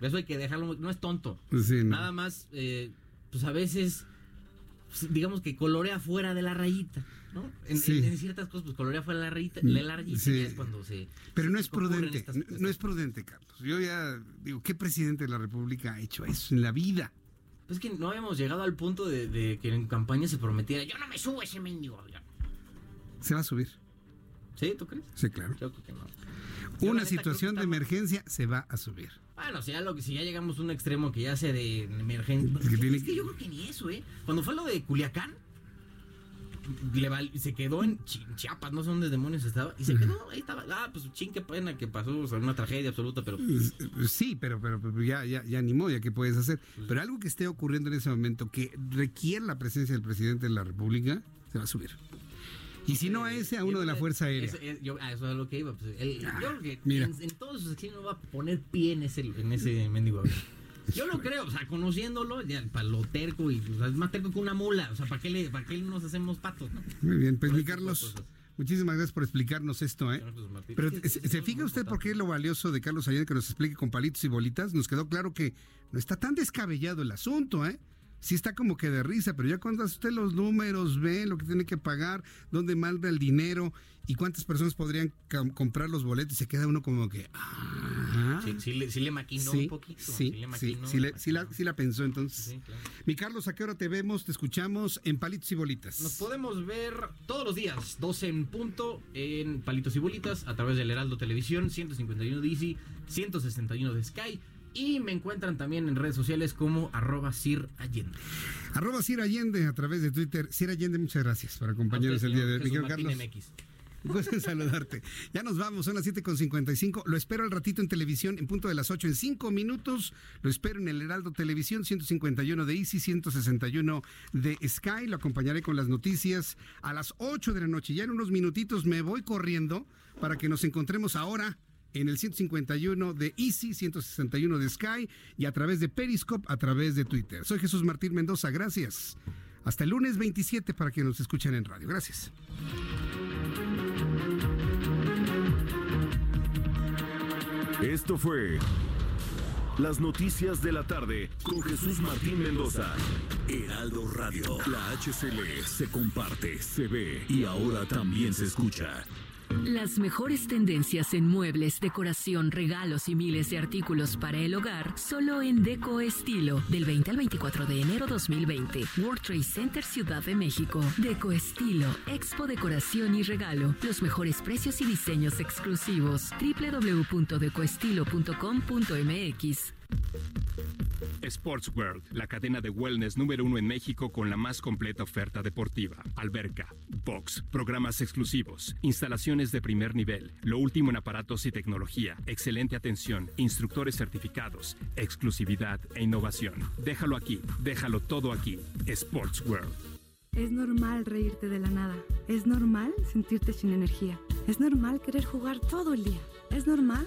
Eso hay que dejarlo, no es tonto. Sí, no. Nada más, eh, pues a veces, pues, digamos que colorea fuera de la rayita, ¿no? En, Sí. en- en ciertas cosas, pues colorea fuera de la rayita, de la rayita es cuando se... Pero no es prudente, estas- no- no es prudente, Carlos. Yo ya digo, ¿qué presidente de la República ha hecho eso en la vida? Pues es que no habíamos llegado al punto de, de que en campaña se prometiera, yo no me subo a ese mendigo avión". Se va a subir. ¿Sí? ¿Tú crees? Sí, claro. Yo creo que no. Yo, Una neta, situación de emergencia se va a subir. Bueno, si ya, lo, que- si ya llegamos a un extremo que ya sea de emergencia. que tiene es que yo creo que ni eso, ¿eh? Cuando fue lo de Culiacán, le val- se quedó en Chi- Chiapas, no sé dónde demonios estaba, y se quedó, ahí estaba. Ah, pues ching, qué pena que pasó, o sea, una tragedia absoluta, pero. Sí, pero, pero, pero ya, ya, ya ni modo, ya qué puedes hacer. Pero algo que esté ocurriendo en ese momento que requiere la presencia del presidente de la República, se va a subir. Y si no a ese, a uno de la Fuerza Aérea. Ese- es- yo- ah, eso es lo que iba. Pues, él- yo creo que mira. en, en todos sus acciones no va a poner pie en ese, en ese mendigo avión. Yo lo creo, o sea, conociéndolo, ya, para lo terco, y, o sea, es más terco que una mula. O sea, ¿para qué, le, para qué nos hacemos patos? No? Muy bien, pues mi de Carlos, muchísimas gracias por explicarnos esto, ¿eh? Pero Es ¿se, se es fija usted por qué lo valioso de Carlos Allende que nos explique con palitos y bolitas? Nos quedó claro que no está tan descabellado el asunto, ¿eh? Sí está como que de risa, pero ya cuando hace usted los números, ve lo que tiene que pagar, dónde manda el dinero y cuántas personas podrían comprar los boletos, y se queda uno como que... Ah, Sí, sí le, sí le maquinó sí, un poquito. sí, le maquinó, sí, le la, sí la pensó entonces. Claro. Mi Carlos, ¿a qué hora te vemos? Te escuchamos en Palitos y Bolitas. Nos podemos ver todos los días, 12 en punto, en Palitos y Bolitas, a través del Heraldo Televisión, 151 de Easy, 161 de Sky. Y me encuentran también en redes sociales como arroba Sir Allende. Arroba Cira Allende a través de Twitter. Cira Allende, muchas gracias por acompañarnos el día de hoy. Carlos. MX. Gusto en saludarte. Ya nos vamos, son las 7.55. Lo espero al ratito en televisión, en punto de las 8 en 5 minutos. Lo espero en el Heraldo Televisión, 151 de Easy, 161 de Sky. Lo acompañaré con las noticias a las 8 de la noche. Ya en unos minutitos me voy corriendo para que nos encontremos ahora en el 151 de Easy, 161 de Sky y a través de Periscope, a través de Twitter. Soy Jesús Martín Mendoza, gracias. Hasta el lunes 27 para que nos escuchen en radio. Gracias. Esto fue Las Noticias de la Tarde con Jesús Martín Mendoza. Heraldo Radio. La HCL se comparte, se ve y ahora también se escucha. Las mejores tendencias en muebles, decoración, regalos y miles de artículos para el hogar solo en Deco Estilo del 20 al 24 de enero 2020. World Trade Center Ciudad de México. Deco Estilo, Expo Decoración y Regalo. Los mejores precios y diseños exclusivos. www.decoestilo.com.mx. Sports World, la cadena de wellness número uno en México con la más completa oferta deportiva. Alberca, box, programas exclusivos, instalaciones de primer nivel, lo último en aparatos y tecnología, excelente atención, instructores certificados, exclusividad e innovación. Déjalo aquí, déjalo todo aquí. Sports World. Es normal reírte de la nada. Es normal sentirte sin energía. Es normal querer jugar todo el día. Es normal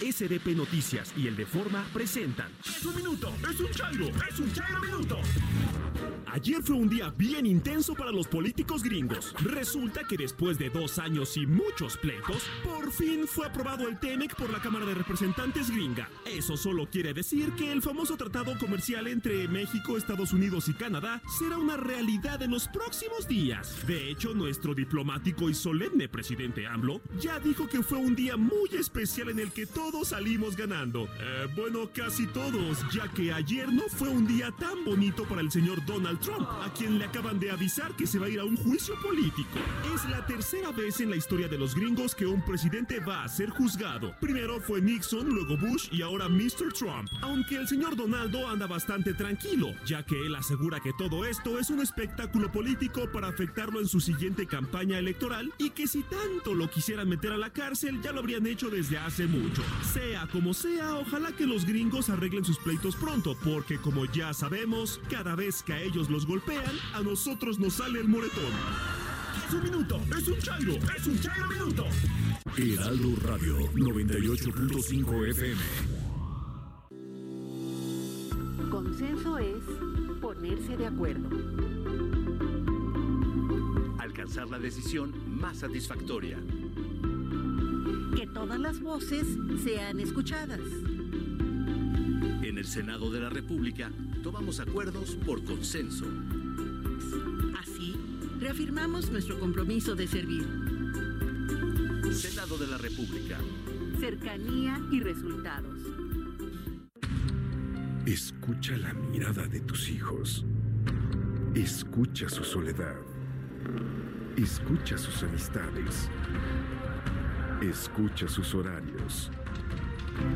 SDP Noticias y el de Forma presentan. ¡Es un minuto! ¡Es un chairo! ¡Es un chairo minuto! Ayer fue un día bien intenso para los políticos gringos. Resulta que después de dos años y muchos pleitos, por fin fue aprobado el TEMEC por la Cámara de Representantes gringa. Eso solo quiere decir que el famoso tratado comercial entre México, Estados Unidos y Canadá será una realidad en los próximos días. De hecho, nuestro diplomático y solemne presidente AMLO ya dijo que fue un día muy especial en el que todos salimos ganando. Eh, bueno, casi todos, ya que ayer no fue un día tan bonito para el señor Donald Trump, a quien le acaban de avisar que se va a ir a un juicio político. Es la tercera vez en la historia de los gringos que un presidente va a ser juzgado. Primero fue Nixon, luego Bush y ahora Mr. Trump. Aunque el señor Donaldo anda bastante tranquilo, ya que él asegura que todo esto es un espectáculo político para afectarlo en su siguiente campaña electoral y que si tanto lo quisieran meter a la cárcel ya lo habrían hecho desde hace mucho. Sea como sea, ojalá que los gringos arreglen sus pleitos pronto, porque como ya sabemos, cada vez que a ellos los golpean, a nosotros nos sale el moretón. ¡Es un minuto! ¡Es un chairo! ¡Es un chairo minuto! Heraldo Radio 98.5 FM. Consenso es ponerse de acuerdo. Alcanzar la decisión más satisfactoria. Que todas las voces sean escuchadas. En el Senado de la República tomamos acuerdos por consenso. Así, reafirmamos nuestro compromiso de servir. Senado de la República. Cercanía y resultados. Escucha la mirada de tus hijos. Escucha su soledad. Escucha sus amistades. Escucha sus horarios.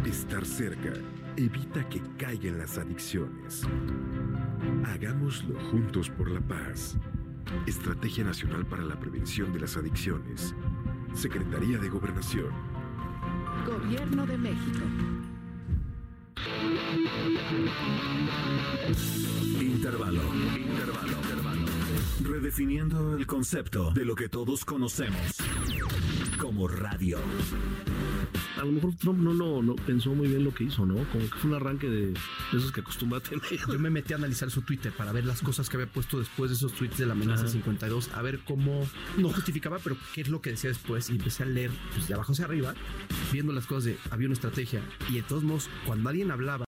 Estar cerca evita que caigan las adicciones. Hagámoslo juntos por la paz. Estrategia Nacional para la Prevención de las Adicciones. Secretaría de Gobernación. Gobierno de México. Intervalo. Intervalo. Intervalo. Redefiniendo el concepto de lo que todos conocemos como radio. A lo mejor Trump no lo no pensó muy bien lo que hizo, ¿no? Como que fue un arranque de, de esos que acostumbra a tener. Yo me metí a analizar su Twitter para ver las cosas que había puesto después de esos tweets de la amenaza Ajá. 52, a ver cómo no justificaba, pero qué es lo que decía después. Y empecé a leer pues, de abajo hacia arriba, viendo las cosas de había una estrategia. Y de todos modos, cuando alguien hablaba